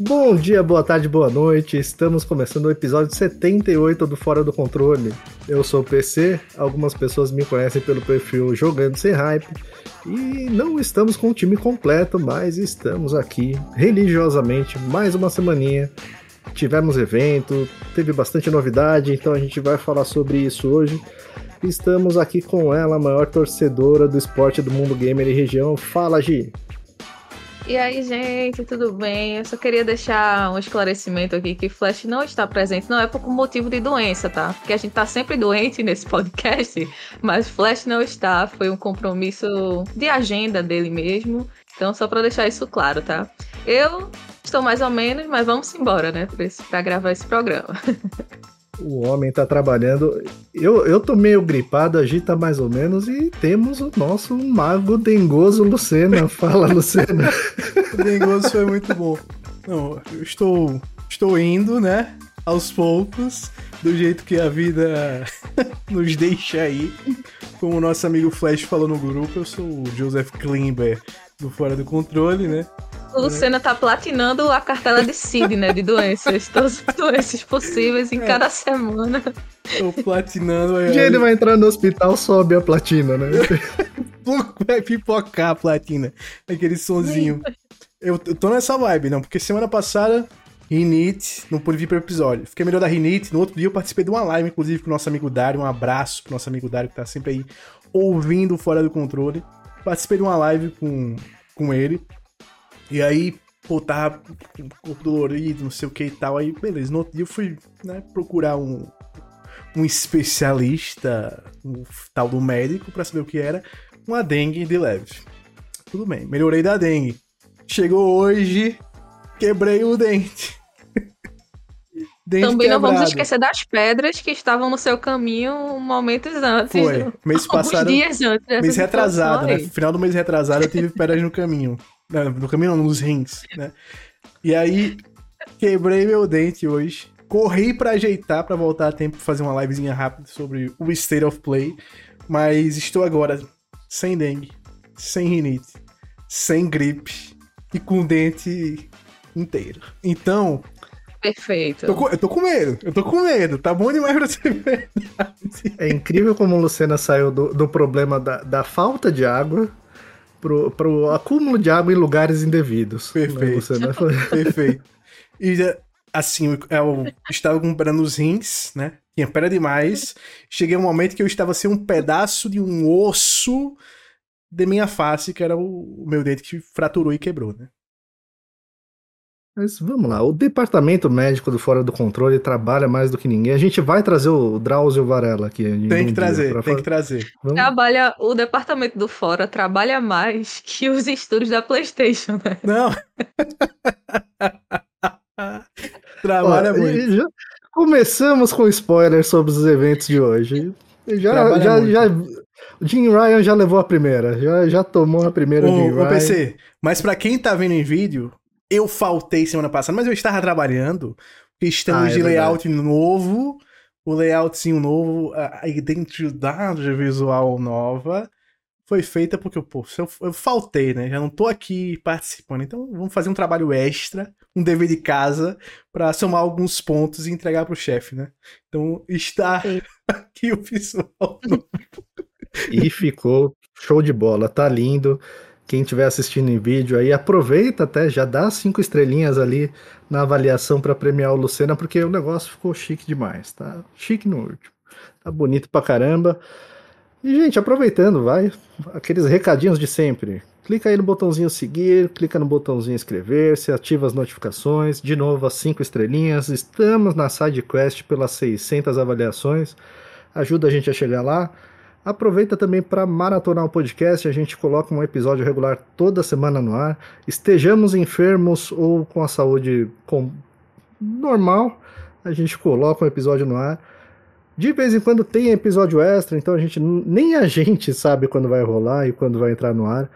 Bom dia, boa tarde, boa noite. Estamos começando o episódio 78 do Fora do Controle. Eu sou o PC, algumas pessoas me conhecem pelo perfil Jogando Sem Hype. E não estamos com o time completo, mas estamos aqui religiosamente mais uma semaninha. Tivemos evento, teve bastante novidade, então a gente vai falar sobre isso hoje. Estamos aqui com ela, a maior torcedora do esporte do mundo gamer e região. Fala, Gi! E aí, gente, tudo bem? Eu só queria deixar um esclarecimento aqui que Flash não está presente, não é por motivo de doença, tá? Porque a gente tá sempre doente nesse podcast, mas Flash não está, foi um compromisso de agenda dele mesmo. Então, só para deixar isso claro, tá? Eu estou mais ou menos, mas vamos embora, né, para gravar esse programa. O homem tá trabalhando. Eu, eu tô meio gripado, agita mais ou menos, e temos o nosso mago dengoso Lucena. Fala, Lucena. o dengoso foi muito bom. Não, eu estou, estou indo, né? Aos poucos, do jeito que a vida nos deixa aí. Como o nosso amigo Flash falou no grupo, eu sou o Joseph Klimber do Fora do Controle, né? O Lucena tá platinando a cartela de Cid, né? De doenças. Todas as doenças possíveis em é. cada semana. Tô platinando. aí. dia ele vai entrar no hospital, sobe a platina, né? vai pipocar a platina. Aquele sonzinho. Eu, eu tô nessa vibe, não, porque semana passada Rinite, não pude vir pro episódio. Fiquei melhor da Rinite. No outro dia eu participei de uma live, inclusive, com o nosso amigo Dário. Um abraço pro nosso amigo Dário, que tá sempre aí ouvindo fora do controle. Participei de uma live com, com ele. E aí, pô, tava com o corpo dolorido, não sei o que e tal. Aí, beleza. No outro dia eu fui né, procurar um, um especialista, um tal do médico, para saber o que era. Uma dengue de leve. Tudo bem, melhorei da dengue. Chegou hoje, quebrei o dente. dente Também quebrado. não vamos esquecer das pedras que estavam no seu caminho momentos antes. Foi, mês passado. dias antes. Mês retrasado, né? Final do mês retrasado eu tive pedras no caminho. No caminho não, nos rins, né? E aí, quebrei meu dente hoje. Corri para ajeitar para voltar a tempo pra fazer uma livezinha rápida sobre o State of Play. Mas estou agora sem dengue, sem rinite, sem gripe e com o dente inteiro. Então. Perfeito. Tô com, eu tô com medo, eu tô com medo. Tá bom demais pra ser verdade. É incrível como o Lucena saiu do, do problema da, da falta de água pro, pro acúmulo de água em lugares indevidos. Perfeito. Né? Perfeito. E assim, eu estava comprando os rins, né? Tinha pedra demais. Cheguei a um momento que eu estava sem um pedaço de um osso de minha face, que era o meu dente que fraturou e quebrou, né? Mas vamos lá, o departamento médico do Fora do Controle trabalha mais do que ninguém. A gente vai trazer o Drauzio Varela aqui. Tem que trazer, tem fazer. que trazer. Vamos? Trabalha, o departamento do Fora trabalha mais que os estúdios da PlayStation, né? Não. trabalha Ó, muito. Já começamos com spoilers sobre os eventos de hoje. Já, já, já, o Jim Ryan já levou a primeira, já, já tomou a primeira. O, Jim Ryan. PC, mas para quem tá vendo em vídeo, eu faltei semana passada, mas eu estava trabalhando. Estamos ah, é de layout novo, o layoutzinho novo, a identidade visual nova foi feita porque pô, eu, eu faltei, né? Já não tô aqui participando. Então vamos fazer um trabalho extra, um dever de casa, para somar alguns pontos e entregar pro chefe, né? Então está Sim. aqui o visual novo. E ficou show de bola, tá lindo. Quem estiver assistindo em vídeo aí, aproveita até, já dá cinco estrelinhas ali na avaliação para premiar o Lucena, porque o negócio ficou chique demais, tá? Chique no último. Tá bonito pra caramba. E, gente, aproveitando, vai, aqueles recadinhos de sempre. Clica aí no botãozinho seguir, clica no botãozinho inscrever-se, ativa as notificações. De novo, as cinco estrelinhas. Estamos na SideQuest pelas 600 avaliações. Ajuda a gente a chegar lá. Aproveita também para maratonar o podcast, a gente coloca um episódio regular toda semana no ar. Estejamos enfermos ou com a saúde com... normal, a gente coloca um episódio no ar. De vez em quando tem episódio extra, então a gente nem a gente sabe quando vai rolar e quando vai entrar no ar,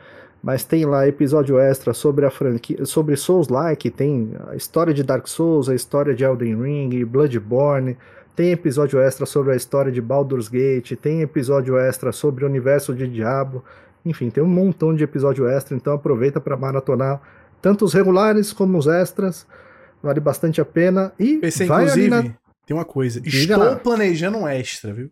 mas tem lá episódio extra sobre a franquia, sobre Souls Like, tem a história de Dark Souls, a história de Elden Ring, Bloodborne, tem episódio extra sobre a história de Baldur's Gate, tem episódio extra sobre o universo de Diablo. Enfim, tem um montão de episódio extra, então aproveita para maratonar tanto os regulares como os extras. vale bastante a pena. E PC, vai inclusive, na... tem uma coisa. Diga Estou lá. planejando um extra, viu?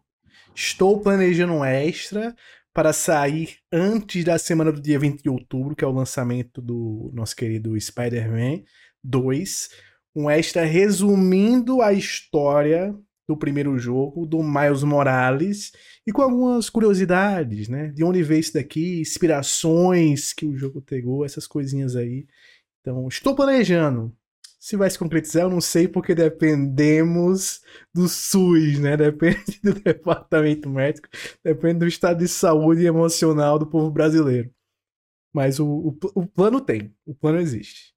Estou planejando um extra para sair antes da semana do dia 20 de outubro, que é o lançamento do nosso querido Spider-Man 2. Um extra resumindo a história do primeiro jogo, do Miles Morales, e com algumas curiosidades, né? De onde veio isso daqui, inspirações que o jogo pegou, essas coisinhas aí. Então, estou planejando. Se vai se concretizar, eu não sei, porque dependemos do SUS, né? Depende do departamento médico, depende do estado de saúde emocional do povo brasileiro. Mas o, o, o plano tem, o plano existe.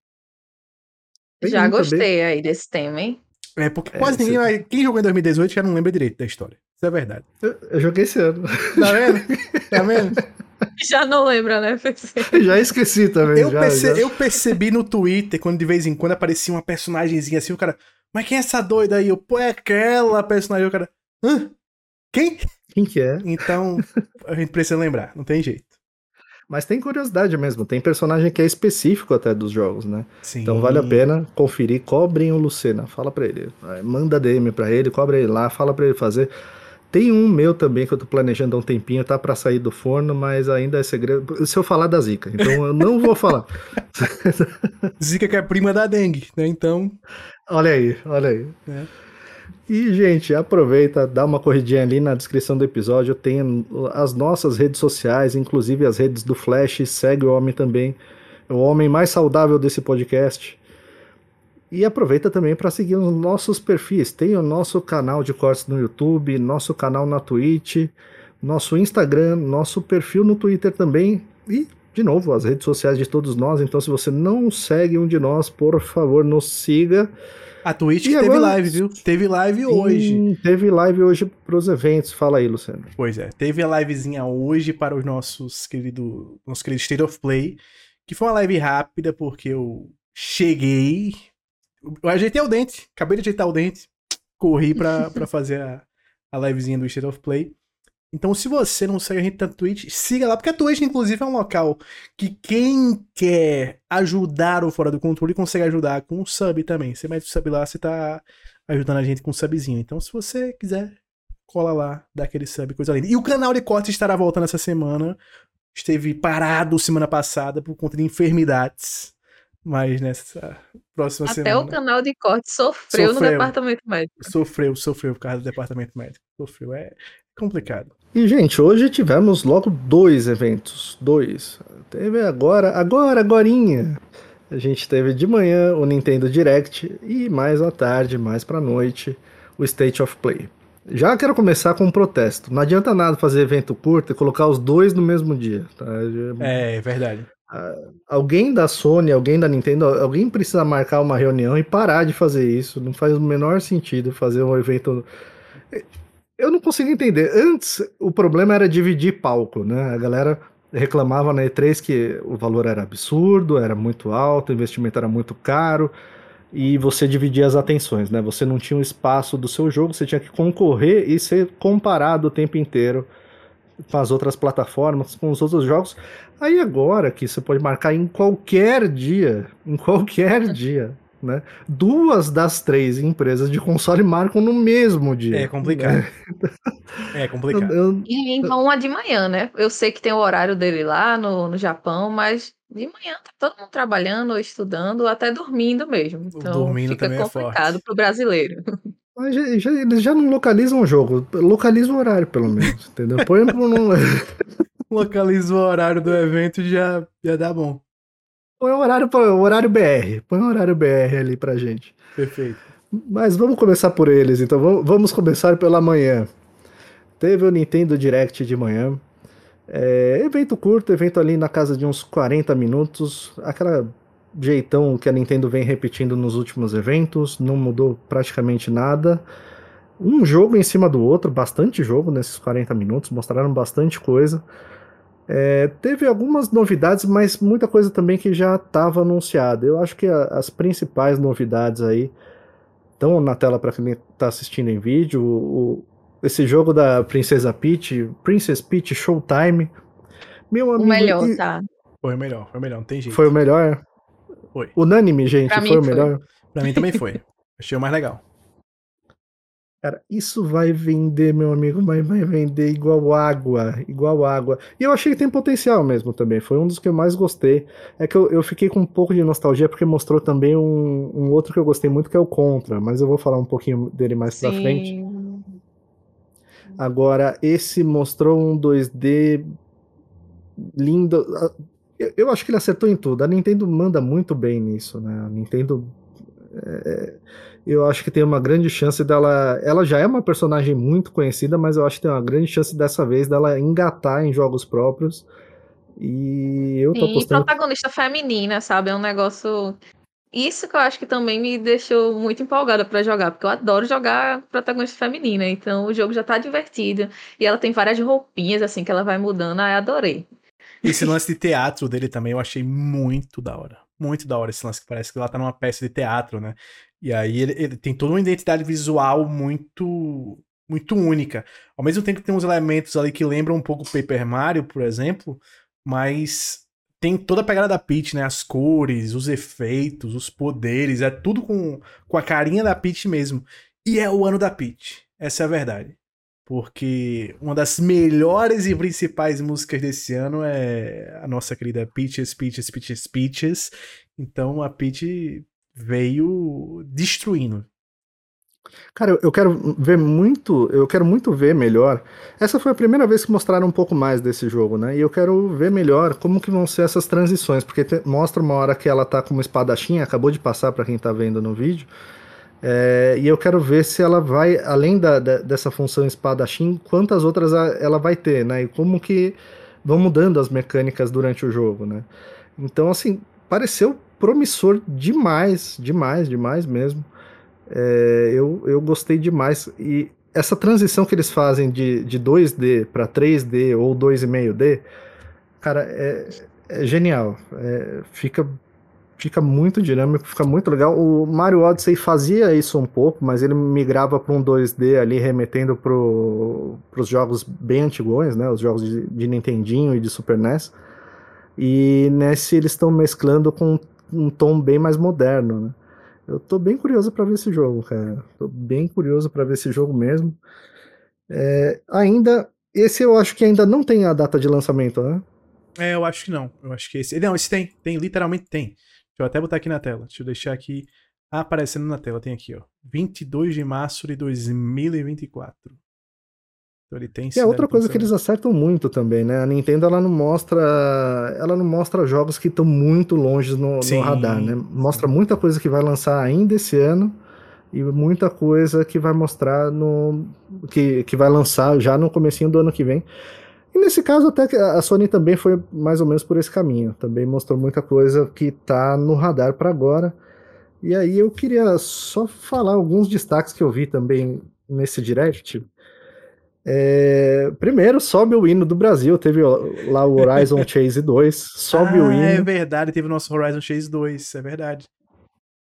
Tem Já gostei também. aí desse tema, hein? É porque É, quase ninguém vai. Quem jogou em 2018 já não lembra direito da história. Isso é verdade. Eu, eu joguei esse ano. Tá vendo? Tá vendo? Já não lembra, né, PC? já esqueci também. Eu, já, perce- já. eu percebi no Twitter, quando de vez em quando aparecia uma personagemzinha assim, o cara, mas quem é essa doida aí? Eu, pô, é aquela personagem. O cara, hã? Quem? Quem que é? Então, a gente precisa lembrar, não tem jeito. Mas tem curiosidade mesmo. Tem personagem que é específico até dos jogos, né? Sim. Então vale a pena conferir. Cobrem o Lucena. Fala pra ele. Manda DM pra ele, cobra ele lá, fala pra ele fazer. Tem um meu também que eu tô planejando há um tempinho, tá pra sair do forno, mas ainda é segredo. Se eu falar da Zica, então eu não vou falar. Zika que é prima da dengue, né? Então, Olha aí, olha aí. É. E, gente, aproveita, dá uma corridinha ali na descrição do episódio. Tem as nossas redes sociais, inclusive as redes do Flash. Segue o homem também. É o homem mais saudável desse podcast. E aproveita também para seguir os nossos perfis. Tem o nosso canal de cortes no YouTube, nosso canal na Twitch, nosso Instagram, nosso perfil no Twitter também. E, de novo, as redes sociais de todos nós. Então, se você não segue um de nós, por favor, nos siga. A Twitch teve agora- live, viu? Teve live hoje. Hum, teve live hoje pros eventos. Fala aí, Luciano. Pois é, teve a livezinha hoje para os nossos querido, nosso querido State of Play, que foi uma live rápida porque eu cheguei, eu ajeitei o dente, acabei de ajeitar o dente, corri pra, pra fazer a, a livezinha do State of Play. Então, se você não segue a gente na Twitch, siga lá, porque a Twitch, inclusive, é um local que quem quer ajudar o Fora do Controle consegue ajudar com um sub também. Você mete o sub lá, você tá ajudando a gente com um subzinho. Então, se você quiser cola lá, dá aquele sub, coisa linda. E o canal de corte estará voltando essa semana. Esteve parado semana passada por conta de enfermidades. Mas nessa próxima Até semana. o canal de corte sofreu, no Sofreu. departamento médico. Sofreu, sofreu por causa do departamento médico. Sofreu. É complicado. E, gente, hoje tivemos logo dois eventos. Dois. Teve agora, agora, agorinha. A gente teve de manhã o Nintendo Direct e mais à tarde, mais pra noite, o State of Play. Já quero começar com um protesto. Não adianta nada fazer evento curto e colocar os dois no mesmo dia. Tá? É, verdade. Alguém da Sony, alguém da Nintendo, alguém precisa marcar uma reunião e parar de fazer isso. Não faz o menor sentido fazer um evento. Eu não consigo entender. Antes, o problema era dividir palco, né? A galera reclamava na E3 que o valor era absurdo, era muito alto, o investimento era muito caro e você dividia as atenções, né? Você não tinha um espaço do seu jogo, você tinha que concorrer e ser comparado o tempo inteiro com as outras plataformas, com os outros jogos. Aí agora que você pode marcar em qualquer dia, em qualquer dia, né? Duas das três empresas de console marcam no mesmo dia. É complicado. É Eu- complicado. eu- E ainda uma de manhã, né? Eu sei que tem o horário dele lá no, no Japão, mas de manhã tá todo mundo trabalhando ou estudando, até dormindo mesmo. Então Dormindo fica também é complicado forte. pro brasileiro. mas já- já- eles já não localizam o jogo, localiza o horário, pelo menos, entendeu? Põe pro num- Localiza o horário do evento e já, já dá bom. Põe o horário, põe o horário BR, põe o horário BR ali pra gente. Perfeito. Mas vamos começar por eles, então vamos- começar pela manhã. Teve o Nintendo Direct de manhã. É, evento curto, evento ali na casa de uns 40 minutos. Aquela jeitão que a Nintendo vem repetindo nos últimos eventos, não mudou praticamente nada. Um jogo em cima do outro, bastante jogo nesses 40 minutos, mostraram bastante coisa. É, teve algumas novidades, mas muita coisa também que já estava anunciada. Eu acho que a- as principais novidades aí estão na tela para quem está assistindo em vídeo. O- esse jogo da Princesa Peach, Princess Peach Showtime. Meu O amigo, melhor, e- tá? Foi o melhor, foi o melhor, não tem jeito. foi o melhor. Foi. Unânime, gente, Pra foi mim o foi. melhor. Pra mim também foi. Achei o mais legal. Cara, isso vai vender, meu amigo, mas vai vender igual água, igual água. E eu achei que tem potencial mesmo também. Foi um dos que eu mais gostei. É que eu, eu fiquei com um pouco de nostalgia porque mostrou também um, um outro que eu gostei muito, que é o Contra. Mas eu vou falar um pouquinho dele mais pra frente. Sim. Agora, esse mostrou um 2D lindo. Ah, Eu, eu acho que ele acertou em tudo. A Nintendo manda muito bem nisso, né? A Nintendo. é, eu acho que tem uma grande chance dela. Ela já é uma personagem muito conhecida, mas eu acho que tem uma grande chance dessa vez dela engatar em jogos próprios. E eu tô Sim, e apostando. protagonista feminina, sabe? É um negócio. Isso que eu acho que também me deixou muito empolgada pra jogar, porque eu adoro jogar protagonista feminina, então o jogo já tá divertido. E ela tem várias roupinhas, assim, que ela vai mudando, aí adorei. Esse lance de teatro dele também eu achei muito da hora. Muito da hora esse lance que parece que ela tá numa peça de teatro, né? E aí ele, ele tem toda uma identidade visual muito muito única. Ao mesmo tempo que tem uns elementos ali que lembram um pouco Paper Mario, por exemplo, mas tem toda a pegada da Peach, né? As cores, os efeitos, os poderes, é tudo com, com a carinha da Peach mesmo. E é o ano da Peach. Essa é a verdade. Porque uma das melhores e principais músicas desse ano é a nossa querida Peaches, Peaches, Peaches, Peaches. Então a Peach veio destruindo. Cara, eu- quero ver muito, eu quero muito ver melhor. Essa foi a primeira vez que mostraram um pouco mais desse jogo, né? E eu quero ver melhor como que vão ser essas transições, porque te- mostra uma hora que ela tá com uma espadachim, acabou de passar pra quem tá vendo no vídeo. É, e eu quero ver se ela vai, além da, da- dessa função espadachim, quantas outras ela vai ter, né? E como que vão mudando as mecânicas durante o jogo, né? Então, assim, pareceu promissor demais, demais, demais mesmo. É, eu, eu gostei demais. E essa transição que eles fazem de, de 2D para 3D ou 2,5D, cara, é, é genial. É, fica, fica muito dinâmico, fica muito legal. O Mario Odyssey fazia isso um pouco, mas ele migrava para um 2D ali, remetendo para os jogos bem antigos, né? Os jogos de, de Nintendinho e de Super NES. E nesse eles estão mesclando com um tom bem mais moderno, né? Eu tô bem curioso pra ver esse jogo, cara. Tô bem curioso pra ver esse jogo mesmo. É, ainda, esse eu acho que ainda não tem a data de lançamento, né? É, eu acho que não. Eu acho que esse. Não, esse tem. Tem, literalmente tem. Deixa eu até botar aqui na tela. Deixa eu deixar aqui aparecendo na tela. Tem aqui, ó. 22 de março de 2024. Então ele tem E é outra coisa que eles acertam muito também, né? A Nintendo ela não mostra, ela não mostra jogos que estão muito longe no, no radar, né? Mostra muita coisa que vai lançar ainda esse ano e muita coisa que vai mostrar no que, que vai lançar já no comecinho do ano que vem. E nesse caso até que a Sony também foi mais ou menos por esse caminho, também mostrou muita coisa que tá no radar para agora. E aí eu queria só falar alguns destaques que eu vi também nesse direct. É, primeiro, sobe o hino do Brasil. Teve lá o Horizon Chase 2. Sobe ah, o hino. É verdade, teve o nosso Horizon Chase 2. É verdade.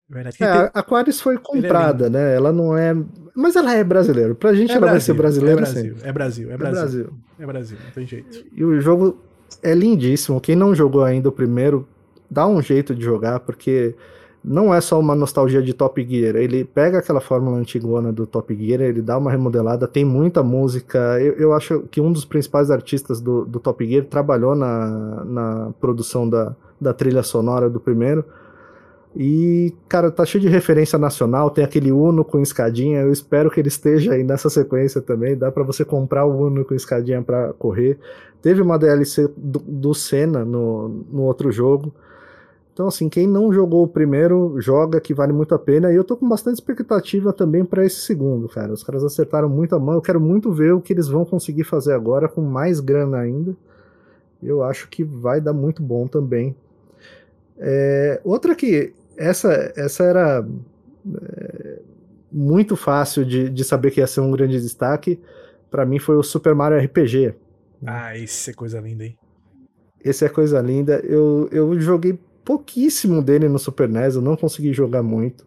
É verdade. É, a Aquarius foi comprada, lindo. né? Ela não é. Mas ela é brasileira. Pra gente, É ela vai ser Brasil, brasileira é Brasil, sempre. é Brasil, é É Brasil, Brasil. é Brasil, não tem jeito. E o jogo é lindíssimo. Quem não jogou ainda o primeiro, dá um jeito de jogar, porque não é só uma nostalgia de Top Gear. Ele pega aquela fórmula antigona do Top Gear, ele dá uma remodelada, tem muita música. Eu, eu acho que um dos principais artistas do, do Top Gear trabalhou na, na produção da, da trilha sonora do primeiro. E, cara, tá cheio de referência nacional, tem aquele Uno com escadinha, eu espero que ele esteja aí nessa sequência também, dá para você comprar o Uno com escadinha para correr. Teve uma DLC do, do Senna no, no outro jogo. Então, assim, quem não jogou o primeiro, joga, que vale muito a pena. E eu tô com bastante expectativa também para esse segundo, cara. Os caras acertaram muito a mão. Eu quero muito ver o que eles vão conseguir fazer agora com mais grana ainda. Eu acho que vai dar muito bom também. É, outra que essa, essa era é, muito fácil de, de saber que ia ser um grande destaque. Para mim foi o Super Mario RPG. Ah, isso é coisa linda, hein? Esse é coisa linda. Eu, eu joguei pouquíssimo dele no Super NES, eu não consegui jogar muito.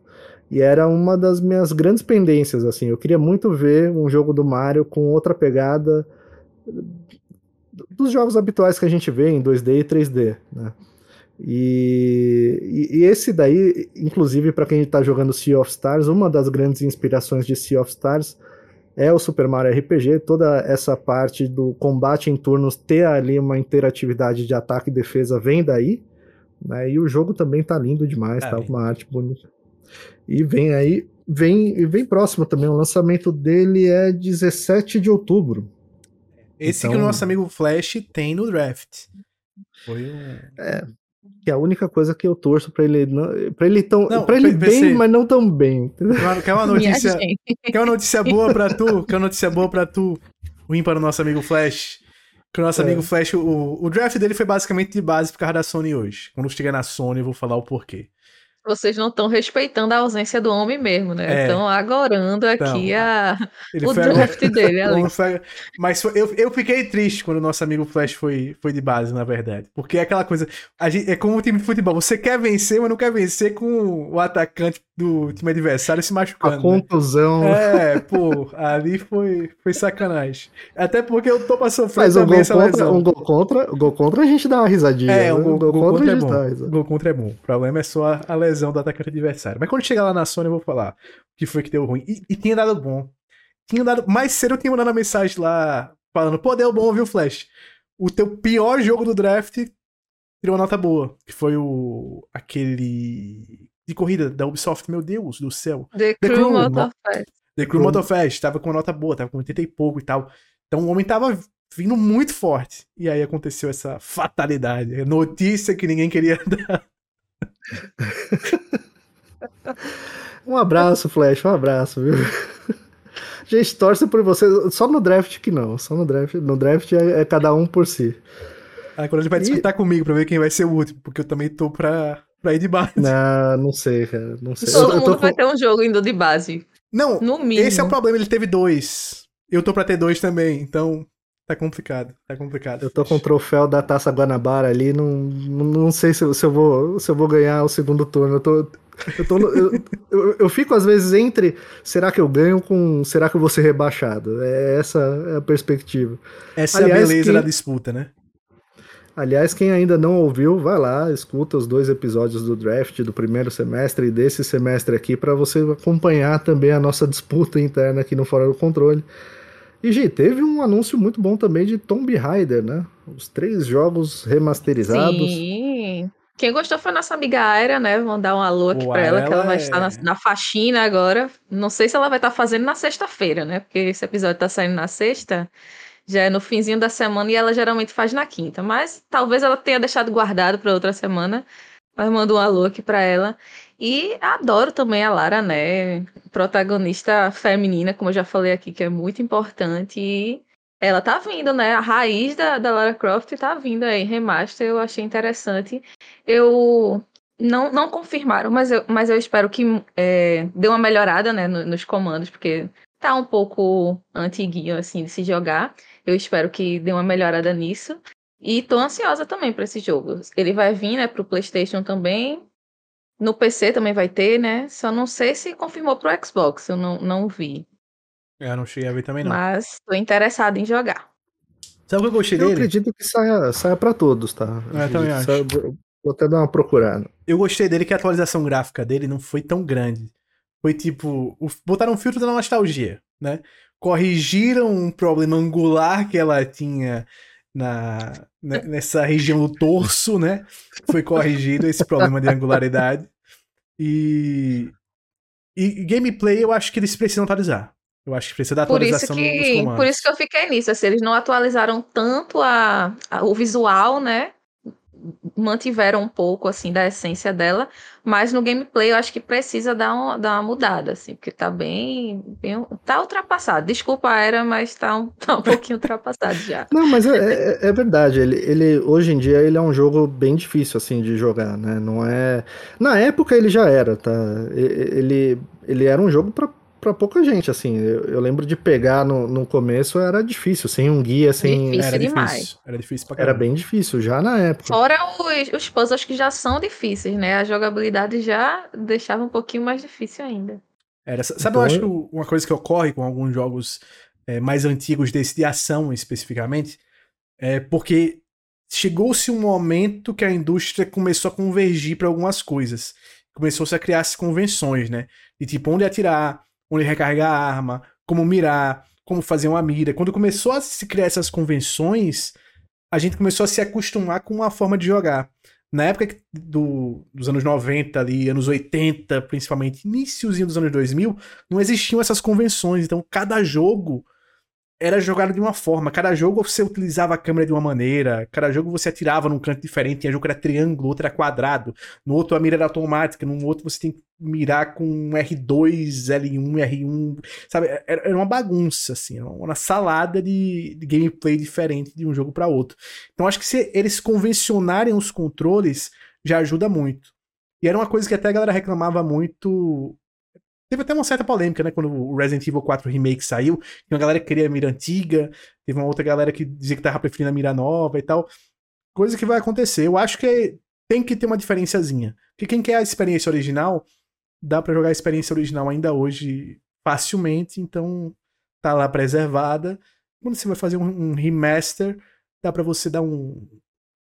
E era uma das minhas grandes pendências, assim. Eu queria muito ver um jogo do Mario com outra pegada dos jogos habituais que a gente vê em 2D e 3D, né? E, e, esse daí, inclusive para quem está jogando Sea of Stars, uma das grandes inspirações de Sea of Stars é o Super Mario RPG, toda essa parte do combate em turnos ter ali uma interatividade de ataque e defesa vem daí, né? E o jogo também tá lindo demais, tá com uma arte bonita. E vem aí, vem, vem próximo também, o lançamento dele é 17 de outubro. Esse então, que o nosso amigo Flash tem no draft. Foi um... É, que é a única coisa que eu torço para ele para ele tão para ele bem, mas não tão bem. Quer uma notícia? quer uma notícia boa para tu? Quer uma notícia boa para tu? Vim para o nosso amigo Flash. Que o nosso é. amigo Flash, o, o draft dele foi basicamente de base por causa da Sony hoje. Quando chegar na Sony, eu vou falar o porquê. Vocês não estão respeitando a ausência do homem mesmo, né? Estão é. agorando aqui então, a... o draft dele ali. Mas eu, eu fiquei triste quando o nosso amigo Flash foi, foi de base, na verdade. Porque é aquela coisa. Gente, é como o time de futebol. Você quer vencer, mas não quer vencer com o atacante do time adversário se machucando. A né? contusão. Né? É, pô, ali foi, foi sacanagem. Até porque eu tô pra sofrer Mas também essa contra, lesão. Um gol contra, o gol contra a gente dá uma risadinha. É, um gol, gol, gol contra, contra é bom. Gol contra é bom. O problema é só a lesão do atacante adversário. Mas quando chegar lá na Sony eu vou falar o que foi que deu ruim. E, e tinha dado bom. Tinha dado... Mais cedo eu tinha mandado uma mensagem lá falando, pô, deu bom, viu, Flash? O teu pior jogo do draft tirou uma nota boa. Que foi o... aquele de corrida da Ubisoft, meu Deus do céu. The, The Crew, Motorfest. The Crew Motorfest, tava com uma nota boa, tava com 80 e pouco e tal. Então o homem tava vindo muito forte. E aí aconteceu essa fatalidade. Notícia que ninguém queria dar. um abraço, Flash, um abraço, viu? A gente torce por você, só no draft que não, só no draft. No draft é, é cada um por si. Quando a gente vai disputar comigo pra ver quem vai ser o último, porque eu também tô pra pra ir de base. Não, não sei, cara. Não sei. Todo eu, mundo vai ter um jogo indo de base. Não, no mínimo. esse é o problema, ele teve dois. Eu tô pra ter dois também, então tá complicado, tá complicado. Eu tô com o troféu da Taça Guanabara ali, não, não sei se, se, eu vou, se eu vou ganhar o segundo turno. Eu tô, eu, tô, eu, eu, eu, fico às vezes entre será que eu ganho com será que eu vou ser rebaixado? É essa é a perspectiva. Essa Aliás, é a beleza que... da disputa, né? Aliás, quem ainda não ouviu, vai lá, escuta os dois episódios do draft do primeiro semestre e desse semestre aqui para você acompanhar também a nossa disputa interna aqui no Fora do Controle. E, Gi, teve um anúncio muito bom também de Tomb Raider, né? Os três jogos remasterizados. Sim. Quem gostou foi a nossa amiga Aira, né? Vamos dar um alô aqui para ela, que ela vai é... estar na, na, faxina agora. Não sei se ela vai estar fazendo na sexta-feira, né? Porque esse episódio tá saindo na sexta já é no finzinho da semana e ela geralmente faz na quinta. Mas talvez ela tenha deixado guardado para outra semana. Mas mando um alô aqui para ela. E adoro também a Lara, né? Protagonista feminina, como eu já falei aqui, que é muito importante. E ela tá vindo, né? A raiz da, da Lara Croft tá vindo aí, remaster. Eu achei interessante. Eu não, não confirmaram, mas eu, mas eu espero que é, dê uma melhorada né, no, nos comandos, porque tá um pouco antiguinho assim de se jogar. Eu espero que dê uma melhorada nisso. E tô ansiosa também para esse jogo. Ele vai vir, né, pro PlayStation também. No PC também vai ter, né? Só não sei se confirmou pro Xbox, eu não, não vi. É, eu não cheguei a ver também não. Mas tô interessado em jogar. Sabe o que eu gostei eu dele? Eu acredito que saia, saia pra todos, tá? É, eu também acho. vou até dar uma procurada. Eu gostei dele que a atualização gráfica dele não foi tão grande. Foi tipo, botaram um filtro da nostalgia, né? corrigiram um problema angular que ela tinha na, nessa região do torso, né? Foi corrigido esse problema de angularidade. E, e gameplay eu acho que eles precisam atualizar. Eu acho que precisa da atualização por isso que, Por isso que eu fiquei nisso. Assim, eles não atualizaram tanto a, a, o visual, né? Mantiveram um pouco assim da essência dela, mas no gameplay eu acho que precisa dar, um, dar uma mudada, assim, porque tá bem, bem tá ultrapassado. Desculpa a era, mas tá um, tá um pouquinho ultrapassado já. Não, mas é, é, é, verdade. Ele, ele hoje em dia ele é um jogo bem difícil assim de jogar, né? Não é. Na época ele já era, tá? Ele, ele era um jogo para para pouca gente, assim. Eu, eu, lembro de pegar no, no começo, era difícil, sem um guia, sem. Difícil era demais. Difícil. Era difícil pra caramba. Era bem difícil, já na época. Fora os, os puzzles que já são difíceis, né? A jogabilidade já deixava um pouquinho mais difícil ainda. Era, sabe, então, eu acho uma coisa que ocorre com alguns jogos é, mais antigos desse de ação especificamente, é porque chegou-se um momento que a indústria começou a convergir para algumas coisas. Começou-se a criar convenções, né? De tipo, onde atirar, onde recarregar a arma, como mirar, como fazer uma mira. Quando começou a se criar essas convenções, a gente começou a se acostumar com uma forma de jogar. Na época do, dos anos 90 ali, anos 80, principalmente, iníciozinho dos anos 2000, não existiam essas convenções. Então, cada jogo era jogado de uma forma. Cada jogo você utilizava a câmera de uma maneira, cada jogo você atirava num canto diferente. Tinha jogo que era triângulo, outro era quadrado, no outro a mira era automática, no outro você tem que mirar com R2, L1, R1, sabe? Era uma bagunça, assim, uma salada de, de gameplay diferente de um jogo para outro. Então acho que se eles convencionarem os controles já ajuda muito. E era uma coisa que até a galera reclamava muito Teve até uma certa polêmica, né? Quando o Resident Evil 4 Remake saiu. Uma galera que queria a mira antiga, teve uma outra galera que dizia que tava preferindo a mira nova e tal. Coisa que vai acontecer. Eu acho que tem que ter uma diferenciazinha. Porque quem quer a experiência original, dá para jogar a experiência original ainda hoje facilmente, então tá lá preservada. Quando você vai fazer um, um remaster, dá para você dar um,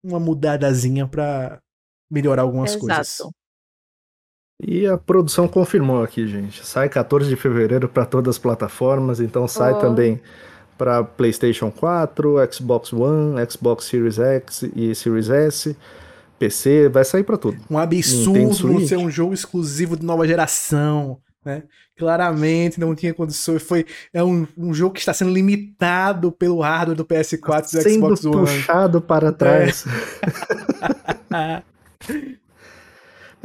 uma mudadazinha para melhorar algumas Exato. coisas. E a produção confirmou aqui, gente. Sai 14 de fevereiro para todas as plataformas, então sai oh. também para PlayStation 4, Xbox One, Xbox Series X e Series S, PC, vai sair para tudo. Um absurdo não ser um jogo exclusivo de nova geração, né? Claramente não tinha condições. Foi é um, um jogo que está sendo limitado pelo hardware do PS4 e do Xbox One. Sendo puxado para trás. É.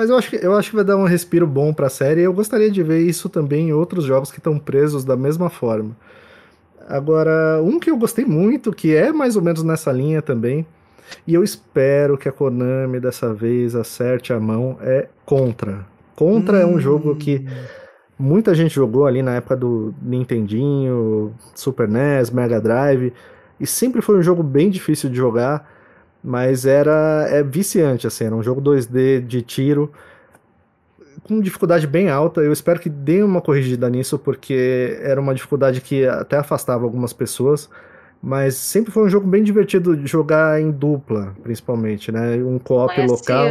Mas eu acho, que, eu acho que vai dar um respiro bom para a série. E eu gostaria de ver isso também em outros jogos que estão presos da mesma forma. Agora, um que eu gostei muito, que é mais ou menos nessa linha também, e eu espero que a Konami dessa vez acerte a mão, é Contra. Contra hum. é um jogo que hum. muita gente jogou ali na época do Nintendinho, Super NES, Mega Drive, e sempre foi um jogo bem difícil de jogar mas era é viciante, assim, era um jogo 2D de tiro com dificuldade bem alta. Eu espero que dê uma corrigida nisso, porque era uma dificuldade que até afastava algumas pessoas. Mas sempre foi um jogo bem divertido de jogar em dupla, principalmente, né? Um co-op local.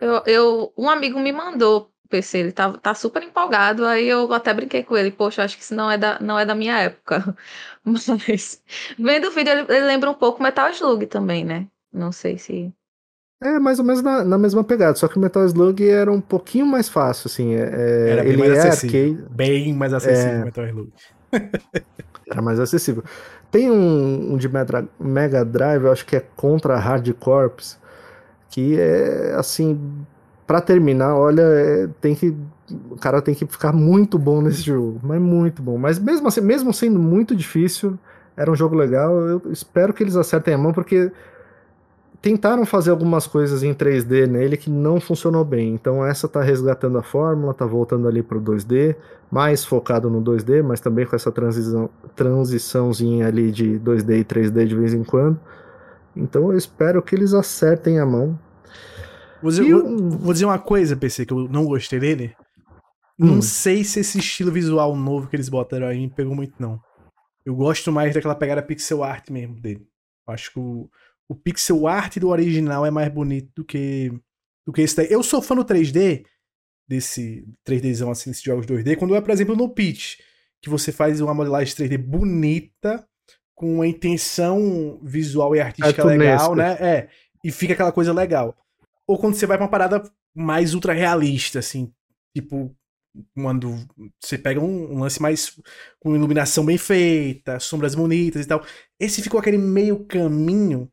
Eu, eu, um amigo me mandou PC, ele tá, tá super empolgado, aí eu até brinquei com ele, poxa, acho que isso não é da, não é da minha época. Mas vendo o vídeo, ele, ele lembra um pouco Metal Slug também, né? Não sei se. É, mais ou menos na, na, mesma pegada, só que o Metal Slug era um pouquinho mais fácil, assim. É, é era bem ele mais é acessível. Arcade, bem mais acessível é, Metal Slug. era mais acessível. Tem um, um de Mega Drive, eu acho que é Contra Hard Corps, que é assim para terminar, olha, é, tem que o cara tem que ficar muito bom nesse jogo, mas muito bom. Mas mesmo assim, mesmo sendo muito difícil, era um jogo legal. Eu espero que eles acertem a mão porque tentaram fazer algumas coisas em 3D nele que não funcionou bem. Então essa tá resgatando a fórmula, tá voltando ali pro 2D, mais focado no 2D, mas também com essa transição transiçãozinha ali de 2D e 3D de vez em quando. Então eu espero que eles acertem a mão Vou dizer, vou, vou dizer, uma coisa, PC, que eu não gostei dele. Hum. Não sei se esse estilo visual novo que eles botaram aí me pegou muito, não. Eu gosto mais daquela pegada pixel art mesmo dele. Eu acho que o, o pixel art do original é mais bonito do que, do que esse daí. Eu sou fã do 3D, desse 3Dzão assim, desses jogos 2D, quando é, por exemplo, no Pitch, que você faz uma modelagem 3D bonita, com uma intenção visual e artística legal, né? É, e fica aquela coisa legal ou quando você vai pra uma parada mais ultra realista, assim, tipo, quando você pega um, um, lance mais com iluminação bem feita, sombras bonitas e tal. Esse ficou aquele meio caminho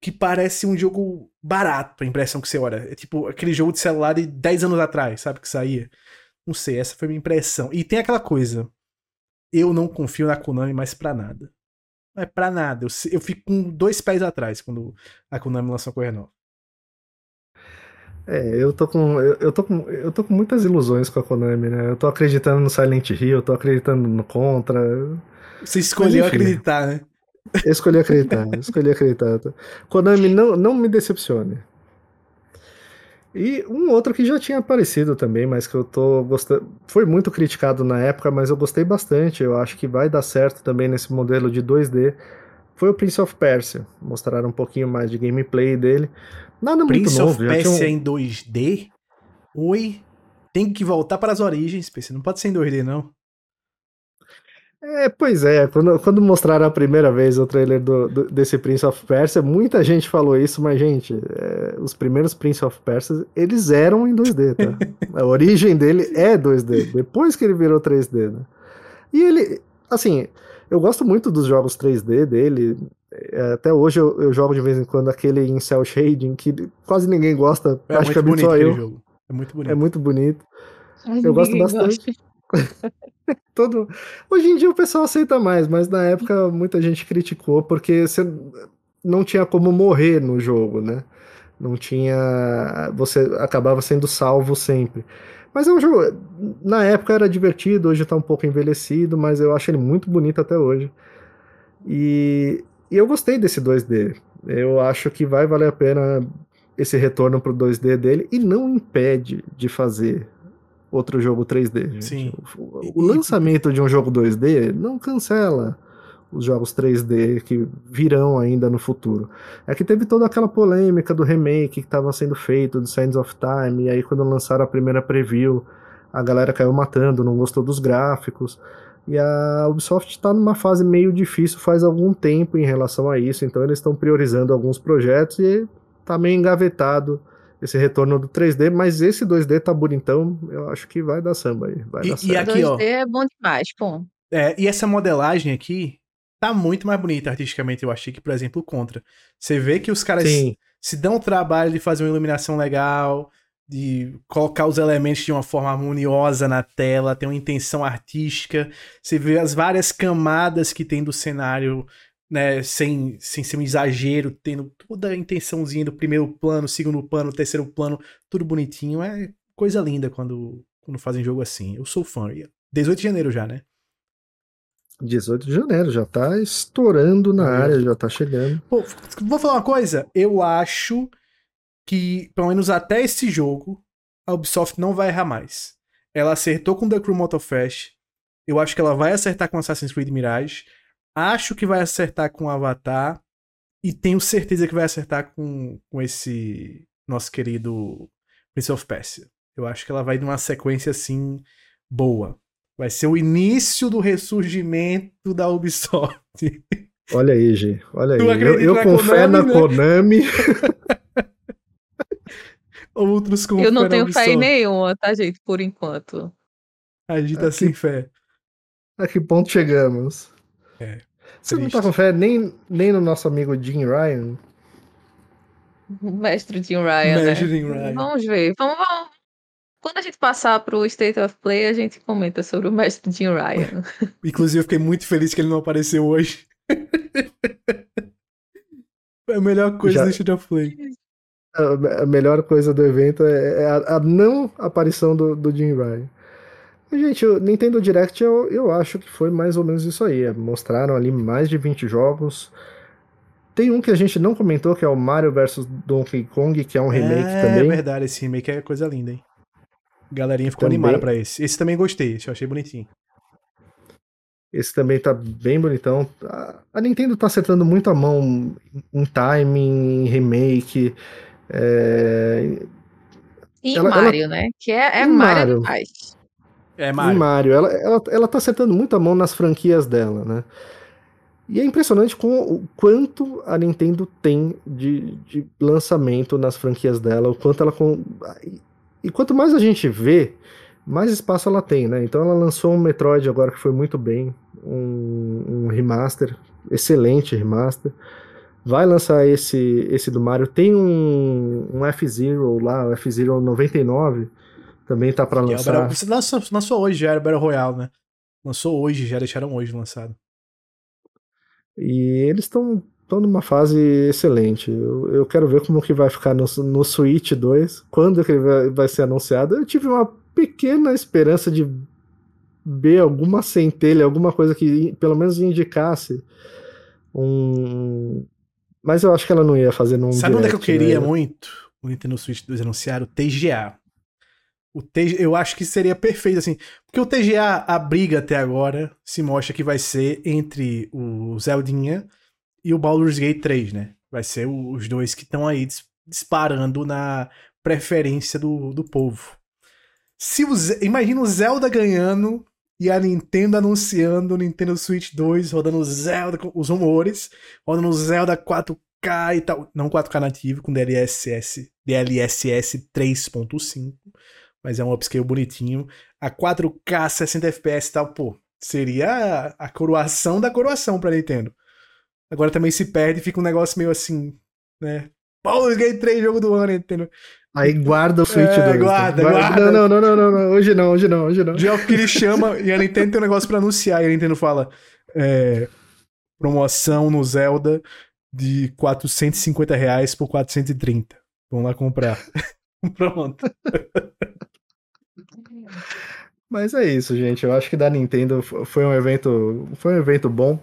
que parece um jogo barato, a impressão que você olha. É tipo aquele jogo de celular de 10 anos atrás, sabe, que saía. Não sei, essa foi a minha impressão. E tem aquela coisa, eu não confio na Konami mais pra nada. Não é pra nada. Eu, eu fico com dois pés atrás quando a Konami lançou a coisa nova. É, eu tô com eu, eu, tô com eu tô com muitas ilusões com a Konami, né? Eu tô acreditando no Silent Hill, eu tô acreditando no Contra. Você escolheu acreditar, né? Eu escolhi acreditar, escolhi acreditar. Konami não, não me decepcione. E um outro que já tinha aparecido também, mas que eu tô gostando. Foi muito criticado na época, mas eu gostei bastante. Eu acho que vai dar certo também nesse modelo de 2D. foi o Prince of Persia. Mostraram um pouquinho mais de gameplay dele. Nada Prince muito of novo. Persia um... em 2D? Oi? Tem que voltar para as origens, PC. Não pode ser em 2D, não. É, pois é, quando, quando mostraram a primeira vez o trailer do, do, desse Prince of Persia, muita gente falou isso, mas, gente, é, os primeiros Prince of Persia, eles eram em 2D, tá? a origem dele é 2D, depois que ele virou 3D, né? E ele, assim, eu gosto muito dos jogos 3D dele, é, até hoje eu, eu, jogo de vez em quando aquele em cel shading, que quase ninguém gosta, é praticamente só eu. Jogo. É muito bonito. É muito bonito. eu gosto bastante. Todo... Hoje em dia o pessoal aceita mais, mas na época muita gente criticou porque você não tinha como morrer no jogo, né? Não tinha. Você acabava sendo salvo sempre. Mas é um jogo. Na época era divertido, hoje tá um pouco envelhecido, mas eu acho ele muito bonito até hoje. E, e eu gostei desse 2D. Eu acho que vai valer a pena esse retorno pro 2D dele e não impede de fazer outro jogo 3D. Gente. Sim. O, o lançamento de um jogo 2D não cancela os jogos 3D que virão ainda no futuro. É que teve toda aquela polêmica do remake que estava sendo feito do Sands of Time, e aí quando lançaram a primeira preview, a galera caiu matando, não gostou dos gráficos. E a Ubisoft está numa fase meio difícil faz algum tempo em relação a isso, então eles estão priorizando alguns projetos e tá meio engavetado esse retorno do 3D, mas esse 2D tá bonitão, eu acho que vai dar samba aí. Vai e, dar e aqui, 2D ó, é bom demais, pô. É, e essa modelagem aqui tá muito mais bonita artisticamente, eu achei que, por exemplo, o Contra. Você vê que os caras Sim. se dão o trabalho de fazer uma iluminação legal, de colocar os elementos de uma forma harmoniosa na tela, tem uma intenção artística. Você vê as várias camadas que tem do cenário né, sem, sem ser um exagero, tendo toda a intençãozinha do primeiro plano, segundo plano, terceiro plano, tudo bonitinho. É coisa linda quando, quando fazem jogo assim. Eu sou fã. 18 de janeiro já, né? 18 de janeiro, já tá estourando na área, já tá chegando. Pô, vou falar uma coisa, eu acho que, pelo menos até esse jogo, a Ubisoft não vai errar mais. Ela acertou com The Crew Motorfest, eu acho que ela vai acertar com Assassin's Creed Mirage, Acho que vai acertar com Avatar. E tenho certeza que vai acertar com, com esse nosso querido Prince of Persia. Eu acho que ela vai numa sequência assim boa. Vai ser o início do ressurgimento da Ubisoft. Olha aí, G. Olha aí. Eu, eu com fé na né? Konami. Outros com Eu não tenho fé nenhuma, tá, gente? Por enquanto. A gente tá sem fé. A que ponto chegamos? É, Você não tá com fé nem, nem no nosso amigo Jim Ryan? Mestre Jim Ryan. Mestre né? Jim Ryan. Vamos ver. Vamos, vamos. Quando a gente passar pro State of Play, a gente comenta sobre o mestre Jim Ryan. Inclusive, eu fiquei muito feliz que ele não apareceu hoje. Foi a melhor coisa Já... do State of Play. A, melhor coisa do evento é, é a, a não aparição do, do Jim Ryan. Gente, o Nintendo Direct eu, eu acho que foi mais ou menos isso aí. Mostraram ali mais de 20 jogos. Tem um que a gente não comentou, que é o Mario vs Donkey Kong, que é um remake é, também. É verdade, esse remake é coisa linda, hein? Galerinha ficou também... animada pra esse. Esse também gostei, esse eu achei bonitinho. Esse também tá bem bonitão. A Nintendo tá acertando muito a mão em timing, em remake. É... E ela, Mario, ela... né? Que é, é Mario, Mario. É Mario. Mario. Ela, ela, ela tá acertando muito a mão nas franquias dela, né? E é impressionante com o quanto a Nintendo tem de, de lançamento nas franquias dela, o quanto ela. Com... E quanto mais a gente vê, mais espaço ela tem, né? Então ela lançou um Metroid agora que foi muito bem, um, um remaster, excelente remaster. Vai lançar esse, esse do Mario. Tem um, um F-Zero lá, o F-Zero 99, também tá pra lançar. É você lançou, lançou hoje, já era Battle Royale, né? Lançou hoje, já deixaram hoje lançado. E eles estão numa fase excelente. Eu, eu, quero ver como que vai ficar no, no Switch 2, quando que ele vai, vai ser anunciado. Eu tive uma pequena esperança de ver alguma centelha, alguma coisa que pelo menos indicasse um. Mas eu acho que ela não ia fazer num. Sabe onde é que eu queria né? muito o Nintendo Switch 2 anunciar? O TGA. O TG, eu acho que seria perfeito, assim. Porque o TGA, a briga até agora, se mostra que vai ser entre o Zeldinha e o Baldur's Gate 3, né? Vai ser os dois que estão aí disparando na preferência do, do povo. Se o, imagina o Zelda ganhando e a Nintendo anunciando o Nintendo Switch 2, rodando Zelda, os rumores, rodando Zelda 4K e tal. Não 4K nativo, com DLSS, DLSS 3.5, mas é um upscale bonitinho. A 4K 60 FPS e tal, pô, seria a coroação da coroação pra Nintendo. Agora também se perde e fica um negócio meio assim, né? Baldur's Gate 3, jogo do ano, Nintendo. Aí guarda o Switch É, 2. guarda, tá? guarda. Não, não, não, não, não, hoje não, hoje não, hoje não. Já que ele chama, e a Nintendo tem um negócio pra anunciar, e a Nintendo fala: é, promoção no Zelda de 450 reais por 430. Vamos lá comprar. Pronto. Mas é isso, gente. Eu acho que da Nintendo foi um evento, foi um evento bom.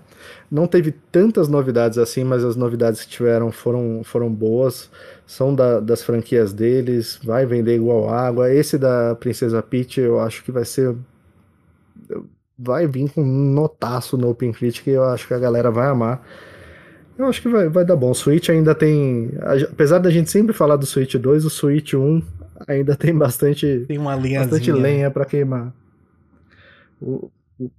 Não teve tantas novidades assim, mas as novidades que tiveram foram, foram boas. São da- das franquias deles, vai vender igual água. Esse da Princesa Peach, eu acho que vai ser vai vir com um notaço no Open Critic eu acho que a galera vai amar. Eu acho que vai, vai dar bom. O Switch ainda tem. Apesar da gente sempre falar do Switch 2, o Switch 1 ainda tem bastante Tem uma linha. bastante lenha pra queimar. O- o-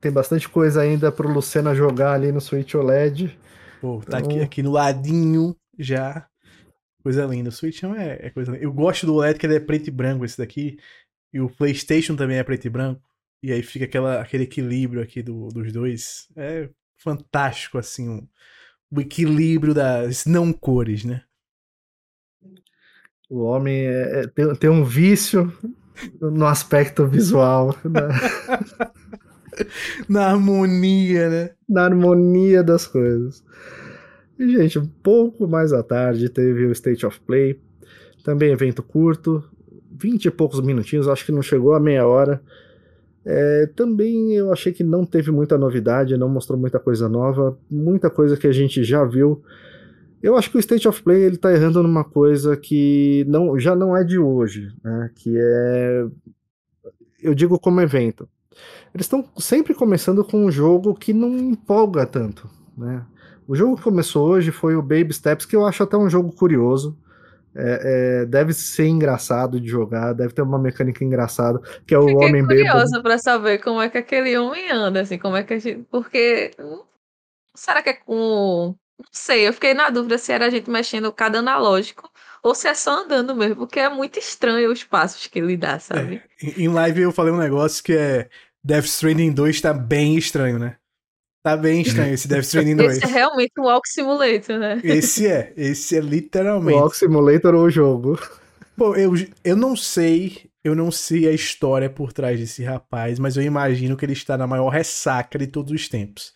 tem bastante coisa ainda pro Lucena jogar ali no Switch OLED. Pô, tá Então- aqui, aqui no ladinho já. Coisa linda. O Switch é, é coisa linda. Eu gosto do OLED que ele é preto e branco, esse daqui. E o PlayStation também é preto e branco. E aí fica aquela, aquele equilíbrio aqui do- dos dois. É fantástico, assim, o, o equilíbrio das não cores, né? O homem é- é- tem, tem um vício no aspecto visual, na, Na harmonia, né? na harmonia das coisas. E, gente, um pouco mais à tarde teve o State of Play. Também evento curto, 20 e poucos minutinhos, acho que não chegou a meia hora. É, também eu achei que não teve muita novidade, não mostrou muita coisa nova, muita coisa que a gente já viu. Eu acho que o State of Play ele tá errando numa coisa que não, já não é de hoje, né? Que é. Eu digo como evento. Eles estão sempre começando com um jogo que não empolga tanto, né? O jogo que começou hoje foi o Baby Steps, que eu acho até um jogo curioso. É, é, deve ser engraçado de jogar, deve ter uma mecânica engraçada, que é o Fiquei homem bêbado. curiosa pra saber como é que aquele homem anda, assim, como é que a gente. Porque. hum, Será que é com. Não sei, eu fiquei na dúvida se era a gente mexendo cada analógico ou se é só andando mesmo, porque é muito estranho os passos que ele dá, sabe? Em em live eu falei um negócio que é. Death Stranding 2 tá bem estranho, né? Tá bem estranho esse Death Stranding 2. Esse é realmente um Walk Simulator, né? Esse é, esse é O literalmente. Walk Simulator ou o jogo. Pô, eu, eu não sei, eu não sei a história por trás desse rapaz, mas eu imagino que ele está na maior ressaca de todos os tempos.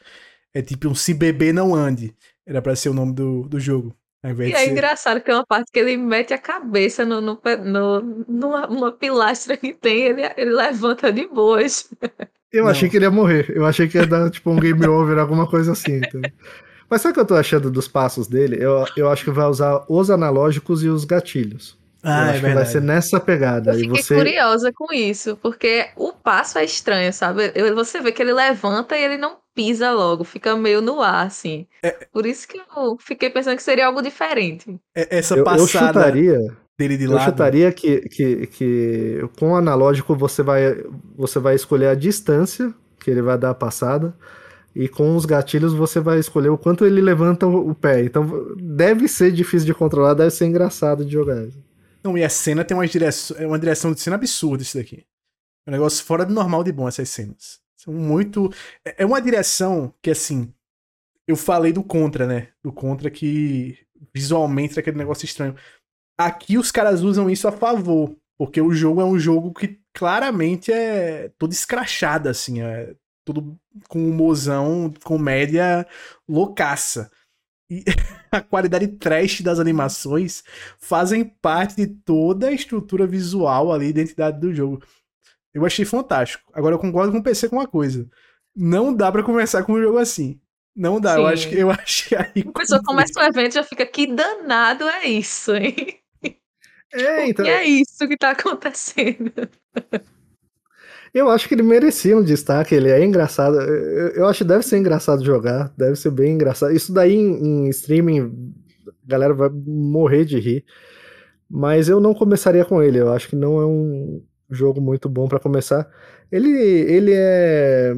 É tipo um Se Beber Não Ande. Era pra ser o nome do, do jogo. Ao invés E de é ser... engraçado que é uma parte que ele mete a cabeça no, no, no- numa, numa pilastra que tem, ele, ele levanta de boas. Eu Não. achei que ele ia morrer. Eu achei que ia dar tipo um game over, alguma coisa assim. entendeu? Mas sabe o que eu tô achando dos passos dele? Eu, eu acho que vai usar os analógicos e os gatilhos. eu Ah, acho é que vai verdade. ser nessa pegada. Eu E fiquei você. curiosa com isso, porque o passo é estranho, sabe? Você vê que ele levanta e ele não pisa logo, fica meio no ar, assim. É. Por isso que eu fiquei pensando que seria algo diferente. É- Essa Eu, eu passada chutaria, dele de eu lado. chutaria que, que, que com o analógico você vai, você vai escolher a distância que ele vai dar a passada. E com os gatilhos você vai escolher o quanto ele levanta o, o pé. Então deve ser difícil de controlar, deve ser engraçado de jogar. Não, e a cena tem uma direção, é uma direção de cena absurda isso daqui. É um negócio fora do normal de bom essas cenas. São muito. É é uma direção que, assim. Eu falei do Contra, né? Do Contra que visualmente é aquele negócio estranho. Aqui os caras usam isso a favor. Porque o jogo é um jogo que claramente é todo escrachado, assim. É tudo com humorzão, comédia loucaça. E a qualidade trash das animações fazem parte de toda a estrutura visual ali, identidade do jogo. Eu achei fantástico. Agora eu concordo com o PC com uma coisa. Não dá pra começar com um jogo assim. Não dá. Eu Sim. acho que eu acho que aí A pessoa começa o evento e já fica, que danado é isso, hein? É, então. É isso que tá acontecendo. Eu acho que ele merecia um destaque, ele é engraçado. Eu, eu acho que deve ser engraçado jogar, deve ser bem engraçado. Isso daí em, em streaming, a galera vai morrer de rir. Mas eu não começaria com ele, eu acho que não é um jogo muito bom para começar. Ele, ele é.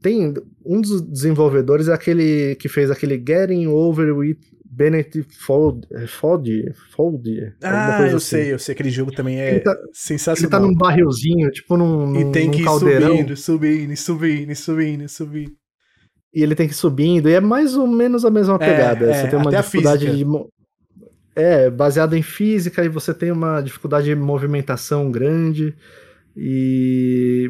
Tem. Um dos desenvolvedores é aquele que fez aquele Getting Over with Bennett Fold. Fold? Fold ah, eu assim. sei, eu sei. Aquele jogo também é ele tá, sensacional. Ele tá num barrilzinho, tipo num, num E tem que ir caldeirão. subindo, subindo, subindo, subindo, subindo. E ele tem que ir subindo, e é mais ou menos a mesma é, pegada. É, você tem uma dificuldade de. É, baseado em física, e você tem uma dificuldade de movimentação grande. E,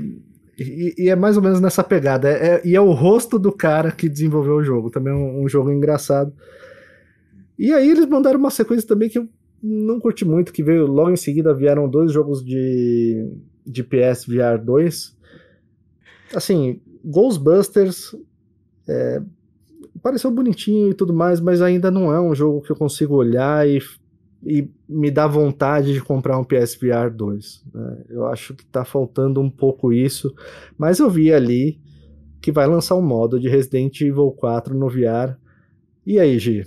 e, e, é mais ou menos nessa pegada. É, é, e é o rosto do cara que desenvolveu o jogo. Também é um, um, jogo engraçado. E aí eles mandaram uma sequência também que eu não curti muito, que veio logo em seguida vieram dois jogos de, de PS VR 2. Assim, Ghostbusters é, pareceu bonitinho e tudo mais, mas ainda não é um jogo que eu consigo olhar e e me dá vontade de comprar um PSVR 2. Né? Eu acho que tá faltando um pouco isso, mas eu vi ali que vai lançar um modo de Resident Evil 4 no VR. E aí, Gi?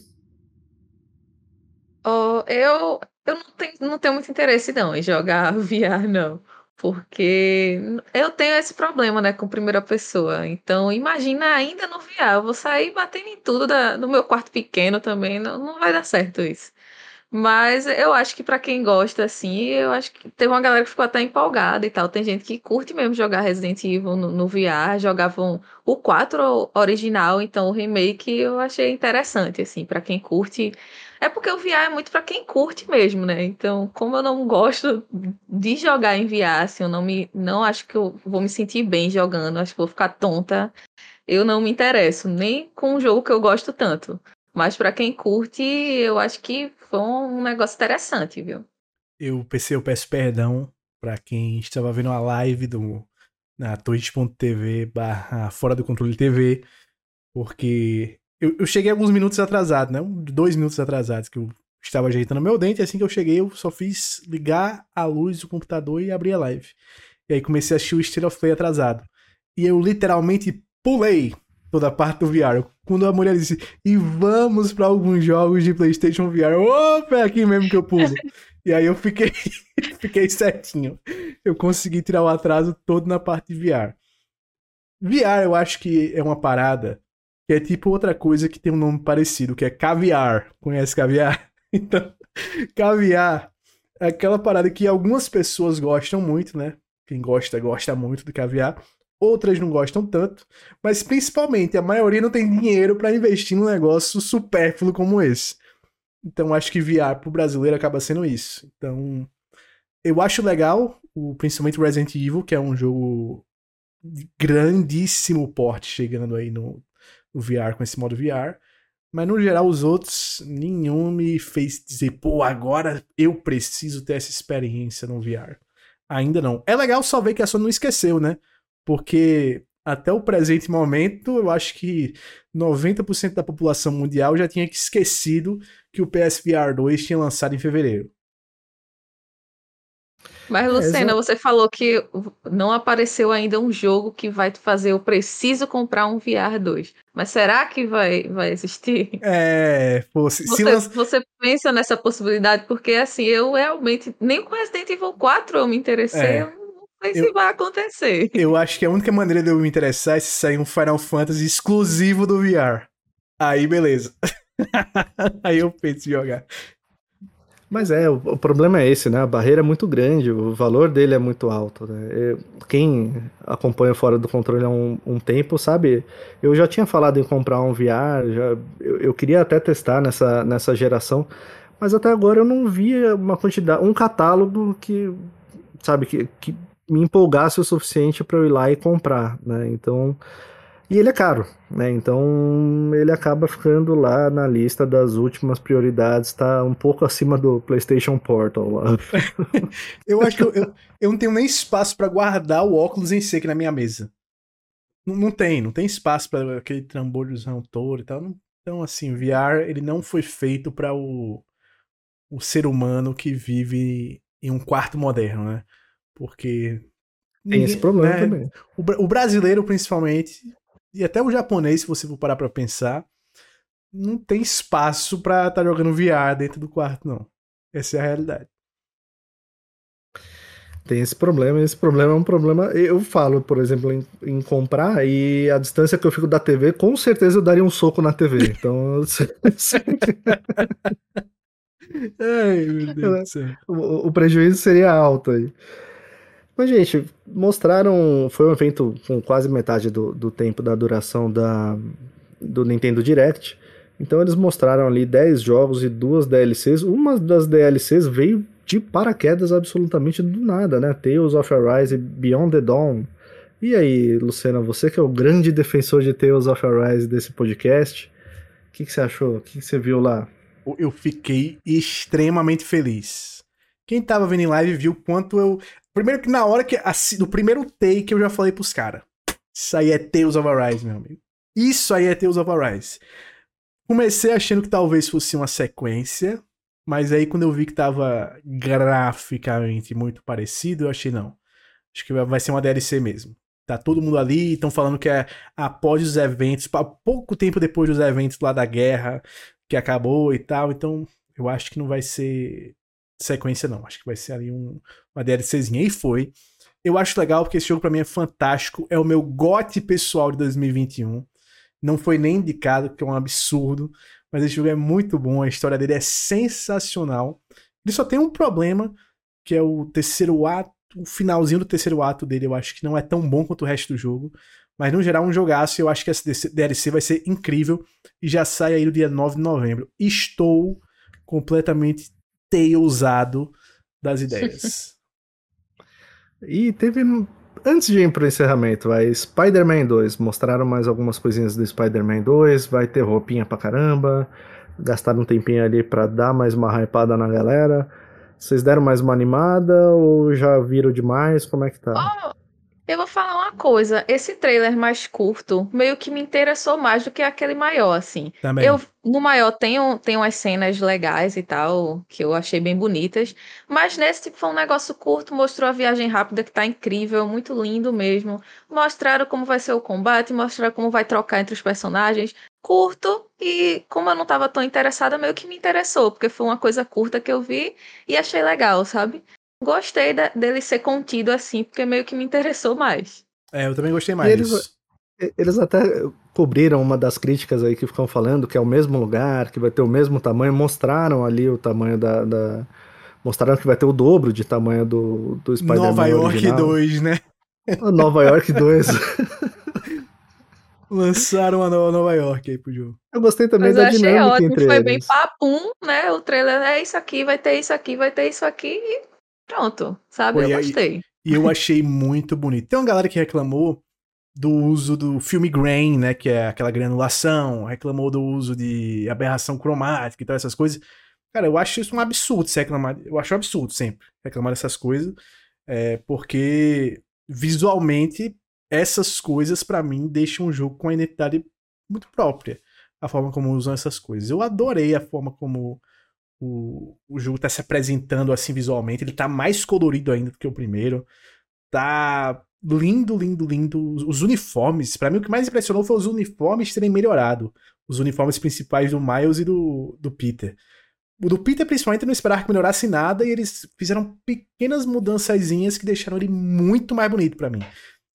Oh, eu eu não tenho, não tenho muito interesse não em jogar VR, não. Porque eu tenho esse problema, né, com primeira pessoa. Então, imagina ainda no VR, eu vou sair batendo em tudo da, no meu quarto pequeno também, não, não vai dar certo isso. Mas eu acho que para quem gosta, assim, eu acho que tem uma galera que ficou até empolgada e tal. Tem gente que curte mesmo jogar Resident Evil no, no VR, jogavam o 4 original, então o remake eu achei interessante, assim, para quem curte. É porque o VR é muito para quem curte mesmo, né? Então, como eu não gosto de jogar em VR, assim, eu não me não acho que eu vou me sentir bem jogando, acho que vou ficar tonta. Eu não me interesso nem com um jogo que eu gosto tanto. Mas para quem curte, eu acho que foi um negócio interessante, viu? Eu eu peço perdão para quem estava vendo a live do na twitch.tv barra fora do controle TV, porque eu, eu, cheguei alguns minutos atrasado, né? Dois minutos atrasados, que eu estava ajeitando meu dente, e assim que eu cheguei, eu só fiz ligar a luz do computador e abrir a live. E aí comecei a assistir o State of Play atrasado. E eu literalmente pulei toda a parte do VR. Quando a mulher disse, e vamos para alguns jogos de PlayStation VR. Opa, é aqui mesmo que eu pulo. e aí eu fiquei, fiquei certinho. Eu consegui tirar o atraso todo na parte de VR. VR eu acho que é uma parada que é tipo outra coisa que tem um nome parecido, que é caviar. Conhece caviar? Então, caviar é aquela parada que algumas pessoas gostam muito, né? Quem gosta, gosta muito do caviar outras não gostam tanto, mas principalmente a maioria não tem dinheiro para investir num negócio supérfluo como esse. Então acho que VR pro brasileiro acaba sendo isso. Então eu acho legal, o, principalmente Resident Evil, que é um jogo grandíssimo porte chegando aí no, no VR com esse modo VR. Mas no geral, os outros, nenhum me fez dizer, pô, agora eu preciso ter essa experiência no VR. Ainda não. É legal só ver que a Sony não esqueceu, né? porque até o presente momento, eu acho que 90% da população mundial já tinha esquecido que o PSVR 2 tinha lançado em fevereiro. Mas, Lucena, é, você falou que não apareceu ainda um jogo que vai fazer eu preciso comprar um VR 2. Mas será que vai, vai existir? É, pô, se, você, se lança... você pensa nessa possibilidade? Porque, assim, eu realmente, nem com Resident Evil 4 eu me interessei. É sei eu, se vai acontecer. Eu acho que a única maneira de eu me interessar é se sair um Final Fantasy exclusivo do VR. Aí, beleza. Aí eu penso em jogar. Mas é, o, o, problema é esse, né? A barreira é muito grande, o valor dele é muito alto. Né? Eu, quem acompanha Fora do Controle há um, um, tempo sabe, eu já tinha falado em comprar um VR, já, eu, eu, queria até testar nessa, nessa geração, mas até agora eu não via uma quantidade, um catálogo que, sabe, que, que me empolgasse o suficiente para eu ir lá e comprar, né? Então, e ele é caro, né? Então ele acaba ficando lá na lista das últimas prioridades, tá um pouco acima do PlayStation Portal lá. eu acho que eu, eu, eu, não tenho nem espaço para guardar o óculos em si aqui na minha mesa. Não, não tem, não tem espaço para aquele trambolhozão todo e tal. Então, assim, VR ele não foi feito para o, o ser humano que vive em um quarto moderno, né? Porque Tem esse problema né? também. O, o, brasileiro, principalmente, e até o japonês, se você for parar pra pensar, não tem espaço pra estar tá jogando VR dentro do quarto, não. Essa é a realidade. Tem esse problema, esse problema é um problema. Eu falo, por exemplo, em, em, comprar e a distância que eu fico da TV, com certeza eu daria um soco na TV. Então. Ai, meu Deus do céu. O, o prejuízo seria alto aí. Mas, gente, mostraram. Foi um evento com quase metade do, do tempo da duração da, do Nintendo Direct. Então eles mostraram ali 10 jogos e duas DLCs. Uma das DLCs veio de paraquedas absolutamente do nada, né? Tales of Arise e Beyond the Dawn. E aí, Luciana, você que é o grande defensor de Tales of Arise desse podcast, o que, que, você achou? O que, que, você viu lá? Eu fiquei extremamente feliz. Quem tava vendo em live viu quanto eu. Primeiro que na hora que. Assim, no primeiro take eu já falei pros caras. Isso aí é Tales of Arise, meu amigo. Isso aí é Tales of Arise. Comecei achando que talvez fosse uma sequência, mas aí quando eu vi que tava graficamente muito parecido, eu achei não. Acho que vai ser uma DLC mesmo. Tá todo mundo ali, estão falando que é após os eventos, pouco tempo depois dos eventos lá da guerra que acabou e tal, então eu acho que não vai ser sequência não, acho que vai ser ali um, uma DLCzinha. E foi. Eu acho legal porque esse jogo para mim é fantástico, é o meu gote pessoal de 2021. Não foi nem indicado, que é um absurdo. Mas esse jogo é muito bom, a história dele é sensacional. Ele só tem um problema, que é o terceiro ato, o finalzinho do terceiro ato dele, eu acho que não é tão bom quanto o resto do jogo. Mas no geral, um jogaço, eu acho que essa DLC vai ser incrível. E já sai aí no dia 9 de novembro. Estou completamente teusado das ideias. e teve antes de ir pro encerramento, vai Spider-Man 2. Mostraram mais algumas coisinhas do Spider-Man 2. Vai ter roupinha pra caramba. Gastaram um tempinho ali pra dar mais uma hypada na galera. Vocês deram mais uma animada ou já viram demais? Como é que tá? Oh, eu vou falar uma coisa, esse trailer mais curto meio que me interessou mais do que aquele maior, assim. Também. Eu, no maior tem, um, tem umas cenas legais e tal, que eu achei bem bonitas, mas nesse tipo, foi um negócio curto, mostrou a viagem rápida que tá incrível, muito lindo mesmo. Mostraram como vai ser o combate, mostraram como vai trocar entre os personagens. Curto, e como eu não tava tão interessada, meio que me interessou, porque foi uma coisa curta que eu vi e achei legal, sabe? Gostei da, dele ser contido assim, porque meio que me interessou mais. É, eu também gostei mais. Eles, eles até cobriram uma das críticas aí que ficam falando que é o mesmo lugar, que vai ter o mesmo tamanho, mostraram ali o tamanho da. da mostraram que vai ter o dobro de tamanho do, do Spider-Man. Nova York original. 2, né? Nova York 2. Lançaram a Nova York aí pro jogo. Eu gostei também Mas da eu dinâmica ótimo, entre foi eles. bem papum, né? O trailer é isso aqui, vai ter isso aqui, vai ter isso aqui e Pronto, sabe? Pô, eu gostei. E eu achei muito bonito. Tem uma galera que reclamou do uso do filme grain, né, que é aquela granulação, reclamou do uso de aberração cromática e tal, essas coisas. Cara, eu acho isso um absurdo se reclamar. Eu acho um absurdo sempre reclamar dessas coisas, é, porque visualmente essas coisas para mim deixam um jogo com uma identidade muito própria. A forma como usam essas coisas. Eu adorei a forma como o, o jogo tá se apresentando assim visualmente. Ele tá mais colorido ainda do que o primeiro. Tá lindo, lindo, lindo. Os uniformes, para mim o que mais impressionou foi os uniformes terem melhorado. Os uniformes principais do Miles e do, do Peter. O do Peter, principalmente, não esperava que melhorasse nada e eles fizeram pequenas mudançazinhas que deixaram ele muito mais bonito para mim.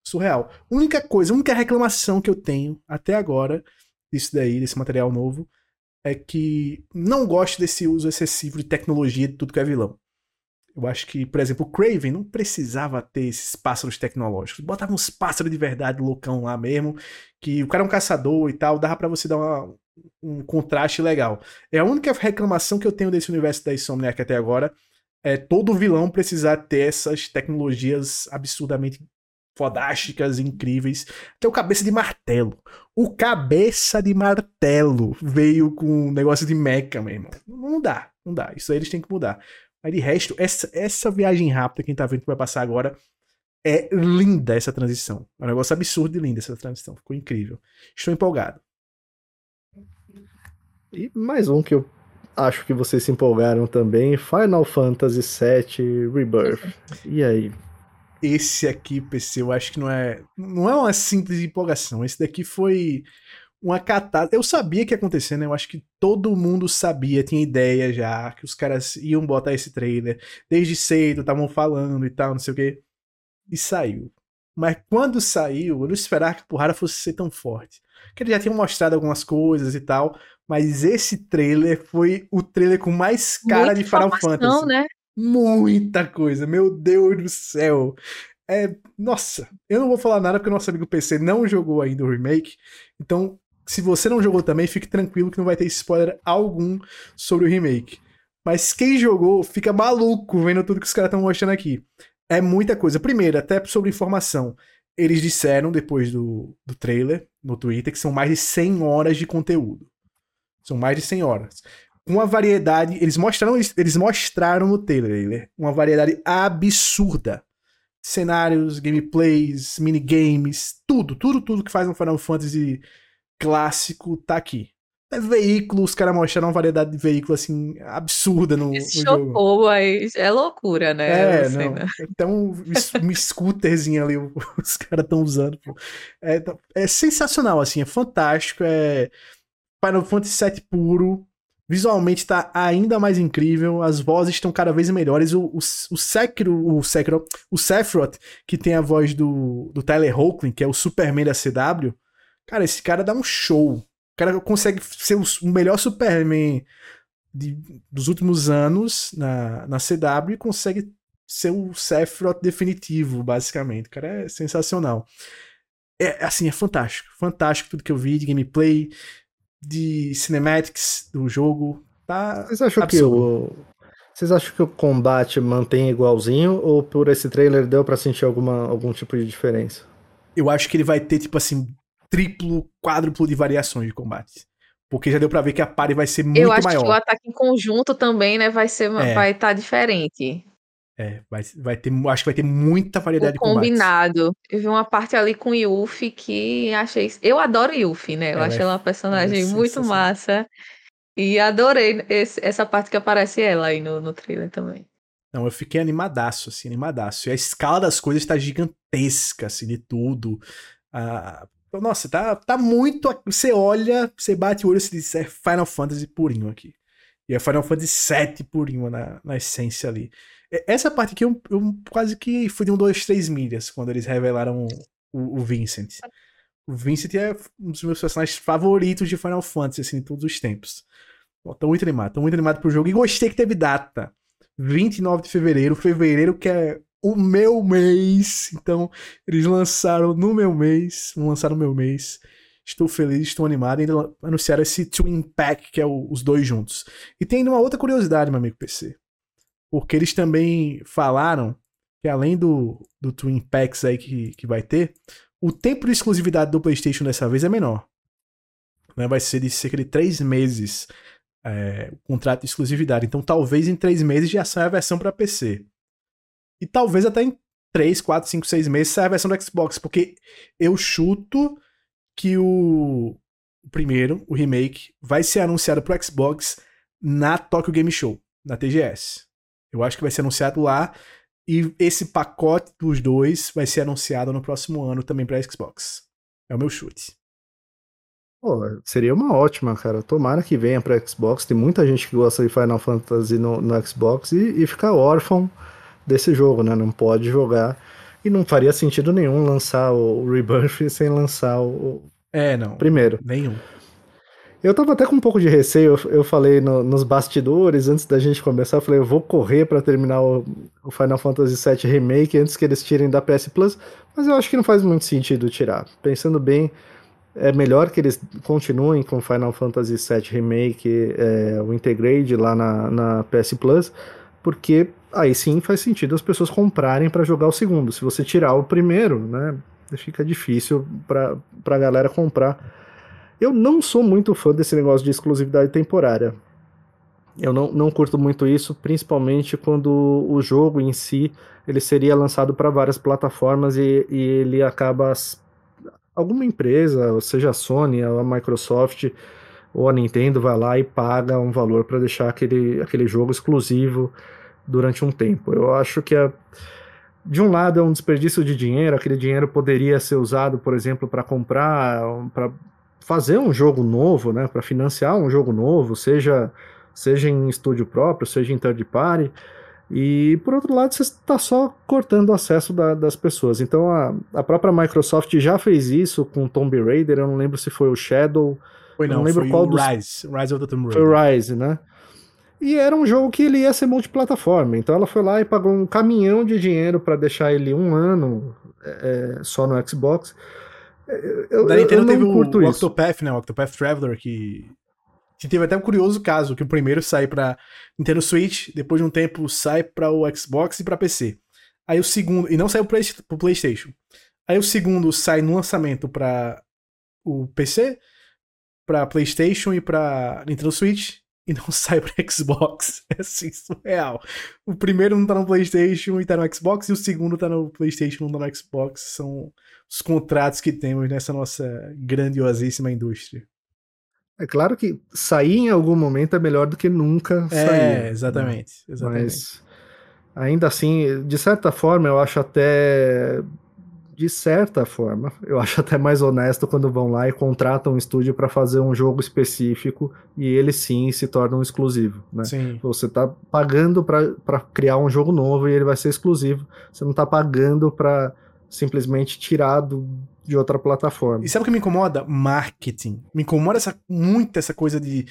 Surreal. Única coisa, única reclamação que eu tenho até agora disso daí, desse material novo, é que não gosto desse uso excessivo de tecnologia de tudo que é vilão. Eu acho que, por exemplo, o Craven não precisava ter esses pássaros tecnológicos. Botava uns pássaros de verdade loucão lá mesmo, que o cara é um caçador e tal, dava para você dar uma, um contraste legal. É a única reclamação que eu tenho desse universo da Insomniac até agora, é todo vilão precisar ter essas tecnologias absurdamente fodásticas, incríveis, que é o Cabeça de Martelo. O Cabeça de Martelo veio com um negócio de mecha, meu irmão. Não dá, não dá. Isso aí eles têm que mudar. Mas de resto, essa, essa viagem rápida, quem tá vendo que vai passar agora, é linda essa transição. É um negócio absurdo de linda essa transição. Ficou incrível. Estou empolgado. E mais um que eu acho que vocês se empolgaram também, Final Fantasy VII Rebirth. E aí? Esse aqui, PC, eu acho que não é, não é uma simples empolgação. Esse daqui foi uma catada. Eu sabia que ia acontecer, né? Eu acho que todo mundo sabia, tinha ideia já, que os caras iam botar esse trailer. Desde cedo, estavam falando e tal, não sei o quê. E saiu. Mas quando saiu, eu não esperava que a porrada fosse ser tão forte. Porque eles já tinham mostrado algumas coisas e tal, mas esse trailer foi o trailer com mais cara Muita de Final Fantasy. Né? Muita coisa, meu Deus do céu. É, nossa, eu não vou falar nada porque o nosso amigo PC não jogou ainda o remake. Então, se você não jogou também, fique tranquilo que não vai ter spoiler algum sobre o remake. Mas quem jogou fica maluco vendo tudo que os caras estão mostrando aqui. É muita coisa. Primeiro, até sobre informação. Eles disseram depois do, do trailer no Twitter que são mais de 100 horas de conteúdo. São mais de 100 horas. Uma variedade. Eles mostraram, eles mostraram no trailer uma variedade absurda. Cenários, gameplays, minigames, tudo, tudo, tudo que faz um Final Fantasy clássico tá aqui. É veículo, os caras mostraram uma variedade de veículo assim absurda no, Esse no jogo. Chocou, aí é loucura, né? É, assim. Né? Então, um scooterzinho ali, os caras estão usando. É, é sensacional, assim, é fantástico. É Final Fantasy VII puro. Visualmente tá ainda mais incrível, as vozes estão cada vez melhores. O, o, o Sekiro, o Sekiro, o Sephiroth, que tem a voz do, do Tyler Hoechlin, que é o Superman da CW, Cara, esse cara dá um show. O cara consegue ser o melhor Superman de, dos últimos anos na, na CW e consegue ser o Sephiroth definitivo, basicamente. O cara é sensacional. É assim, é fantástico. Fantástico tudo que eu vi de gameplay, de cinematics do jogo. Tá Vocês acham que o. Vocês acham que o combate mantém igualzinho ou por esse trailer deu para sentir alguma, algum tipo de diferença? Eu acho que ele vai ter, tipo assim, triplo, quádruplo de variações de combate. Porque já deu pra ver que a party vai ser muito maior. Eu acho maior. que o ataque em conjunto também, né, vai ser, é. vai estar tá diferente. É, vai, vai ter, acho que vai ter muita variedade o de combinado. Eu vi uma parte ali com Yuffie que achei. Eu adoro Yuffie, né? Eu é, achei ela uma personagem é muito massa. E adorei esse, essa parte que aparece ela aí no, no trailer também. Não, eu fiquei animadaço, assim, animadaço. E a escala das coisas está gigantesca, assim, de tudo. Ah, nossa, tá, tá muito. Você olha, você bate o olho e diz: é Final Fantasy purinho aqui. E é Final Fantasy VII purinho na, na essência ali. Essa parte aqui eu, eu quase que fui de um, dois, três milhas quando eles revelaram o, o, Vincent. O Vincent é um dos meus personagens favoritos de Final Fantasy, assim, de todos os tempos. tô muito animado, tô muito animado pro jogo. E gostei que teve data. 29 de fevereiro, fevereiro que é o meu mês. Então, eles lançaram no meu mês, lançaram no meu mês. Estou feliz, estou animado. Ainda anunciaram esse Twin Pack, que é o, os dois juntos. E tem uma outra curiosidade, meu amigo PC. Porque eles também falaram que além do, do Twin Packs aí que, que vai ter, o tempo de exclusividade do PlayStation dessa vez é menor. Né? Vai ser de cerca de três meses é, o contrato de exclusividade. Então, talvez em três meses já saia a versão para PC. E talvez até em 3, 4, 5, 6 meses saia a versão do Xbox, porque eu chuto que o, o primeiro, o remake, vai ser anunciado pro Xbox na Tokyo Game Show, na TGS. Eu acho que vai ser anunciado lá e esse pacote dos dois vai ser anunciado no próximo ano também para Xbox. É o meu chute. Pô, seria uma ótima, cara. Tomara que venha para Xbox. Tem muita gente que gosta de Final Fantasy no, no Xbox e, e ficar órfão desse jogo, né? Não pode jogar. E não faria sentido nenhum lançar o Rebirth sem lançar o. É, não. Primeiro. Nenhum. Eu tava até com um pouco de receio, eu falei no, nos bastidores, antes da gente começar, eu falei, eu vou correr para terminar o, o, Final Fantasy VII Remake antes que eles tirem da PS Plus, mas eu acho que não faz muito sentido tirar. Pensando bem, é melhor que eles continuem com Final Fantasy VII Remake, é, o Integrate lá na, na PS Plus, porque aí sim faz sentido as pessoas comprarem para jogar o segundo. Se você tirar o primeiro, né, fica difícil para a galera comprar. Eu não sou muito fã desse negócio de exclusividade temporária. Eu não, não curto muito isso, principalmente quando o jogo em si ele seria lançado para várias plataformas e, e ele acaba alguma empresa, seja a Sony, a Microsoft ou a Nintendo vai lá e paga um valor para deixar aquele, aquele jogo exclusivo durante um tempo. Eu acho que a, de um lado é um desperdício de dinheiro, aquele dinheiro poderia ser usado, por exemplo, para comprar, para fazer um jogo novo, né, para financiar um jogo novo, seja seja em estúdio próprio, seja em third party. E por outro lado, você está só cortando o acesso da, das pessoas. Então a, a própria Microsoft já fez isso com Tomb Raider, eu não lembro se foi o Shadow. Foi não, não lembro foi qual o dos... Rise, Rise of the Tomb Foi Raider. o Rise, né? E era um jogo que ele ia ser multiplataforma. Então ela foi lá e pagou um caminhão de dinheiro para deixar ele um ano é, só no Xbox. Eu, da Nintendo eu teve o. Octopath, né? O Octopath Traveler, que, que teve até um curioso caso, que o primeiro sai pra Nintendo Switch, depois de um tempo sai pra o Xbox e pra PC. Aí o segundo, e não saiu pro pro PlayStation. Aí o segundo sai no lançamento pra o PC, pra PlayStation e pra Nintendo Switch, e não sai pra Xbox. É assim, surreal. O primeiro não tá no PlayStation e tá no Xbox, e o segundo tá no PlayStation e não tá no Xbox. São os contratos que temos nessa nossa grandiosíssima indústria. É claro que sair em algum momento é melhor do que nunca sair. É, né? exatamente. exatamente. Mas ainda assim, de certa forma, eu acho até. De certa forma, eu acho até mais honesto quando vão lá e contratam um estúdio para fazer um jogo específico e ele sim se torna um exclusivo, né? Sim. Você tá pagando para criar um jogo novo e ele vai ser exclusivo. Você não tá pagando para simplesmente tirar do, de outra plataforma. E sabe o que me incomoda? Marketing. Me incomoda essa, muito essa coisa de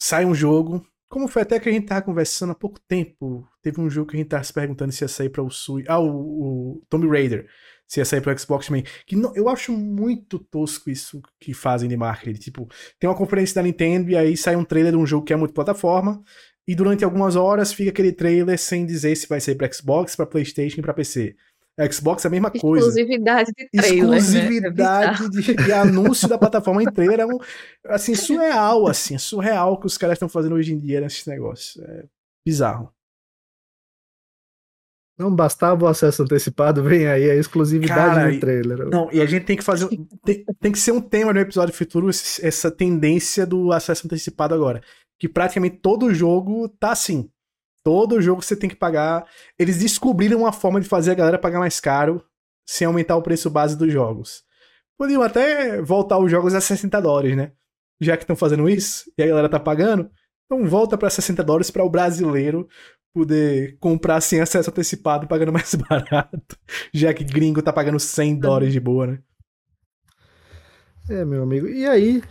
sai um jogo. Como foi até que a gente tava conversando há pouco tempo. Teve um jogo que a gente tava se perguntando se ia sair pra o Sui. Ah, o, o Tomb Raider. Se ia sair pro Xbox também. Que não, eu acho muito tosco isso que fazem de marketing. Tipo, tem uma conferência da Nintendo e aí sai um trailer de um jogo que é multiplataforma. E durante algumas horas fica aquele trailer sem dizer se vai sair pra Xbox, pra Playstation e pra PC. Xbox é a mesma coisa Exclusividade de trailer. né? Exclusividade de, de anúncio da plataforma em trailer é um, assim, surreal, assim, é surreal o que os caras estão fazendo hoje em dia nesses negócios. É bizarro. Não bastava o acesso antecipado, vem aí a exclusividade Cara, no trailer. Não, e a gente tem que fazer. Tem, tem que ser um tema no episódio futuro essa tendência do acesso antecipado agora. Que praticamente todo jogo tá assim. Todo jogo você tem que pagar. Eles descobriram uma forma de fazer a galera pagar mais caro sem aumentar o preço base dos jogos. Podiam até voltar os jogos a 60 dólares, né? Já que estão fazendo isso e a galera tá pagando. Então volta pra 60 dólares para o brasileiro poder comprar sem acesso antecipado pagando mais barato. Já que gringo tá pagando 100 dólares de boa, né? É, meu amigo. E aí,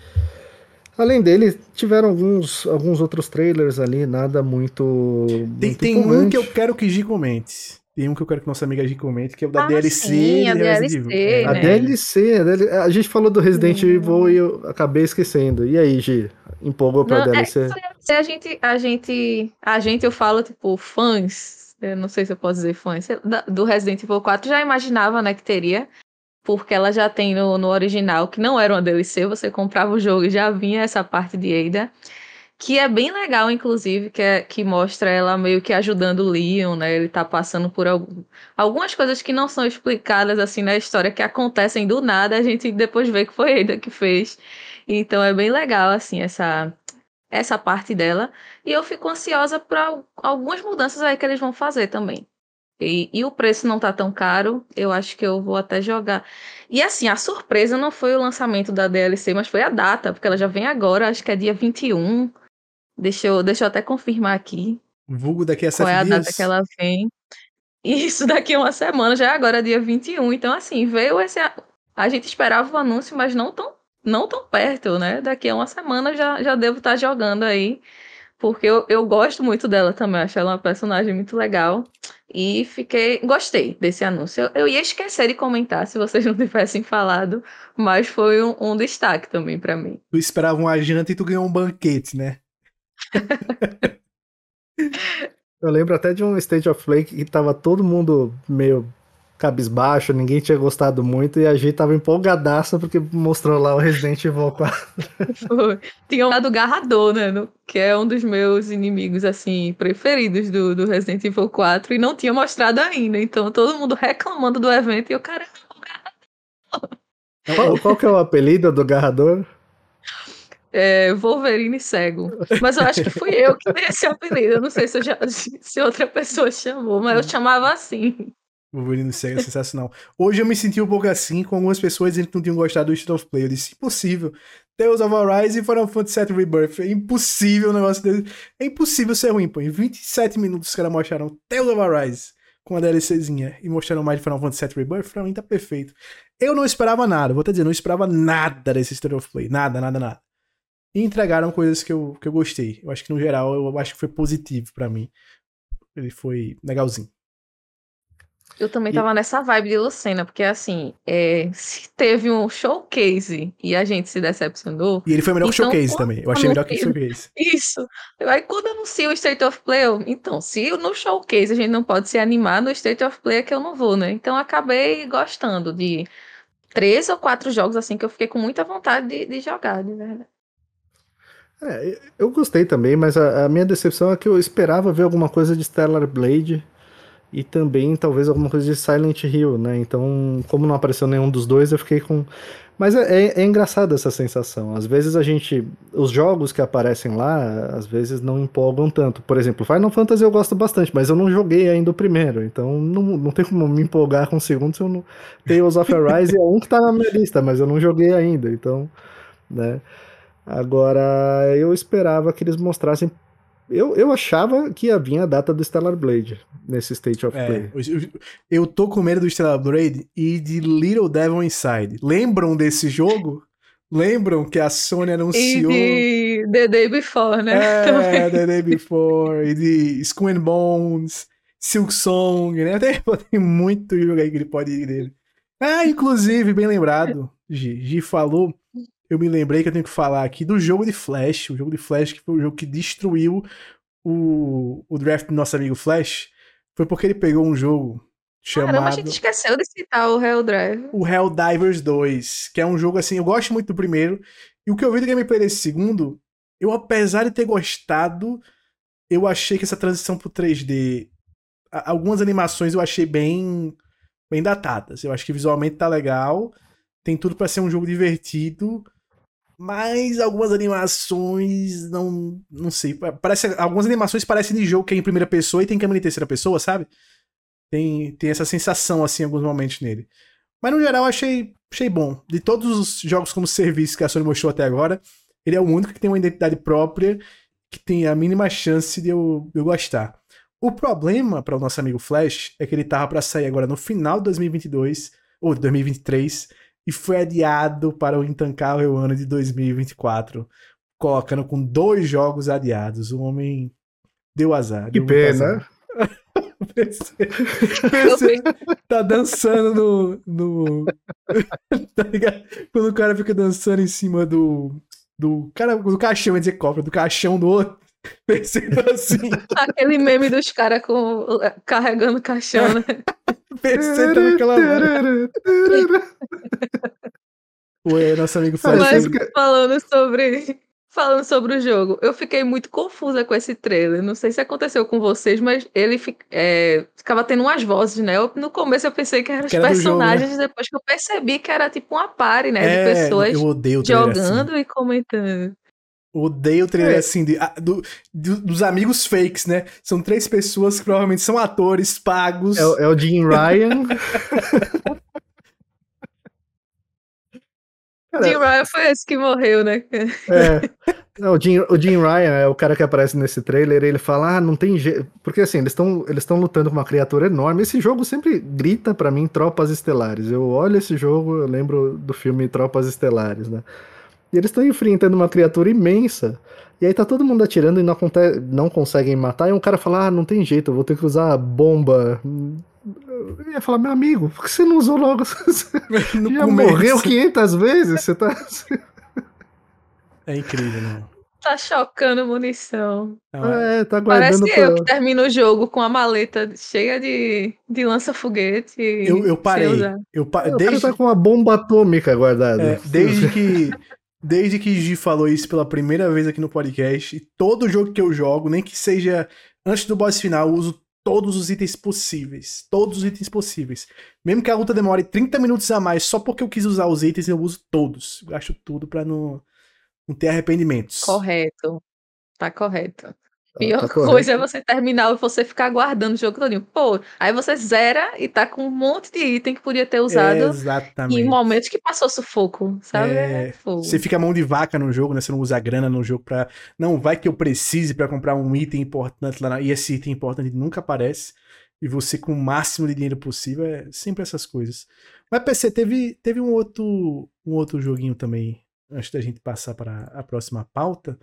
além dele, tiveram alguns, alguns outros trailers ali, nada muito. Tem, muito tem um que eu quero que Gi comente. Tem um que eu quero que nossa amiga Gi comente, que é o da Ah, DLC. sim, a DLC, Evil. A né? DLC, a DL a gente falou do Resident Hum. Evil e eu acabei esquecendo. E aí, Gi? Empolgou pra Não, é, DLC? se a gente, a gente, a gente, eu falo, tipo, fãs, eu não sei se eu posso dizer fãs, do Resident Evil 4 já imaginava, né, que teria, porque ela já tem no, no original, que não era uma DLC, você comprava o jogo e já vinha essa parte de Ada, que é bem legal, inclusive, que, é, que mostra ela meio que ajudando o Leon, né, ele tá passando por algum, algumas coisas que não são explicadas, assim, na história, que acontecem do nada, a gente depois vê que foi Ada que fez, então é bem legal, assim, essa essa parte dela. E eu fico ansiosa para algumas mudanças aí que eles vão fazer também. E, e o preço não tá tão caro, eu acho que eu vou até jogar. E assim, a surpresa não foi o lançamento da DLC, mas foi a data, porque ela já vem agora, acho que é dia 21. Deixa eu, deixa eu até confirmar aqui Vulgo daqui a qual sete é a dias. data que ela vem. Isso daqui a uma semana, já é agora dia 21. Então, assim, veio esse. a- A gente esperava o anúncio, mas não tão, não tão perto, né? Daqui a uma semana já, já devo estar jogando aí. Porque eu, eu gosto muito dela também, acho ela uma personagem muito legal. E fiquei. Gostei desse anúncio. Eu, eu ia esquecer de comentar se vocês não tivessem falado, mas foi um, um destaque também pra mim. Tu esperava uma janta e tu ganhou um banquete, né? Eu lembro até de um State of Play que tava todo mundo meio cabisbaixo, ninguém tinha gostado muito e a gente tava empolgadaça porque mostrou lá o Resident Evil 4. Foi. Tinha o lado garrador, né? no- que é um dos meus inimigos, assim, preferidos do, do Resident Evil 4, e não tinha mostrado ainda. Então, todo mundo reclamando do evento, e eu, cara, Qual, qual que é o apelido do Garrador? é Wolverine cego. Mas eu acho que fui eu que dei esse apelido. Eu não sei se, já, se outra pessoa chamou, mas eu chamava assim. Wolverine Sega é sensacional. Hoje eu me senti um pouco assim, com algumas pessoas dizendo que não tinham gostado do State of Play. Eu disse, impossível. Tales of Arise e Final Fantasy VII Rebirth. É impossível o negócio dele. É impossível ser ruim, pô. Em 27 minutos os caras mostraram Tales of Arise com a DLCzinha e mostraram mais de Final Fantasy VII Rebirth. Pra mim tá perfeito. Eu não esperava nada, vou até dizer, não esperava nada desse State of Play. Nada, nada, nada. E entregaram coisas que eu, que eu gostei. Eu acho que no geral, eu acho que foi positivo para mim. Ele foi legalzinho. Eu também tava nessa vibe de Lucena, porque assim, é, se teve um showcase e a gente se decepcionou. E ele foi melhor então, que o showcase também. Eu achei melhor que o showcase. Isso. Aí quando anuncia o State of Play, eu, então, se no showcase a gente não pode se animar, no State of Play é que eu não vou, né? Então acabei gostando de três ou quatro jogos assim que eu fiquei com muita vontade de, de jogar, de verdade. É, eu gostei também, mas a, a minha decepção é que eu esperava ver alguma coisa de Stellar Blade e também talvez alguma coisa de Silent Hill, né? Então, como não apareceu nenhum dos dois, eu fiquei com. Mas é, é, é engraçado essa sensação. Às vezes a gente. Os jogos que aparecem lá, às vezes não empolgam tanto. Por exemplo, Final Fantasy eu gosto bastante, mas eu não joguei ainda o primeiro. Então não, não tem como me empolgar com o segundo se eu não. Tales of Arise é um que tá na minha lista, mas eu não joguei ainda. Então, né? Agora, eu esperava que eles mostrassem eu, eu achava que ia vir a data do Stellar Blade nesse State of é, Play. Eu, eu tô com medo do Stellar Blade e de Little Devil Inside. Lembram desse jogo? Lembram que a Sony anunciou. E de The Day Before, né? É, The Day Before. e de Skull and Bones, Silk Song, né? Tem, tem muito jogo aí que ele pode ir dele. Ah, inclusive, bem lembrado, Gi, Gi falou eu me lembrei que eu tenho que falar aqui do jogo de Flash. O jogo de Flash, que foi o jogo que destruiu o, o draft do nosso amigo Flash. Foi porque ele pegou um jogo chamado. Caramba, a gente esqueceu de citar o Hell Drive. O Hell Divers 2, que é um jogo assim. Eu gosto muito do primeiro. E o que eu vi do gameplay desse segundo, eu apesar de ter gostado, eu achei que essa transição pro 3D. Algumas animações eu achei bem. bem datadas. Eu acho que visualmente tá legal. Tem tudo para ser um jogo divertido mas algumas animações não não sei, parece algumas animações parecem de jogo que é em primeira pessoa e tem câmera em terceira pessoa, sabe? Tem, tem essa sensação assim em alguns momentos nele. Mas no geral achei achei bom. De todos os jogos como serviço que a Sony mostrou até agora, ele é o único que tem uma identidade própria, que tem a mínima chance de eu, de eu gostar. O problema para o nosso amigo Flash é que ele tava para sair agora no final de 2022 ou 2023 e foi adiado para o intancável ano de 2024, colocando com dois jogos adiados. O homem deu azar. Que pena. PC, PC tá dançando no. no tá ligado? Quando o cara fica dançando em cima do. Do, cara, do caixão, ia dizer cobra, do caixão do outro. Pensando assim. Aquele meme dos caras carregando caixão, né? Pensando naquela Ué, nosso amigo Flash. Mas, falando sobre falando sobre o jogo, eu fiquei muito confusa com esse trailer. Não sei se aconteceu com vocês, mas ele é, ficava tendo umas vozes, né? Eu, no começo eu pensei que eram os personagens, jogo, né? depois que eu percebi que era tipo uma party, né? É, de pessoas jogando assim. e comentando. Odeio o trailer é. assim, de, do, do, dos amigos fakes, né? São três pessoas que provavelmente são atores pagos. É, é o Jim Ryan. Jim Ryan foi esse que morreu, né? É. o, Jim, o Jim Ryan é o cara que aparece nesse trailer. Ele fala: Ah, não tem jeito. Porque assim, eles estão eles lutando com uma criatura enorme. Esse jogo sempre grita para mim Tropas Estelares. Eu olho esse jogo, eu lembro do filme Tropas Estelares, né? E eles estão enfrentando uma criatura imensa. E aí tá todo mundo atirando e não, não conseguem matar. E um cara fala: Ah, não tem jeito, eu vou ter que usar bomba. Eu ia falar, meu amigo, por que você não usou logo? Você já começo. morreu 500 vezes? Você tá. é incrível, né? Tá chocando munição. É, tá guardando. Parece pra... eu que termino o jogo com a maleta cheia de, de lança-foguete. Eu, eu parei. Eu pa... desde... O cara tá com uma bomba atômica guardada. É, desde que Desde que Gi falou isso pela primeira vez aqui no podcast, e todo jogo que eu jogo, nem que seja antes do boss final, eu uso todos os itens possíveis. Todos os itens possíveis. Mesmo que a luta demore 30 minutos a mais, só porque eu quis usar os itens, eu uso todos. Eu gasto tudo pra não, não ter arrependimentos. Correto. Tá correto. Pior tá coisa é você terminar e você ficar guardando o jogo todinho. Pô, aí você zera e tá com um monte de item que podia ter usado Exatamente. em momentos que passou sufoco, sabe? É, fogo. Você fica mão de vaca no jogo, né? Você não usa grana no jogo pra. Não, vai que eu precise pra comprar um item importante lá. na- E esse item importante nunca aparece. E você, com o máximo de dinheiro possível, é sempre essas coisas. Mas PC, teve, teve um outro um outro joguinho também, antes da gente passar para a próxima pauta,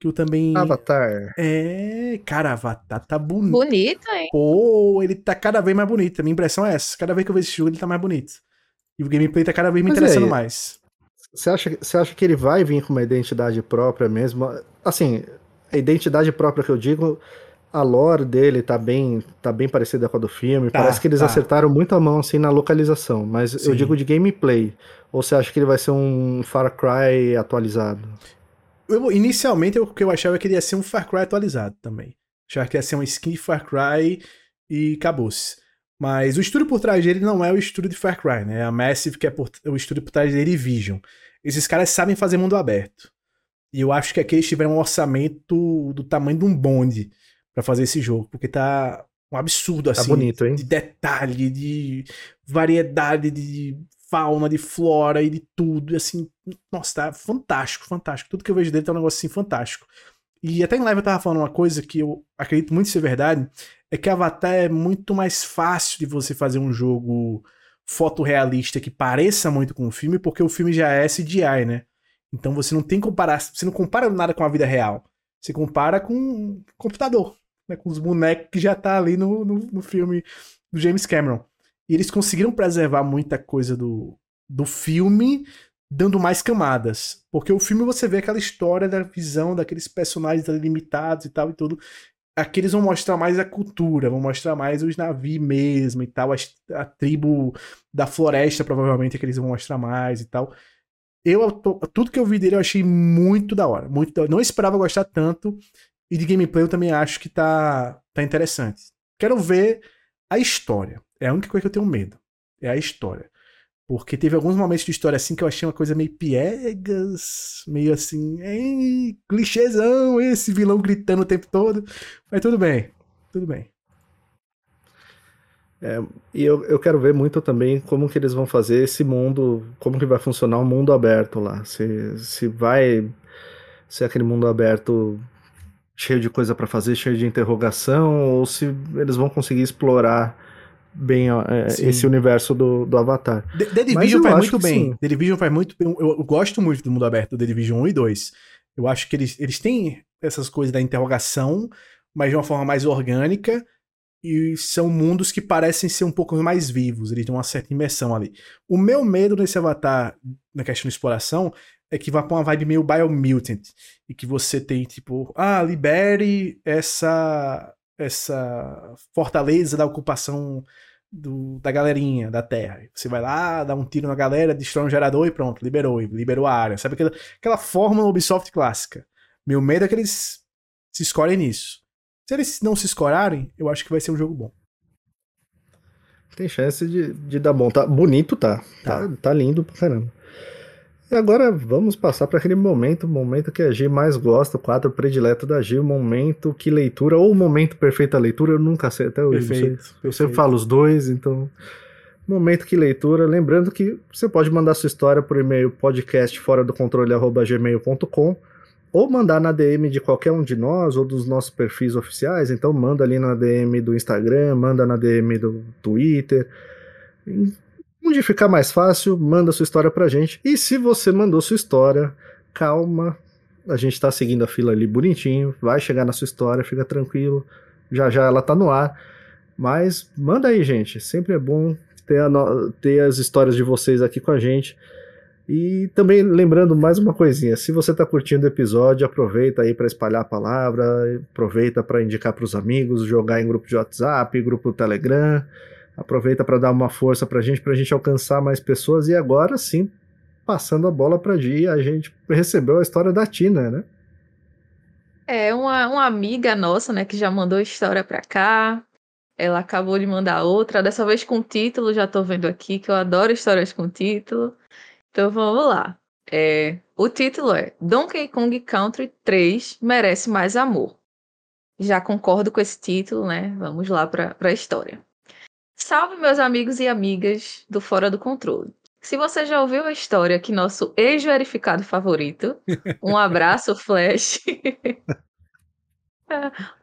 que eu também. Avatar. É, cara, Avatar tá bonito. Bonito, hein? Pô, ele tá cada vez mais bonito. A minha impressão é essa. Cada vez que eu vejo esse jogo, ele tá mais bonito. E o gameplay tá cada vez me Mas interessando aí, mais. Você acha, você acha que ele vai vir com uma identidade própria mesmo? Assim, a identidade própria que eu digo, a lore dele tá bem, tá bem parecida com a do filme. Tá, Parece que eles tá. acertaram muito a mão assim na localização. Mas Sim. eu digo de gameplay. Ou você acha que ele vai ser um Far Cry atualizado? Eu, inicialmente, o que eu achava é que ele ia ser um Far Cry atualizado também. Achava que ia ser uma skin de Far Cry e acabou-se. Mas o estúdio por trás dele não é o estúdio de Far Cry, né? É a Massive, que é por- o estúdio por trás dele, Division. Esses caras sabem fazer mundo aberto. E eu acho que aqui eles tiveram um orçamento do tamanho de um bonde pra fazer esse jogo, porque tá um absurdo Tá assim. bonito, hein? De detalhe, de variedade de fauna, de flora e de tudo. E assim, nossa, tá fantástico, fantástico. Tudo que eu vejo dele tá um negócio assim fantástico. E até em live eu tava falando uma coisa que eu acredito muito ser verdade, é que Avatar é muito mais fácil de você fazer um jogo fotorrealista que pareça muito com o filme, porque o filme já é CGI, né? Então você não tem comparar, você não compara nada com a vida real. Você compara com um computador, né? Com os bonecos que já tá ali no, no, no filme do James Cameron. E eles conseguiram preservar muita coisa do, do filme, dando mais camadas. Porque o filme você vê aquela história da visão daqueles personagens limitados e tal e tudo. Aqui eles vão mostrar mais a cultura, vão mostrar mais os navios mesmo e tal. A, a tribo da floresta, provavelmente, é que eles vão mostrar mais e tal. Eu, tudo que eu vi dele eu achei muito da hora. Muito da hora. Não esperava gostar tanto. E de gameplay eu também acho que tá, tá interessante. Quero ver a história. É a única coisa que eu tenho medo. É a história. Porque teve alguns momentos de história assim que eu achei uma coisa meio piegas, meio assim, ei, clichêzão, esse vilão gritando o tempo todo. Mas tudo bem, tudo bem. E eu, eu quero ver muito também como que eles vão fazer esse mundo, como que vai funcionar o mundo aberto lá. Se, se vai ser aquele mundo aberto cheio de coisa pra fazer, cheio de interrogação, ou se eles vão conseguir explorar bem ó, é, esse universo do, do Avatar. The, The Division faz muito bem. sim. The Division faz muito bem. Eu, eu gosto muito do mundo aberto do The Division 1 e 2. Eu acho que eles, eles têm essas coisas da interrogação, mas de uma forma mais orgânica. E são mundos que parecem ser um pouco mais vivos. Eles têm uma certa imersão ali. O meu medo nesse Avatar, na questão de exploração, é que vá pra uma vibe meio Biomutant. E que você tem, tipo, ah, libere essa, essa fortaleza da ocupação do- da galerinha da Terra. Você vai lá, dá um tiro na galera, destrói um gerador e pronto, liberou, liberou a área. Sabe aquela, aquela fórmula Ubisoft clássica? Meu medo é que eles se escolhem nisso. Se eles não se escorarem, eu acho que vai ser um jogo bom. Tem chance de, de dar bom. Tá bonito, tá. Tá. Tá, tá lindo pra caramba. E agora vamos passar para aquele momento, o momento que a G mais gosta, o quadro predileto da G, o momento que leitura, ou o momento perfeita leitura, eu nunca sei até hoje. sei. Perfeito. Eu sempre perfeito. falo os dois, então. Momento que leitura. Lembrando que você pode mandar sua história por e-mail podcast fora do controle gmail.com ou mandar na DM de qualquer um de nós ou dos nossos perfis oficiais. Então manda ali na DM do Instagram, manda na DM do Twitter. Onde ficar mais fácil, manda sua história pra gente. E se você mandou sua história, calma. A gente tá seguindo a fila ali bonitinho. Vai chegar na sua história, fica tranquilo. Já já ela tá no ar. Mas manda aí, gente. Sempre é bom ter, no- ter as histórias de vocês aqui com a gente. E também lembrando mais uma coisinha, se você está curtindo o episódio, aproveita aí para espalhar a palavra, aproveita para indicar para os amigos, jogar em grupo de WhatsApp, grupo Telegram, aproveita para dar uma força para a gente, para a gente alcançar mais pessoas. E agora sim, passando a bola para Di, a gente recebeu a história da Tina, né? É uma, uma amiga nossa, né, que já mandou história pra cá. Ela acabou de mandar outra, dessa vez com título, já tô vendo aqui, que eu adoro histórias com título. Então vamos lá. É, o título é Donkey Kong Country 3 merece mais amor. já concordo com esse título, né? Vamos lá para a história. Salve, meus amigos e amigas do Fora do Controle. Se você já ouviu a história que nosso ex-verificado favorito, um abraço, Flash.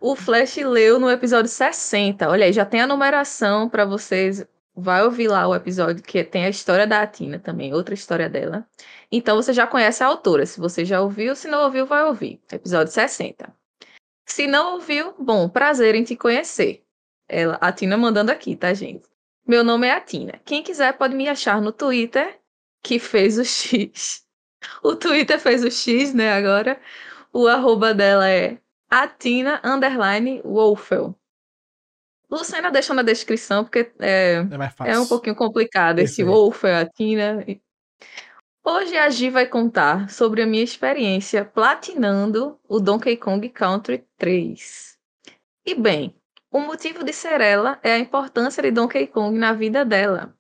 o Flash leu no episódio 60. Olha aí, já tem a numeração para vocês. Vai ouvir lá o episódio que tem a história da Atina também, outra história dela. Então você já conhece a autora. Se você já ouviu, se não ouviu, vai ouvir. Episódio 60. Se não ouviu, bom, prazer em te conhecer. Ela, a Tina mandando aqui, tá, gente? Meu nome é Atina. Quem quiser pode me achar no Twitter, que fez o X. O Twitter fez o X, né, agora. O arroba dela é Atina underline Wolfel. Lucena deixou na descrição, porque é, é, é um pouquinho complicado esse Wolfel, Atina. Hoje a Gi vai contar sobre a minha experiência platinando o Donkey Kong Country 3. E bem, o motivo de ser ela é a importância de Donkey Kong na vida dela.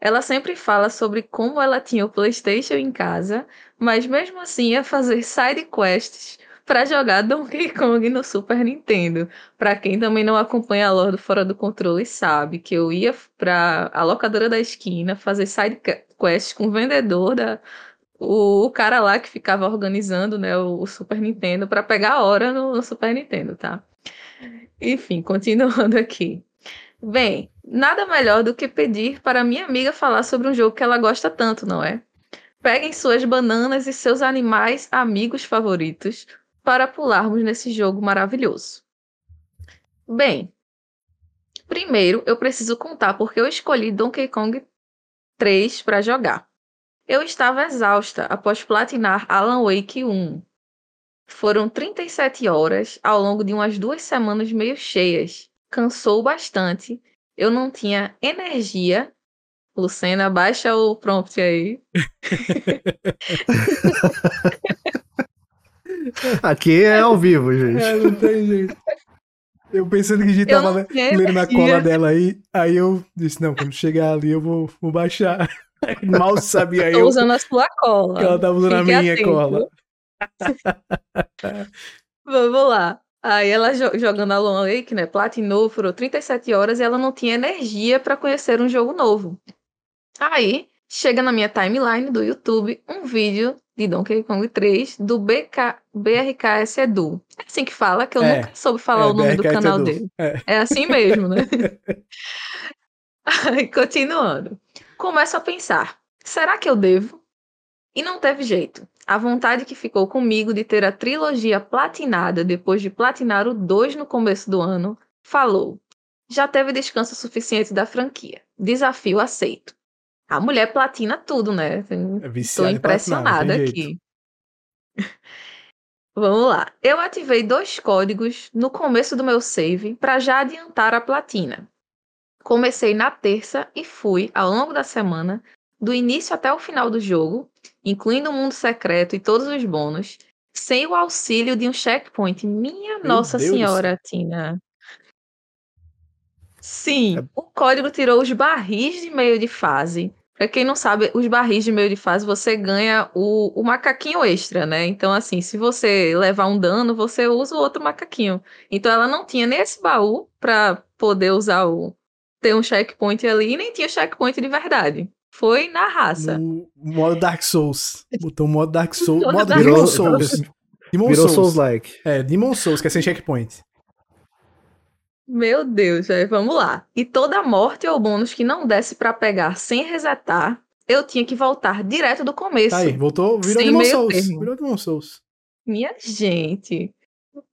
Ela sempre fala sobre como ela tinha o PlayStation em casa, mas mesmo assim ia fazer side quests para jogar Donkey Kong no Super Nintendo. Para quem também não acompanha a lore do Fora do Controle sabe que eu ia para a locadora da esquina fazer side quests com o vendedor da o, cara lá que ficava organizando, né, o, Super Nintendo para pegar a hora no Super Nintendo, tá? Enfim, continuando aqui. Bem, nada melhor do que pedir para minha amiga falar sobre um jogo que ela gosta tanto, não é? Peguem suas bananas e seus animais amigos favoritos para pularmos nesse jogo maravilhoso. Bem, primeiro eu preciso contar porque eu escolhi Donkey Kong 3 para jogar. Eu estava exausta após platinar Alan Wake 1, foram 37 horas ao longo de umas duas semanas meio cheias. Cansou bastante. Eu não tinha energia. Lucena, baixa o prompt aí. Aqui é ao vivo, gente. É, não tem jeito. Eu pensando que a gente tava lendo na cola dela aí, aí eu disse, não, quando chegar ali eu vou, vou baixar. Mal sabia Tô eu. usando a sua cola. Que ela tava usando Fique a minha atento. cola. Vamos lá. Aí ela jogando a Long Lake, né? Platinou, foram 37 horas e ela não tinha energia para conhecer um jogo novo. Aí chega na minha timeline do YouTube um vídeo de Donkey Kong 3 do BK, BRKS Edu. É assim que fala, que eu é, nunca soube falar é, o nome BRKS do canal Edu. dele. É. é assim mesmo, né? Aí, continuando. Começo a pensar: será que eu devo? E não teve jeito. A vontade que ficou comigo de ter a trilogia platinada depois de platinar o 2 no começo do ano falou: já teve descanso suficiente da franquia. Desafio aceito. A mulher platina tudo, né? Estou é impressionada aqui. Vamos lá. Eu ativei dois códigos no começo do meu save para já adiantar a platina. Comecei na terça e fui, ao longo da semana, do início até o final do jogo, incluindo o mundo secreto e todos os bônus, sem o auxílio de um checkpoint. Minha Meu Nossa Deus. Senhora, Tina. Sim, é... o código tirou os barris de meio de fase. Pra quem não sabe, os barris de meio de fase você ganha o, o macaquinho extra, né? Então, assim, se você levar um dano, você usa o outro macaquinho. Então, ela não tinha nesse baú pra poder usar o. ter um checkpoint ali, e nem tinha checkpoint de verdade. Foi na raça. No modo Dark Souls. Botou modo Dark Souls. modo Dark Demon Souls. Demon Virou Souls. like É, Demon Souls, que é sem checkpoint. Meu Deus, é, vamos lá. E toda morte ou bônus que não desse para pegar sem resetar, eu tinha que voltar direto do começo. Tá aí, voltou, virou Demon Souls. Termo. Virou Demon Souls. Minha gente.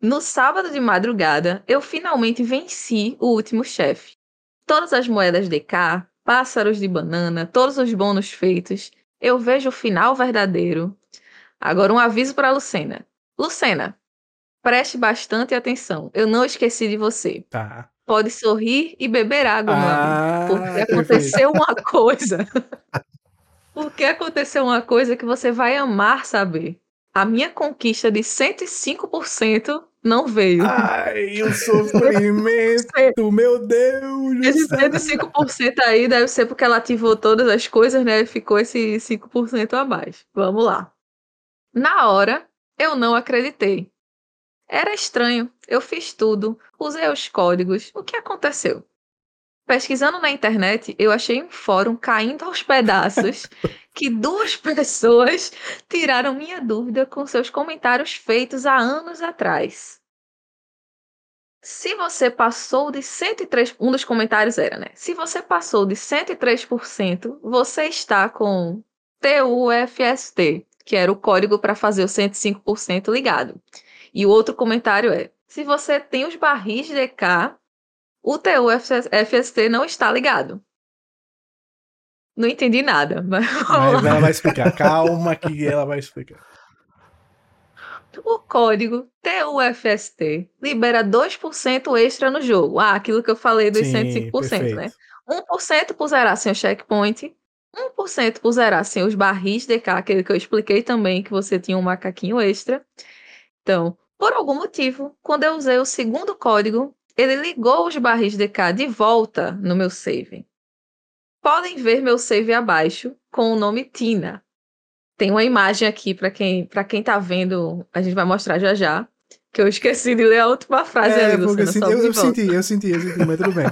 No sábado de madrugada, eu finalmente venci o último chefe. Todas as moedas DK, pássaros de banana, todos os bônus feitos, eu vejo o final verdadeiro. Agora um aviso para Lucena. Lucena, preste bastante atenção. Eu não esqueci de você. Tá. Pode sorrir e beber água, ah, meu Porque aconteceu uma coisa. porque aconteceu uma coisa que você vai amar saber. A minha conquista de 105% não veio. Ai, o sofrimento, meu Deus! Esse 105% aí deve ser porque ela ativou todas as coisas, né? Ficou esse 5% a mais. Vamos lá. Na hora, eu não acreditei. Era estranho. Eu fiz tudo, usei os códigos. O que aconteceu? Pesquisando na internet, eu achei um fórum caindo aos pedaços que duas pessoas tiraram minha dúvida com seus comentários feitos há anos atrás. Se você passou de 103, um dos comentários era, né? Se você passou de 103%, você está com TUFST, que era o código para fazer o 105% ligado. E o outro comentário é: se você tem os barris DK, o TUFST não está ligado. Não entendi nada, mas. Mas ela vai explicar. Calma que ela vai explicar. O código TUFST libera 2% extra no jogo. Ah, aquilo que eu falei dos Sim, 105%, né? perfeito. 1% por zerar sem o checkpoint, 1% por zerar sem os barris DK, aquele que eu expliquei também que você tinha um macaquinho extra. Então, por algum motivo, quando eu usei o segundo código, ele ligou os barris DK de volta no meu save. Podem ver meu save abaixo com o nome Tina. Tem uma imagem aqui para quem para quem tá vendo, a gente vai mostrar já já, que eu esqueci de ler a última frase É, ali, Luciana, eu, senti, eu, de eu senti, eu senti, eu senti, mas tudo bem.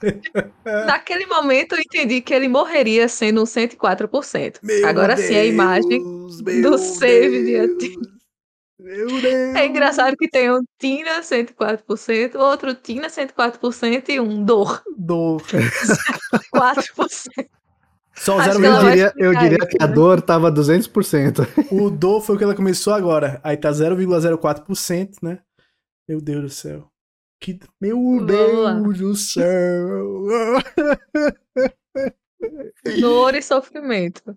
Naquele momento eu entendi que ele morreria sendo um 104%. Meu Agora sim a imagem Deus, do meu save de Deus, Meu Deus. É engraçado que tem um Tina 104%, outro Tina 104% e um Dor Dor. 4%. Só Acho zero Eu diria, eu diria isso, que a né? dor tava 200%. O dor foi o que ela começou agora. Aí tá 0,04%, né? Meu Deus do céu. Que... Meu Vamos lá. Deus do céu. Dor e sofrimento.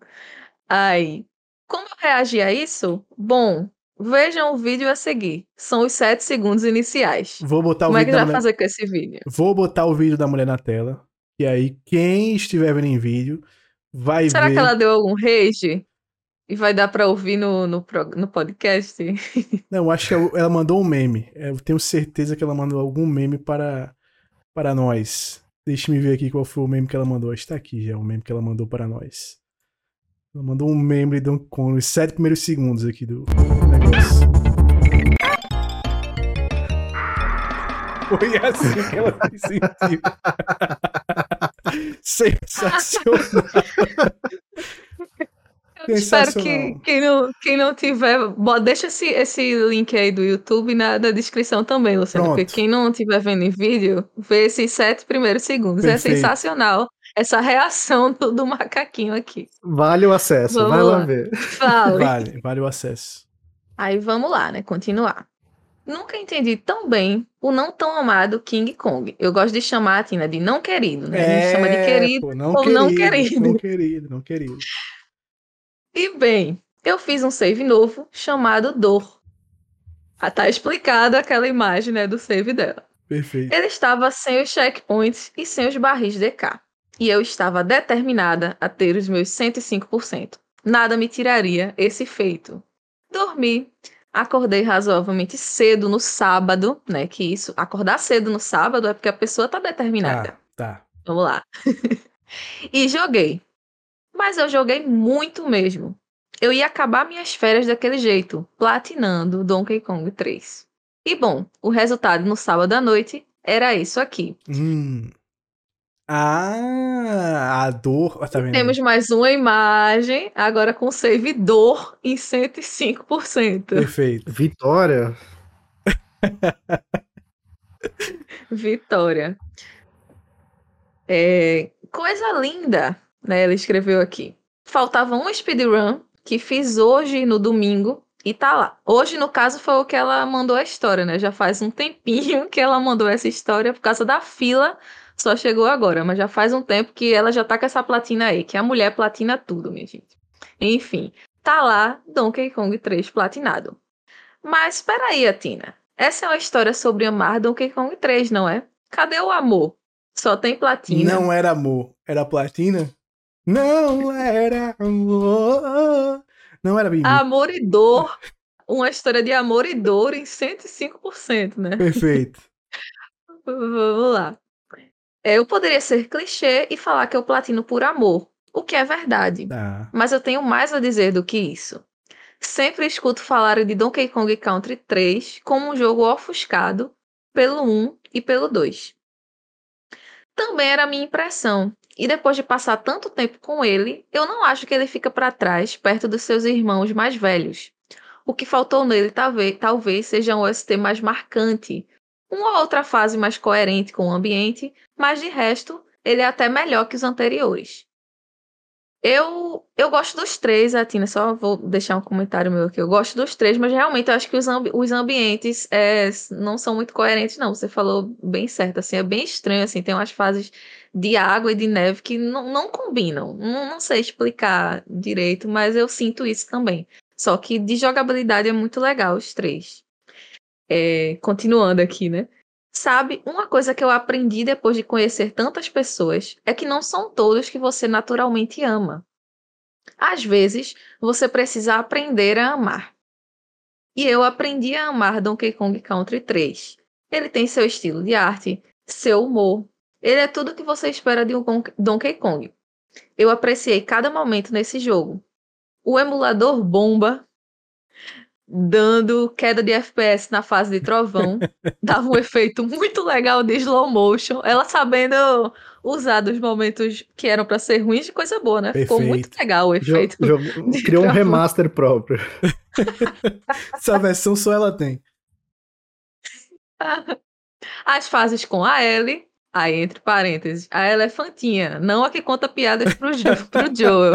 Aí, como eu reagi a isso? Bom, vejam o vídeo a seguir. São os 7 segundos iniciais. Vou botar o Como é que vai mulher... fazer com esse vídeo? Vou botar o vídeo da mulher na tela. E aí, quem estiver vendo em vídeo vai Será ver. que ela deu algum rage? E vai dar pra ouvir no, no, no podcast? Não, acho que ela mandou um meme. Eu tenho certeza que ela mandou algum meme para, para nós. Deixa me ver aqui qual foi o meme que ela mandou. Está aqui já, o meme que ela mandou para nós. Mandou um meme de Donkey Kong, os sete primeiros segundos aqui do negócio. Foi assim que ela se sentiu. Sensacional. Eu espero que quem não, quem não tiver. Deixa esse, esse link aí do YouTube na, na descrição também, Luciano. Porque Pronto. quem não estiver vendo em vídeo, vê esses sete primeiros segundos. É Perfeito. sensacional essa reação do, do macaquinho aqui. Vale o acesso, Vamos vai lá lá. ver. Fale. Vale, vale o acesso. Aí vamos lá, né? Continuar. Nunca entendi tão bem o não tão amado King Kong. Eu gosto de chamar a Tina de não querido, né? A gente chama de querido. pô, não ou querido, não querido. Não querido, não querido. E bem, eu fiz um save novo chamado Dor. Ah, tá explicada aquela imagem, né, do save dela. Perfeito. Ele estava sem os checkpoints e sem os barris DK. E eu estava determinada a ter os meus 105%. Nada me tiraria esse feito. Dormi, acordei razoavelmente cedo no sábado, né? Que isso, acordar cedo no sábado é porque a pessoa tá determinada. Tá, tá. Vamos lá. e joguei. Mas eu joguei muito mesmo. Eu ia acabar minhas férias daquele jeito, platinando Donkey Kong 3. E bom, o resultado no sábado à noite era isso aqui. Hum. Ah, a dor. Tá vendo? Temos mais uma imagem, agora com save dor em 105%. Perfeito. Vitória. Vitória. É, coisa linda, né? Ela escreveu aqui. Faltava um speedrun que fiz hoje no domingo e tá lá. Hoje, no caso, foi o que ela mandou a história, né? Já faz um tempinho que ela mandou essa história por causa da fila. Só chegou agora, mas já faz um tempo que ela já tá com essa platina aí, que a mulher platina tudo, minha gente. Enfim, tá lá Donkey Kong 3 platinado. Mas espera aí, Atina. Essa é uma história sobre amar Donkey Kong 3, não é? Cadê o amor? Só tem platina. Não era amor, era platina? Não era amor. Não era Bibi. Amor e dor. Uma história de amor e dor em 105%, né? Perfeito. Vamos lá. Eu poderia ser clichê e falar que eu platino por amor, o que é verdade. Tá. Mas eu tenho mais a dizer do que isso. Sempre escuto falar de Donkey Kong Country 3 como um jogo ofuscado pelo 1 e pelo 2. Também era a minha impressão, e depois de passar tanto tempo com ele, eu não acho que ele fica para trás perto dos seus irmãos mais velhos. O que faltou nele talvez, talvez seja um OST mais marcante, uma outra fase mais coerente com o ambiente, mas de resto, ele é até melhor que os anteriores. Eu, eu gosto dos três, a Tina, só vou deixar um comentário meu aqui. Eu gosto dos três, mas realmente eu acho que os, ambi os ambientes é, não são muito coerentes, não. Você falou bem certo, assim, é bem estranho, assim, tem umas fases de água e de neve que não, não combinam. Não, não sei explicar direito, mas eu sinto isso também. Só que de jogabilidade é muito legal os três. É, continuando aqui, né? Sabe, uma coisa que eu aprendi depois de conhecer tantas pessoas é que não são todos que você naturalmente ama. Às vezes, você precisa aprender a amar. E eu aprendi a amar Donkey Kong Country 3. Ele tem seu estilo de arte, seu humor. Ele é tudo que você espera de um Donkey Kong. Eu apreciei cada momento nesse jogo. O emulador bomba dando queda de FPS na fase de trovão. Dava um efeito muito legal de slow motion. Ela sabendo usar dos momentos que eram para ser ruins de coisa boa, né? Perfeito. Ficou muito legal o efeito. Jo criou trovão. um remaster próprio. Essa versão só ela tem. As fases com a Ellie, aí entre parênteses, a elefantinha, não a que conta piadas pro, jo pro Joel.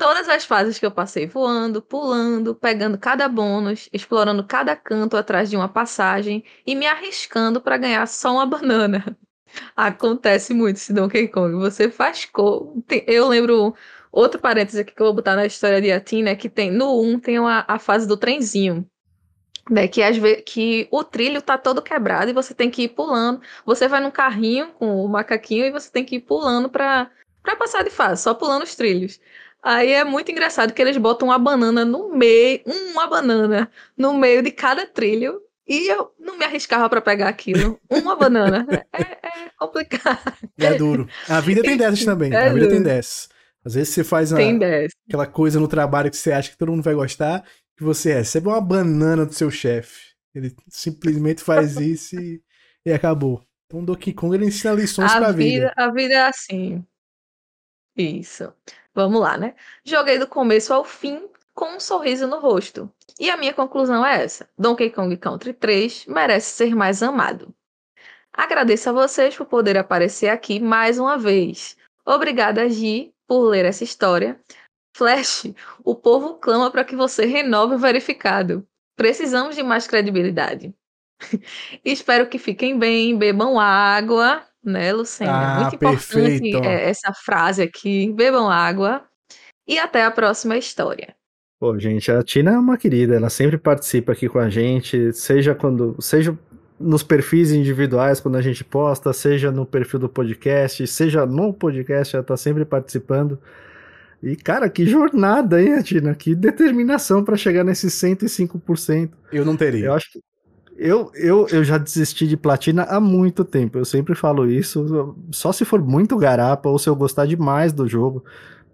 Todas as fases que eu passei voando, pulando, pegando cada bônus, explorando cada canto atrás de uma passagem e me arriscando para ganhar só uma banana. Acontece muito esse Donkey Kong. Você faz cor. Eu lembro outro parênteses aqui que eu vou botar na história de Atina, é que tem no 1 tem a, a fase do trenzinho. Né, que, que o trilho tá todo quebrado e você tem que ir pulando. Você vai num carrinho com o macaquinho e você tem que ir pulando para passar de fase, só pulando os trilhos. Aí é muito engraçado que eles botam uma banana no meio, uma banana no meio de cada trilho. E eu não me arriscava para pegar aquilo. Uma banana. É, é, complicado. É duro. A vida tem dessas também. É a vida duro. tem dessas. Às vezes você faz uma, aquela coisa no trabalho que você acha que todo mundo vai gostar, que você recebe uma banana do seu chefe. Ele simplesmente faz isso e, e acabou. Então o Donkey Kong ele ensina lições a pra vida, vida. A vida é assim. Isso. Vamos lá, né? Joguei do começo ao fim com um sorriso no rosto. E a minha conclusão é essa: Donkey Kong Country 3 merece ser mais amado. Agradeço a vocês por poder aparecer aqui mais uma vez. Obrigada, Gi, por ler essa história. Flash, o povo clama para que você renove o verificado. Precisamos de mais credibilidade. Espero que fiquem bem, bebam água né, Lucena? Ah, Muito importante é, essa frase aqui. Bebam água e até a próxima história. Pô, gente, a Tina é uma querida, ela sempre participa aqui com a gente, seja quando, seja nos perfis individuais quando a gente posta, seja no perfil do podcast, seja no podcast, ela tá sempre participando. E, cara, que jornada, hein, Tina? Que determinação para chegar nesses 105%. Eu não teria. Eu acho que eu, eu, eu já desisti de platina há muito tempo. Eu sempre falo isso. Só se for muito garapa ou se eu gostar demais do jogo.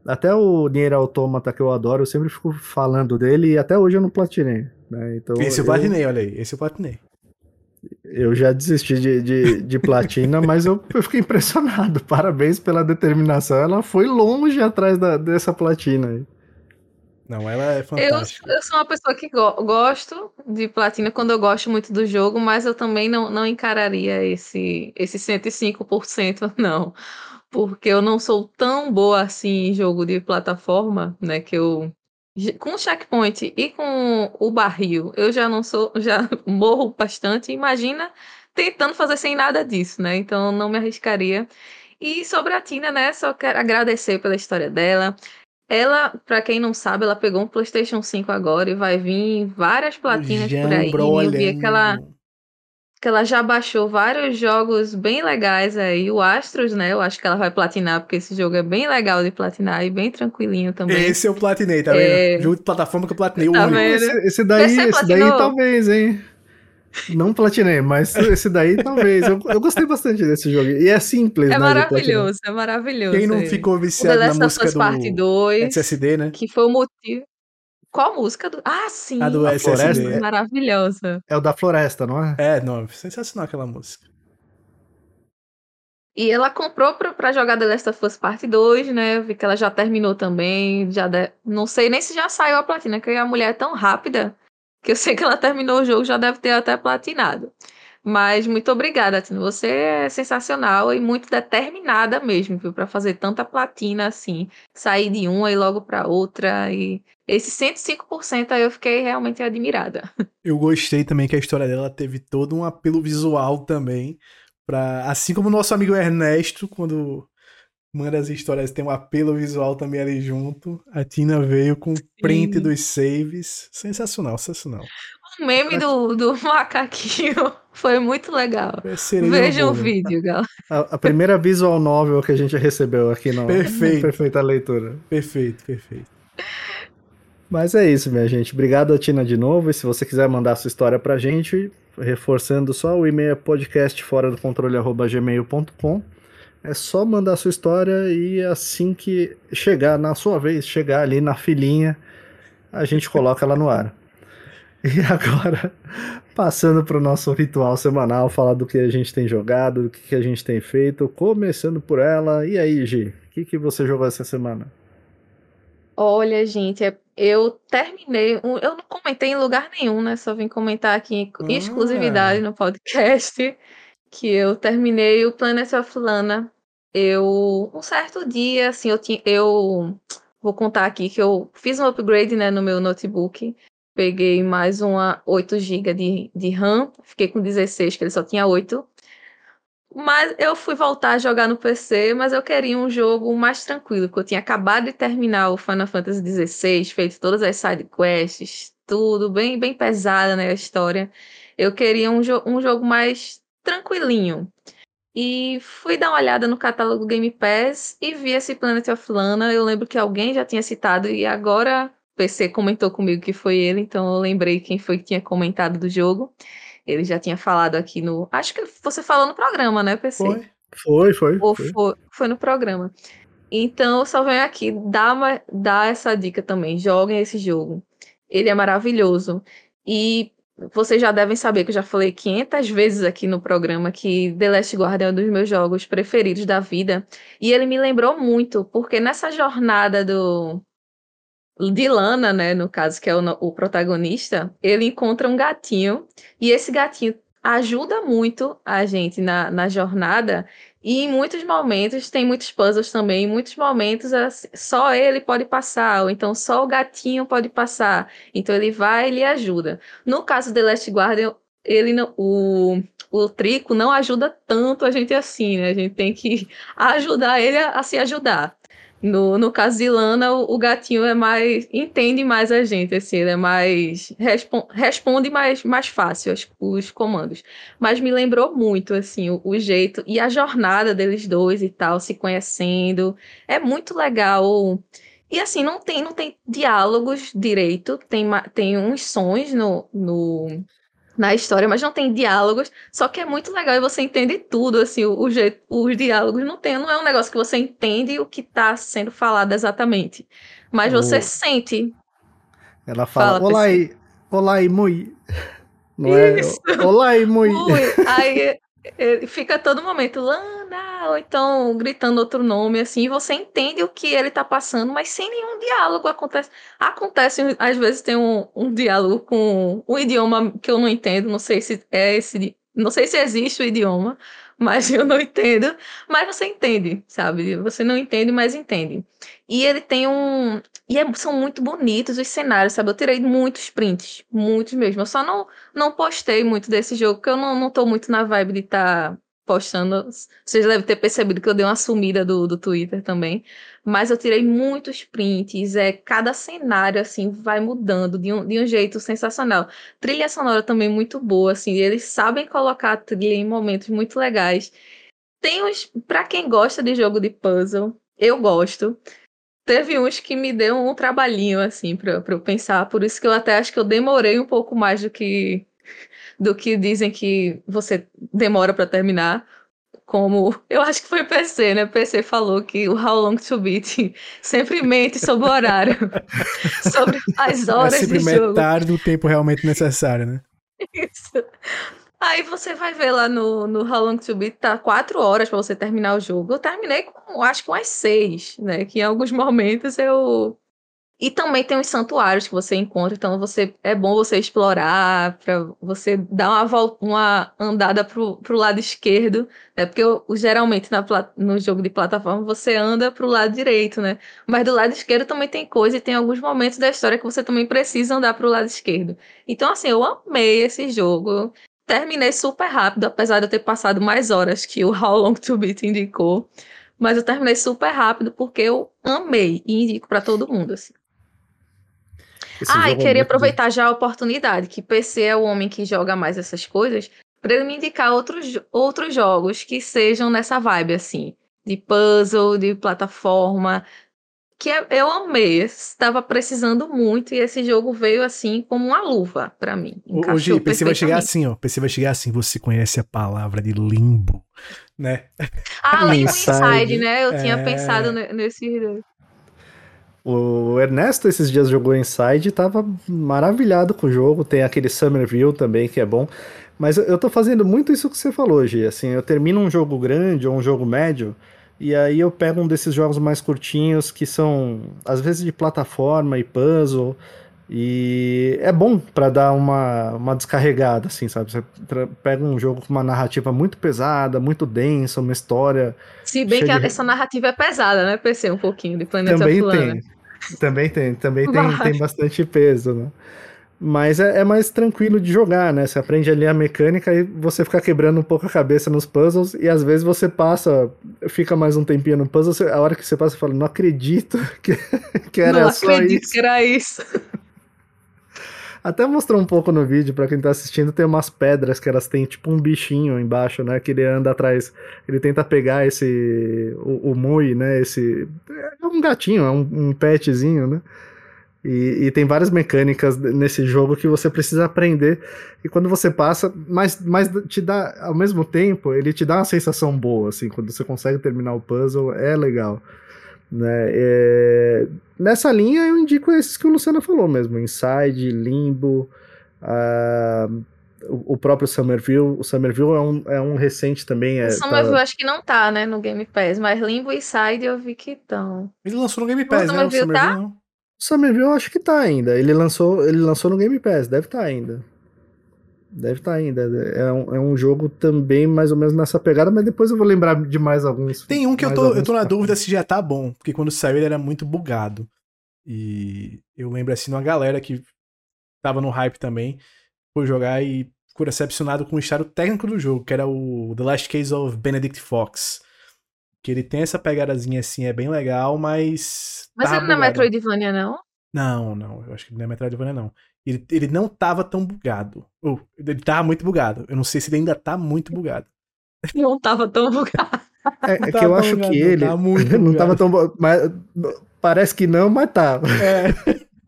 Até o Nier Automata que eu adoro, eu sempre fico falando dele e até hoje eu não platinei. Né? Então, esse eu platinei, olha aí. Esse eu platinei. Eu já desisti de, de, de platina, mas eu, eu fiquei impressionado. Parabéns pela determinação. Ela foi longe atrás da, dessa platina aí. Não, ela é fantástica. Eu, eu sou uma pessoa que go gosto de platina quando eu gosto muito do jogo, mas eu também não, não encararia esse, esse 105%, não. Porque eu não sou tão boa assim em jogo de plataforma, né? Que eu. Com o checkpoint e com o barril, eu já não sou. Já morro bastante. Imagina tentando fazer sem nada disso, né? Então não me arriscaria. E sobre a Tina, né? Só quero agradecer pela história dela. Ela, para quem não sabe, ela pegou um PlayStation 5 agora e vai vir várias platinas por aí. Eu vi que ela, que ela já baixou vários jogos bem legais aí. O Astros, né? Eu acho que ela vai platinar, porque esse jogo é bem legal de platinar e bem tranquilinho também. Esse eu platinei, tá vendo? É... Jogo de plataforma que eu platinei. Tá o único. Esse, esse, daí, esse daí talvez, hein? Não platinei, mas esse daí talvez. Eu, eu gostei bastante desse jogo. E é simples, É né? maravilhoso, é maravilhoso. Quem não ele. ficou viciado na Last of música Us Parte do 2, SSD, né? que foi o motivo. Qual música? Do... Ah, sim! A do A SSD. floresta. Maravilhosa. É o da floresta, não é? É, não, sensacional aquela música. E ela comprou pra, pra jogar The Last of Us Parte 2, né? Vi que ela já terminou também. Já de- Não sei nem se já saiu a platina, que a mulher é tão rápida que eu sei que ela terminou o jogo, já deve ter até platinado. Mas muito obrigada, Tino. Você é sensacional e muito determinada mesmo, viu? Pra fazer tanta platina assim. Sair de uma e logo pra outra. E esse 105% aí eu fiquei realmente admirada. Eu gostei também que a história dela teve todo um apelo visual também. Pra, assim como o nosso amigo Ernesto, quando manda as histórias, tem um apelo visual também ali junto. A Tina veio com print Sim. dos saves. Sensacional, sensacional. O meme do, do macaquinho foi muito legal. Vejam o vídeo, galera. A, a primeira visual novel que a gente recebeu aqui no Perfeito. Perfeita Leitura. Perfeito, perfeito. Mas é isso, minha gente. Obrigado, Tina, de novo. E se você quiser mandar sua história pra gente, reforçando só o e-mail é podcast fora do controle arroba gmail.com. É só mandar sua história e assim que chegar, na sua vez, chegar ali na filinha, a gente coloca ela no ar. E agora, passando para o nosso ritual semanal, falar do que a gente tem jogado, do que a gente tem feito, começando por ela. E aí, Gi, o que, que você jogou essa semana? Olha, gente, é- eu terminei. Eu não comentei em lugar nenhum, né? Só vim comentar aqui em Ah. exclusividade no podcast que eu terminei o Planet of Lana. Eu, um certo dia, assim, eu tinha, eu vou contar aqui que eu fiz um upgrade, né, no meu notebook. Peguei mais uma 8 GB de, de RAM, fiquei com 16, que ele só tinha 8. Mas eu fui voltar a jogar no PC, mas eu queria um jogo mais tranquilo, porque eu tinha acabado de terminar o Final Fantasy XVI, feito todas as side quests, tudo bem, bem pesada, né, a história. Eu queria um, jo- um jogo mais tranquilinho. E fui dar uma olhada no catálogo Game Pass e vi esse Planet of Lana. Eu lembro que alguém já tinha citado e agora o PC comentou comigo que foi ele, então eu lembrei quem foi que tinha comentado do jogo. Ele já tinha falado aqui no. Acho que você falou no programa, né, PC? Foi? Foi, foi. Ou foi. foi, foi no programa. Então, eu só venho aqui dar, dar essa dica também. Joguem esse jogo. Ele é maravilhoso. E vocês já devem saber que eu já falei 500 vezes aqui no programa que The Last Guardian é um dos meus jogos preferidos da vida. E ele me lembrou muito, porque nessa jornada do de Lana, né, no caso, que é o, o protagonista, ele encontra um gatinho e esse gatinho ajuda muito a gente na, na jornada e em muitos momentos, tem muitos puzzles também, em muitos momentos assim, só ele pode passar, ou então só o gatinho pode passar. Então ele vai e lhe ajuda. No caso de Last Guardian, ele não, o, o Trico não ajuda tanto a gente assim, né? A gente tem que ajudar ele a, a se ajudar. No, no caso de Lana, o, o gatinho é mais. entende mais a gente, assim, ele é mais. respon- responde mais, mais fácil os, os comandos. Mas me lembrou muito, assim, o, o jeito e a jornada deles dois e tal, se conhecendo. É muito legal. E assim, não tem, não tem diálogos direito, tem, tem uns sons no, no, na história, mas não tem diálogos. Só que é muito legal e você entende tudo, assim, o, o jeito, os diálogos não tem, não é um negócio que você entende o que está sendo falado exatamente. Mas você O- sente. Ela fala, Fala, olá aí, olá aí, mui. Não é? Isso. Olá aí, mui. Ui, aí ele fica todo momento, Lana, ou então gritando outro nome, assim, e você entende o que ele tá passando, mas sem nenhum diálogo. Acontece, acontece às vezes tem um, um diálogo com um idioma que eu não entendo, não sei se é esse, não sei se existe o idioma, mas eu não entendo. Mas você entende, sabe? Você não entende, mas entende. E ele tem um. E é- são muito bonitos os cenários, sabe? Eu tirei muitos prints, muitos mesmo. Eu só não não postei muito desse jogo, porque eu não, não tô muito na vibe de estar postando. Vocês devem ter percebido que eu dei uma sumida do, do Twitter também. Mas eu tirei muitos prints. É, cada cenário, assim, vai mudando de um, de um jeito sensacional. Trilha sonora também muito boa, assim. Eles sabem colocar a trilha em momentos muito legais. Tem uns. Pra quem gosta de jogo de puzzle, eu gosto. Teve uns que me deu um trabalhinho, assim, pra, pra eu pensar. Por isso que eu até acho que eu demorei um pouco mais do que do que dizem que você demora para terminar. Como eu acho que foi o PC, né? O PC falou que o How Long to Beat sempre mente sobre o horário, sobre as horas é sempre de metade do tempo realmente necessário, né? Isso. Aí você vai ver lá no, no How Long to Beat, tá quatro horas para você terminar o jogo. Eu terminei com, acho que umas seis, né? Que em alguns momentos eu e também tem os santuários que você encontra, então você é bom você explorar, para você dar uma, volta, uma andada pro, pro lado esquerdo, né? Porque eu, geralmente na, no jogo de plataforma você anda pro lado direito, né? Mas do lado esquerdo também tem coisa e tem alguns momentos da história que você também precisa andar pro lado esquerdo. Então, assim, eu amei esse jogo. Terminei super rápido, apesar de eu ter passado mais horas que o How Long to Beat indicou. Mas eu terminei super rápido porque eu amei e indico para todo mundo, assim. Esse ah, e é queria é aproveitar bom. já a oportunidade, que PC é o homem que joga mais essas coisas, para ele me indicar outros, outros jogos que sejam nessa vibe, assim, de puzzle, de plataforma, que eu amei, estava precisando muito e esse jogo veio assim como uma luva para mim. Hoje o PC vai chegar assim, ó, PC vai chegar assim, você conhece a palavra de limbo, né? Ah, Limbo Inside, né? Eu é... tinha pensado nesse o Ernesto esses dias jogou Inside e tava maravilhado com o jogo. Tem aquele Summerville também que é bom. Mas eu tô fazendo muito isso que você falou, Gi. Assim, eu termino um jogo grande ou um jogo médio e aí eu pego um desses jogos mais curtinhos que são às vezes de plataforma e puzzle. E é bom para dar uma, uma descarregada, assim, sabe? Você pega um jogo com uma narrativa muito pesada, muito densa, uma história. Se bem que de... essa narrativa é pesada, né, PC? Um pouquinho de Planeta Também tem. Também tem, também tem, tem bastante peso, né? Mas é, é, mais tranquilo de jogar, né? Você aprende ali a mecânica e você fica quebrando um pouco a cabeça nos puzzles e às vezes você passa, fica mais um tempinho no puzzle, você, a hora que você passa, você fala, não acredito que, que era não só isso. Não acredito que era isso. Até mostrou um pouco no vídeo, para quem tá assistindo, tem umas pedras que elas têm tipo um bichinho embaixo, né? Que ele anda atrás, ele tenta pegar esse. o, o Mui, né? Esse. É um gatinho, é um, um petzinho, né? E, e, tem várias mecânicas nesse jogo que você precisa aprender. E quando você passa, mas, mas te dá, ao mesmo tempo, ele te dá uma sensação boa, assim, quando você consegue terminar o puzzle, é legal. Né? É... Nessa linha eu indico esses que o Luciano falou mesmo: Inside, Limbo, uh... o próprio Somerville. O Somerville é um, é um recente também. É, o Somerville tá... acho que não tá, né, no Game Pass, mas Limbo e Inside eu vi que estão. Ele lançou no Game Pass, o né? O Somerville tá? não. O Somerville eu acho que tá ainda. Ele lançou, ele lançou no Game Pass, deve estar tá ainda. Deve estar tá ainda. É um, é um jogo também mais ou menos nessa pegada, mas depois eu vou lembrar de mais alguns. Tem um que eu tô, eu tô na dúvida se já tá bom, porque quando saiu ele era muito bugado. E eu lembro assim de uma galera que tava no hype também, foi jogar e ficou decepcionado com o estado técnico do jogo, que era o The Last Case of Benedict Fox. Que ele tem essa pegadazinha assim, é bem legal, mas. Mas ele não é Metroidvania, não? Não, não, eu acho que não é Metroidvania, não. Ele, ele não tava tão bugado. Ou, ele tava muito bugado. Eu não sei se ele ainda tá muito bugado. Não tava tão bugado. É, é que eu acho bugado, que ele não, muito não tava tão mas Parece que não, mas tá. É.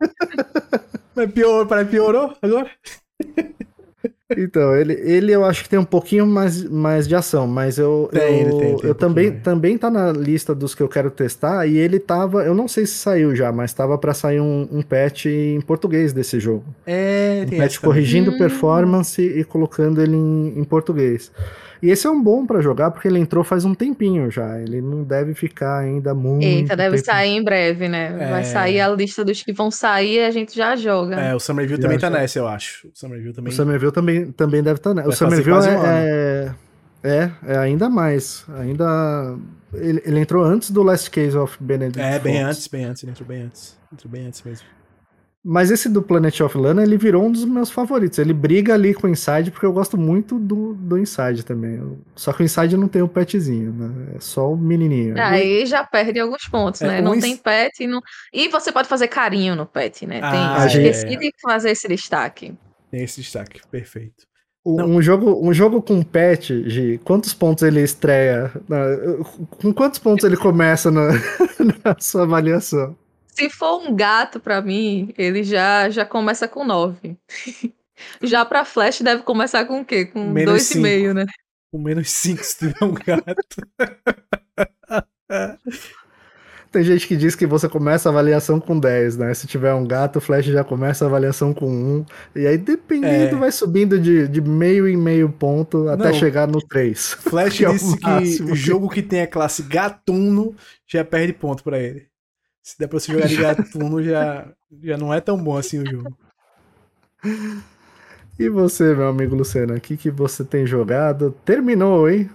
mas pior, parece piorou agora? Então, ele, ele eu acho que tem um pouquinho mais, mais de ação, mas eu, tem, eu, tem, tem eu um também, também tá na lista dos que eu quero testar, e ele tava, eu não sei se saiu já, mas tava para sair um, um patch em português desse jogo. É, um patch corrigindo hum. performance e colocando ele em, em português. E esse é um bom para jogar porque ele entrou faz um tempinho já. Ele não deve ficar ainda muito. Eita, deve tempo. sair em breve, né? É... Vai sair a lista dos que vão sair e a gente já joga. É, o Summerville também tá nessa, eu acho. O Summerville também. O Summerville também, também deve estar tá nessa. O Summerville é, um é, é, é, ainda mais. Ainda. Ele, ele, entrou antes do Last Case of Benedict. É, bem Fox. antes, bem antes. Ele entrou bem antes. Entrou bem antes mesmo. Mas esse do Planet of Lana, ele virou um dos meus favoritos. Ele briga ali com o Inside, porque eu gosto muito do, do Inside também. Só que o Inside não tem o petzinho, né? É só o menininho. É, aí já perde alguns pontos, é, né? Não tem pet. Não... E você pode fazer carinho no pet, né? Tem... Ah, Esqueci é. de fazer esse destaque. Tem esse destaque, perfeito. Um jogo, um jogo com pet, Gi, quantos pontos ele estreia? Com quantos pontos ele começa na, na sua avaliação? Se for um gato, para mim, ele já, já começa com 9. Já pra Flash deve começar com o quê? Com Menos 2,5, né? Com menos 5 se tiver um gato. Tem gente que diz que você começa a avaliação com 10, né? Se tiver um gato, o Flash já começa a avaliação com 1. E aí, dependendo, É. vai subindo de, de meio em meio ponto até Não. chegar no 3. Flash Que é o disse que o jogo que tem a classe gatuno já perde ponto pra ele. Se der pra você jogar de gatuno, já, já não é tão bom assim o jogo. E você, meu amigo Luciano, o que, que você tem jogado? Terminou, hein?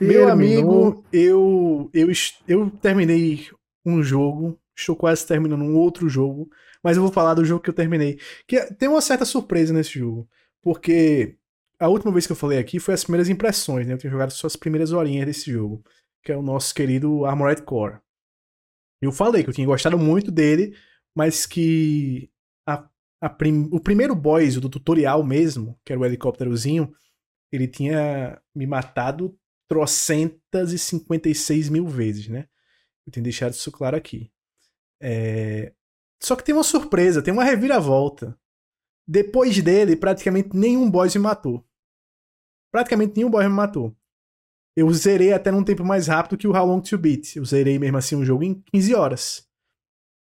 Meu Terminou. amigo, eu, eu, eu terminei um jogo, estou quase terminando um outro jogo, mas eu vou falar do jogo que eu terminei. Que é- tem uma certa surpresa nesse jogo, porque a última vez que eu falei aqui foi as primeiras impressões, né? Eu tinha jogado só as primeiras horinhas desse jogo, que é o nosso querido Armored Core. Eu falei que eu tinha gostado muito dele, mas que a, a prim- o primeiro boss, o do tutorial mesmo, que era o helicópterozinho, ele tinha me matado trocentas e 56 mil vezes, né? Eu tenho deixado isso claro aqui. É, Só que tem uma surpresa, tem uma reviravolta. Depois dele, praticamente nenhum boss me matou. Praticamente nenhum boss me matou. Eu zerei até num tempo mais rápido que o How Long to Beat. Eu zerei mesmo assim o jogo em 15 horas.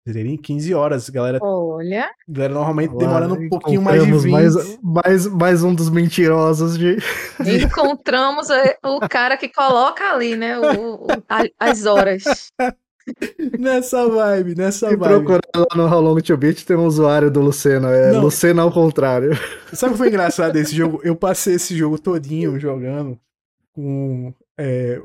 Zerei em 15 horas. Galera, Olha. galera normalmente Lá demorando um pouquinho mais de encontramos 20. Mais, mais, mais um dos mentirosos de. Encontramos o cara que coloca ali, né? o- o- as horas. Nessa vibe, nessa Se vibe. procurar lá no How Long to Beat, tem um usuário do Luceno. É Não. Luceno ao contrário. Sabe o que foi engraçado desse jogo? Eu passei esse jogo todinho jogando com. é,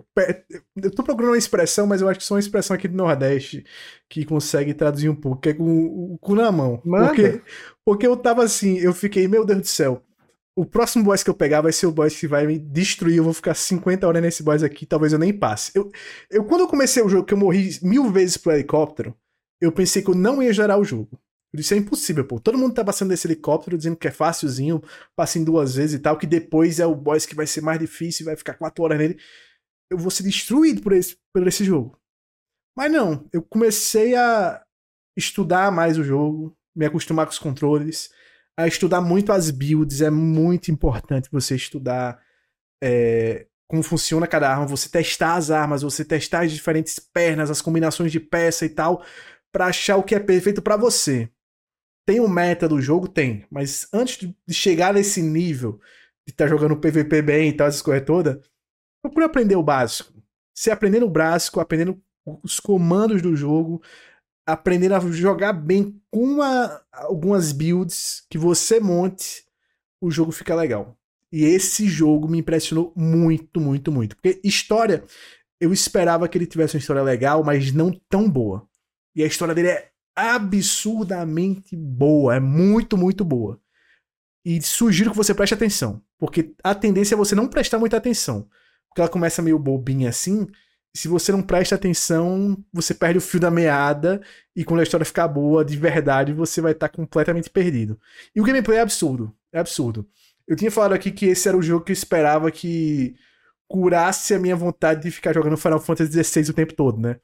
eu tô procurando uma expressão, mas eu acho que só uma expressão aqui do Nordeste que consegue traduzir um pouco, que é com o cu na mão. Manda. Porque, porque eu tava assim, eu fiquei, meu Deus do céu. O próximo boss que eu pegar vai ser o boss que vai me destruir. Eu vou ficar 50 horas nesse boss aqui, talvez eu nem passe. Eu, eu, quando eu comecei o jogo, que eu morri mil vezes pro helicóptero, eu pensei que eu não ia gerar o jogo. Disse, é impossível, pô. Todo mundo tá passando desse helicóptero dizendo que é facilzinho, passa em duas vezes e tal, que depois é o boss que vai ser mais difícil, vai ficar quatro horas nele. Eu vou ser destruído por esse, por esse jogo. Mas não, eu comecei a estudar mais o jogo, me acostumar com os controles, a estudar muito as builds. É muito importante você estudar é, como funciona cada arma, você testar as armas, você testar as diferentes pernas, as combinações de peça e tal, pra achar o que é perfeito pra você. Tem o meta do jogo? Tem. Mas antes de chegar nesse nível de estar jogando PVP bem e tal, essas coisas todas, procura aprender o básico. Você aprendendo o básico, aprendendo os comandos do jogo, aprendendo a jogar bem com a- algumas builds que você monte, o jogo fica legal. E esse jogo me impressionou muito, muito, muito. Porque história, eu esperava que ele tivesse uma história legal, mas não tão boa. E a história dele é absurdamente boa, é muito, muito boa. E sugiro que você preste atenção, porque a tendência é você não prestar muita atenção. Porque ela começa meio bobinha assim, e se você não presta atenção, você perde o fio da meada, e quando a história ficar boa, de verdade, você vai estar completamente perdido. E o gameplay é absurdo, é absurdo. Eu tinha falado aqui que esse era o jogo que eu esperava que curasse a minha vontade de ficar jogando Final Fantasy XVI o tempo todo, né?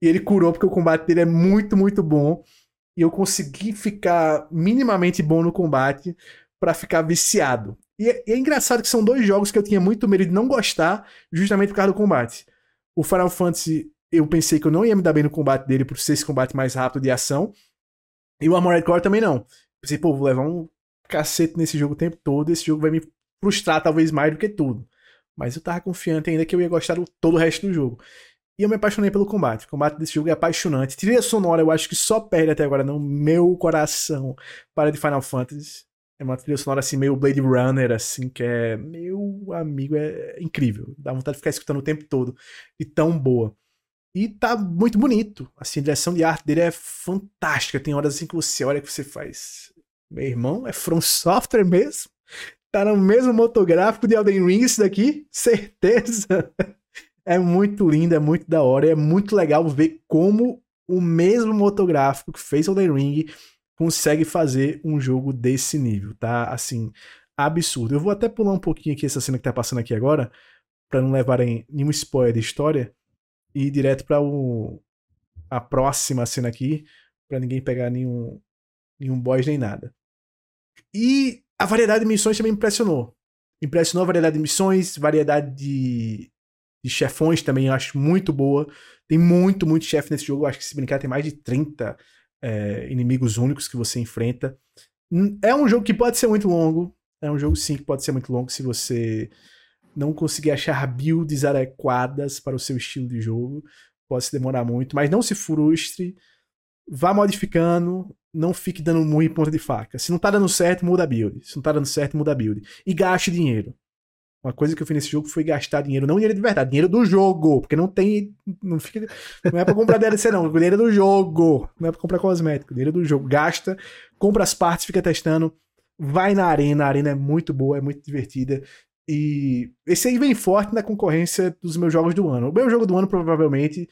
E ele curou porque o combate dele é muito, muito bom. E eu consegui ficar minimamente bom no combate pra ficar viciado. E é, é engraçado que são dois jogos que eu tinha muito medo de não gostar, justamente por causa do combate. O Final Fantasy, eu pensei que eu não ia me dar bem no combate dele por ser esse combate mais rápido de ação. E o Armored Core também não. Pensei, pô, vou levar um cacete nesse jogo o tempo todo, esse jogo vai me frustrar talvez mais do que tudo. Mas eu tava confiante ainda que eu ia gostar do todo o resto do jogo. E eu me apaixonei pelo combate. O combate desse jogo é apaixonante. Trilha sonora, eu acho que só perde até agora no meu coração para de Final Fantasy. É uma trilha sonora assim, meio Blade Runner, assim, que é. Meu amigo, é incrível. Dá vontade de ficar escutando o tempo todo. E tão boa. E tá muito bonito. Assim, a direção de arte dele é fantástica. Tem horas assim que você olha que você faz. Meu irmão, é From Software mesmo? Tá no mesmo motográfico de Elden Ring isso daqui? Certeza! É muito lindo, é muito da hora. É muito legal ver como o mesmo motográfico que fez Elden Ring consegue fazer um jogo desse nível, tá? Assim, absurdo. Eu vou até pular um pouquinho aqui essa cena que tá passando aqui agora, pra não levarem nenhum spoiler da história, e ir direto pra o, a próxima cena aqui, pra ninguém pegar nenhum, nenhum boss nem nada. E A variedade de missões também me impressionou. Impressionou a variedade de missões, variedade de, de chefões também, eu acho muito boa. Tem muito, muito chefe nesse jogo. Eu acho que se brincar tem mais de 30 é, inimigos únicos que você enfrenta. É um jogo que pode ser muito longo. É um jogo sim que pode ser muito longo se você não conseguir achar builds adequadas para o seu estilo de jogo. Pode se demorar muito, mas não se frustre. Vá modificando, não fique dando muito em ponta de faca. Se não tá dando certo, muda a build. Se não tá dando certo, muda a build. E gaste dinheiro. Uma coisa que eu fiz nesse jogo foi gastar dinheiro, não dinheiro de verdade, dinheiro do jogo, porque não tem, não fica, não é para comprar DLC não, dinheiro do jogo, não é para comprar cosmético, dinheiro do jogo, gasta, compra as partes, fica testando, vai na arena, a arena é muito boa, é muito divertida. E esse aí vem forte na concorrência dos meus jogos do ano. O meu jogo do ano provavelmente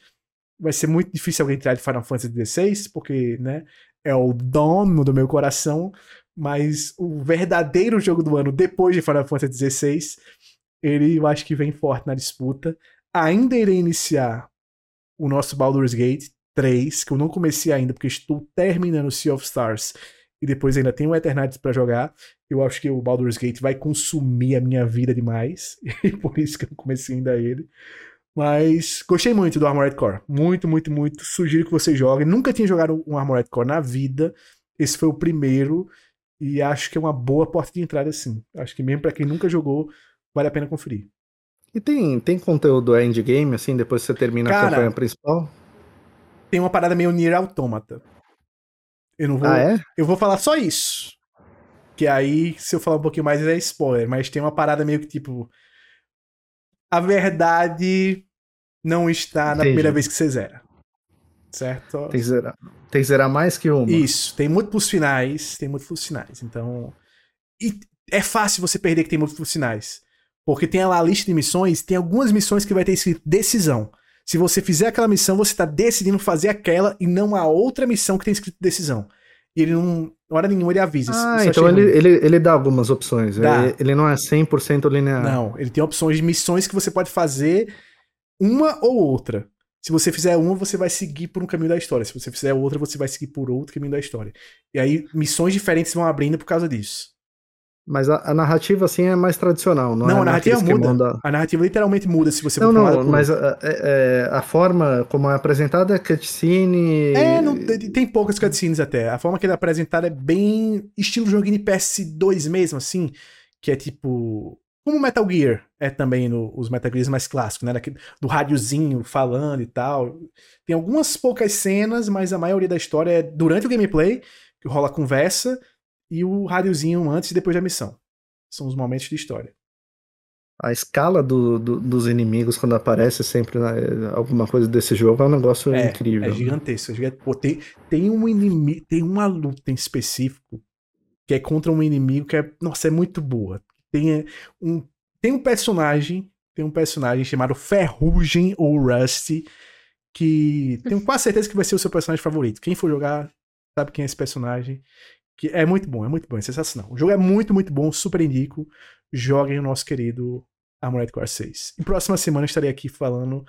vai ser muito difícil alguém entrar de Final Fantasy XVI, porque, né, é o dono do meu coração, mas o verdadeiro jogo do ano depois de Final Fantasy XVI, ele eu acho que vem forte na disputa. Ainda irei iniciar o nosso Baldur's Gate 3, que eu não comecei ainda porque estou terminando Sea of Stars e depois ainda tenho o Eternatus para jogar. Eu acho que o Baldur's Gate vai consumir a minha vida demais, e por isso que eu comecei ainda ele. Mas gostei muito do Armored Core. Muito, muito, muito. Sugiro que você jogue. Nunca tinha jogado um Armored Core na vida. Esse foi o primeiro. E acho que é uma boa porta de entrada, sim. Acho que mesmo para quem nunca jogou, vale a pena conferir. E tem, tem conteúdo endgame, assim, depois que você termina Cara, a campanha principal? Tem uma parada meio Nier Automata. Eu não vou. Ah, é? Eu vou falar só isso. Que aí, se eu falar um pouquinho mais, é spoiler. Mas tem uma parada meio que tipo. A verdade não está na Entendi. primeira vez que você zera. Certo? Tem que zerar. Tem que zerar mais que uma. Isso, tem múltiplos finais. Tem múltiplos finais. Então. E é fácil você perder que tem múltiplos finais. Porque tem lá a lista de missões, tem algumas missões que vai ter escrito decisão. Se você fizer aquela missão, você está decidindo fazer aquela e não a outra missão que tem escrito decisão. E ele não. Hora nenhuma ele avisa. Ah, então ele, ele, ele dá algumas opções. Ele, ele, não é 100% linear. Não, ele tem opções de missões que você pode fazer uma ou outra. Se você fizer uma, você vai seguir por um caminho da história. Se você fizer outra, você vai seguir por outro caminho da história. E aí, missões diferentes vão abrindo por causa disso. Mas a, a, narrativa, assim, é mais tradicional, não, não é? a narrativa muda. Manda... A narrativa literalmente muda se você Não, não, mas a, é, é, a, forma como é apresentada é cutscene... É, não, tem poucas cutscenes até. A forma que ele é apresentado é bem estilo joguinho de PS2 mesmo, assim, que é tipo... Como Metal Gear é também no, os Metal Gears mais clássicos, né? Daquele, do rádiozinho falando e tal. Tem algumas poucas cenas, mas a maioria da história é durante o gameplay, que rola conversa e o rádiozinho antes e depois da missão. São os momentos de história. A escala do, do, dos inimigos quando aparece sempre alguma coisa desse jogo é um negócio é, incrível. É gigantesco. É gigante. Pô, tem, tem um inimigo, tem uma luta em específico que é contra um inimigo que é, nossa, é muito boa. Tem é, um, tem um personagem, tem um personagem chamado Ferrugem ou Rusty que tenho quase certeza que vai ser o seu personagem favorito. Quem for jogar sabe quem é esse personagem. Que é muito bom, é muito bom, é sensacional. O jogo é muito, muito bom, super indico. Joguem o nosso querido Armored Core 6. E próxima semana estarei aqui falando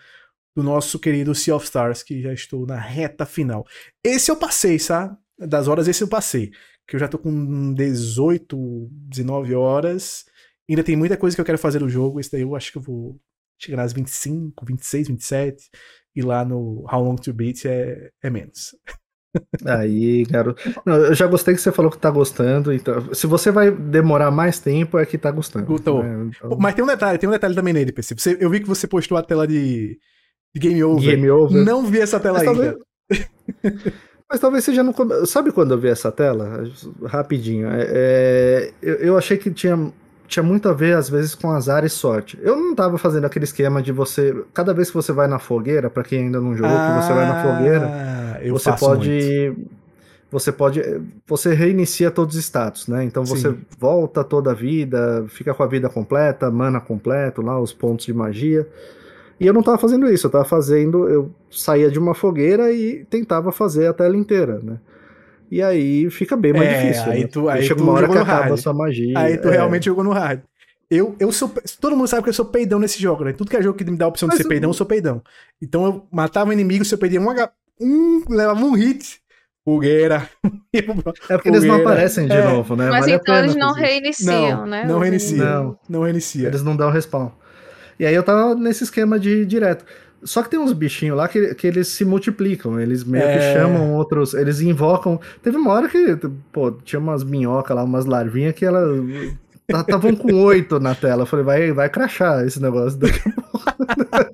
do nosso querido Sea of Stars, que já estou na reta final. Esse eu passei, sabe? Das horas, esse eu passei. Que eu já tô com 18, 19 horas. Ainda tem muita coisa que eu quero fazer no jogo. Esse daí eu acho que eu vou chegar nas 25, 26, 27. E lá no How Long to Beat é, é menos. Aí, garoto. Não, eu já gostei que você falou que tá gostando. Então, se você vai demorar mais tempo, é que tá gostando. Gostou. Né? Então... Mas tem um detalhe, tem um detalhe também nele, PC. Você, eu vi que você postou a tela de, de Game Over. Game Over. Não vi essa tela Mas ainda. Talvez... Mas talvez seja no. Sabe quando eu vi essa tela? Rapidinho. É, é, eu, eu achei que tinha tinha muito a ver, às vezes, com azar e sorte. Eu não tava fazendo aquele esquema de você. Cada vez que você vai na fogueira, para quem ainda não jogou, ah, que você vai na fogueira, ah, você pode. Muito. Você pode. Você reinicia todos os status, né? Então você Sim. volta toda a vida, fica com a vida completa, mana completo, lá, os pontos de magia. E eu não tava fazendo isso, eu tava fazendo. Eu saía de uma fogueira e tentava fazer a tela inteira, né? E aí fica bem mais é, difícil. Aí né? tu, aí chega uma hora que acaba a sua magia. Aí tu é. realmente jogou no hard. Eu, eu sou. Todo mundo sabe que eu sou peidão nesse jogo, né? Tudo que é jogo que me dá a opção Mas de ser eu... peidão, eu sou peidão. Então eu matava o inimigo, se eu perdia um, H... um levava um hit, Fogueira. É porque eles não aparecem de É. novo, né? Mas Vale então pena eles não reiniciam, Não, né? não Os reinicia. Não. Não reinicia. Eles não dão respawn. E aí eu tava nesse esquema de direto. Só que tem uns bichinhos lá que, que eles se multiplicam, eles meio que É. chamam outros, eles invocam. Teve uma hora que, pô, tinha umas minhocas lá, umas larvinhas que elas estavam com oito na tela. Eu falei, vai, vai crachar esse negócio daqui a pouco.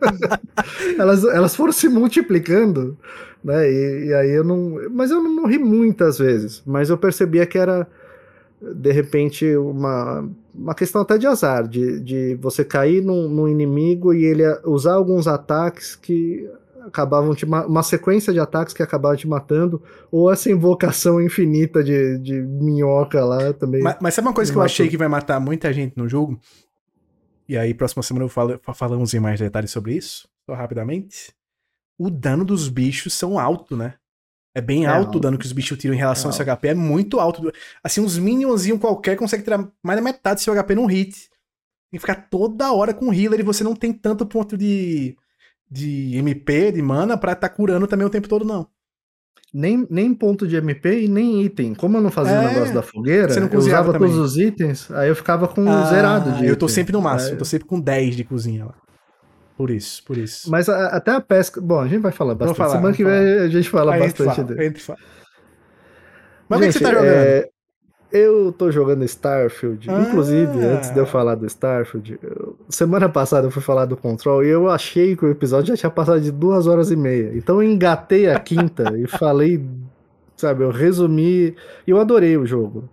elas, elas foram se multiplicando, né? E, e aí eu não. Mas eu não morri muitas vezes. Mas eu percebia que era, de repente, uma, uma questão até de azar, de, de você cair num, num inimigo e ele usar alguns ataques que acabavam te ma- uma sequência de ataques que acabavam te matando, ou essa invocação infinita de, de minhoca lá também. Mas, mas sabe uma coisa que eu achei que vai matar muita gente no jogo? E aí, próxima semana eu falo, fa- falamos em mais detalhes sobre isso, só rapidamente. O dano dos bichos são alto, né? É bem É alto, alto. o dano que os bichos tiram em relação É ao seu HP, é muito alto. Assim, uns minionzinhos qualquer consegue tirar mais da metade do seu HP num hit. Tem que ficar toda hora com healer e você não tem tanto ponto de, de MP, de mana, pra tá curando também o tempo todo, não. Nem, nem ponto de MP e nem item. Como eu não fazia o É, negócio da fogueira, você não eu usava também. todos os itens, aí eu ficava com Ah, zerado de Eu tô item. sempre no máximo, eu tô sempre com 10 de cozinha lá. Por isso, por isso. Mas a- até a pesca. Bom, a gente vai falar bastante. falar, Semana que vem a gente fala a gente bastante fala, dele. gente fala. Mas o que que você tá jogando? é, eu tô jogando Starfield. Ah. Inclusive, antes de eu falar do Starfield, eu- semana passada eu fui falar do Control e eu achei que o episódio já tinha passado de duas horas e meia. Então eu engatei a quinta e falei, sabe, eu resumi. E eu adorei o jogo.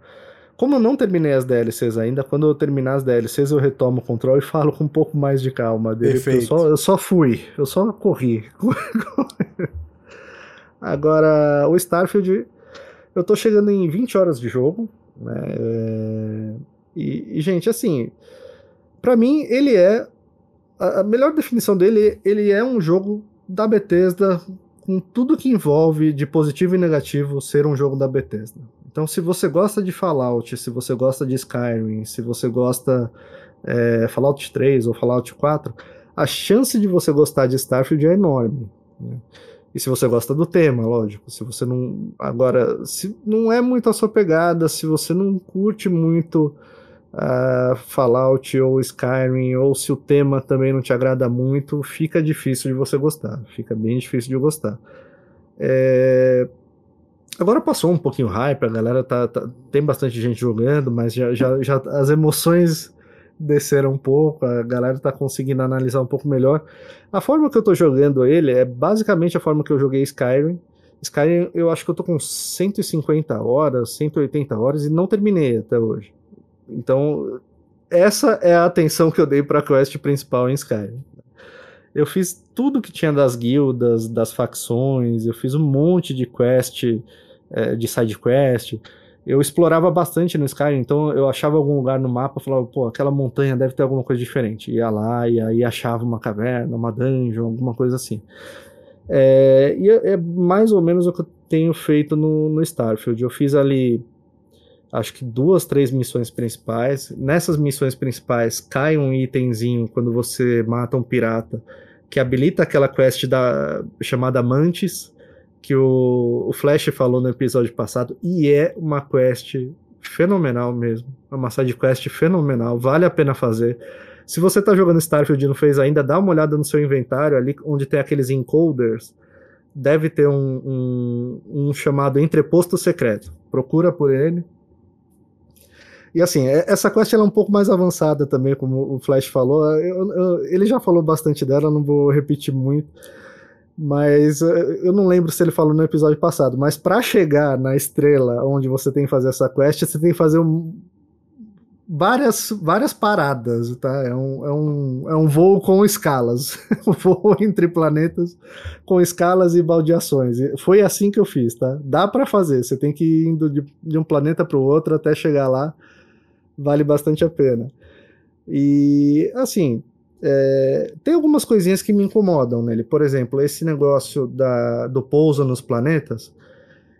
Como eu não terminei as DLCs ainda, quando eu terminar as DLCs eu retomo o Control e falo com um pouco mais de calma dele. porque Eu Perfeito. só, eu só fui, eu só corri. Agora, o Starfield, eu tô chegando em 20 horas de jogo, né? é, E, e, gente, assim, pra mim ele é a, a melhor definição dele, ele é um jogo da Bethesda com tudo que envolve de positivo e negativo ser um jogo da Bethesda. Então, se você gosta de Fallout, se você gosta de Skyrim, se você gosta é, Fallout 3 ou Fallout 4, a chance de você gostar de Starfield é enorme. né? E se você gosta do tema, lógico. Se você não. Agora, se não é muito a sua pegada, se você não curte muito ah, Fallout ou Skyrim, ou se o tema também não te agrada muito, fica difícil de você gostar. Fica bem difícil de gostar. É, Agora passou um pouquinho hype, a galera tá, tá- tem bastante gente jogando, mas já, já, já as emoções desceram um pouco, a galera tá conseguindo analisar um pouco melhor. A forma que eu tô jogando ele é basicamente a forma que eu joguei Skyrim. Skyrim eu acho que eu tô com 150 horas, 180 horas e não terminei até hoje. Então, essa é a atenção que eu dei pra quest principal em Skyrim. Eu fiz tudo que tinha das guildas, das facções, eu fiz um monte de quest, eh, de side quest. Eu explorava bastante no Skyrim, então eu achava algum lugar no mapa, falava, pô, aquela montanha deve ter alguma coisa diferente. Ia lá e aí achava uma caverna, uma dungeon, alguma coisa assim. É, e é, é mais ou menos o que eu tenho feito no, no Starfield. Eu fiz ali, acho que duas, três missões principais. Nessas missões principais cai um itemzinho quando você mata um pirata que habilita aquela quest da, chamada Mantis, que o, o Flash falou no episódio passado, e é uma quest fenomenal mesmo. É uma side quest fenomenal, vale a pena fazer. Se você tá jogando Starfield e não fez ainda, dá uma olhada no seu inventário ali onde tem aqueles encoders. Deve ter um, um, um chamado entreposto secreto. Procura por ele. E assim, é- essa quest é um pouco mais avançada também, como o Flash falou. Eu- eu- ele já falou bastante dela, não vou repetir muito. Mas eh, eu não lembro se ele falou no episódio passado. Mas para chegar na estrela onde você tem que fazer essa quest, você tem que fazer um- várias, várias paradas, tá? É um, é, um, é um voo com escalas. um voo entre planetas com escalas e baldeações. Foi assim que eu fiz, tá? Dá para fazer. Você tem que ir indo de, de um planeta para o outro até chegar lá. Vale bastante a pena. E, assim, é, tem algumas coisinhas que me incomodam nele. Por exemplo, esse negócio da, do pouso nos planetas.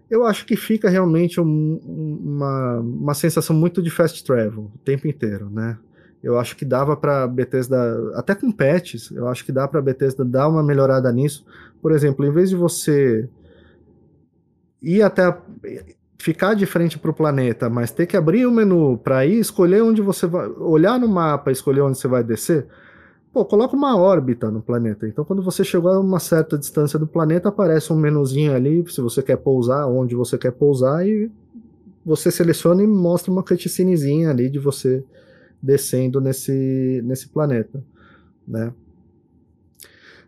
Eu acho que fica realmente um- uma, uma sensação muito de fast travel o tempo inteiro, né? Eu acho que dava para Bethesda, até com patches, eu acho que dá para Bethesda dar uma melhorada nisso. Por exemplo, em vez de você ir até ficar de frente para o planeta, mas ter que abrir o menu para ir escolher onde você vai, olhar no mapa, escolher onde você vai descer, pô, coloca uma órbita no planeta. Então, quando você chegar a uma certa distância do planeta, aparece um menuzinho ali, se você quer pousar, onde você quer pousar e você seleciona e mostra uma cutscenezinha ali de você descendo nesse, nesse planeta, né?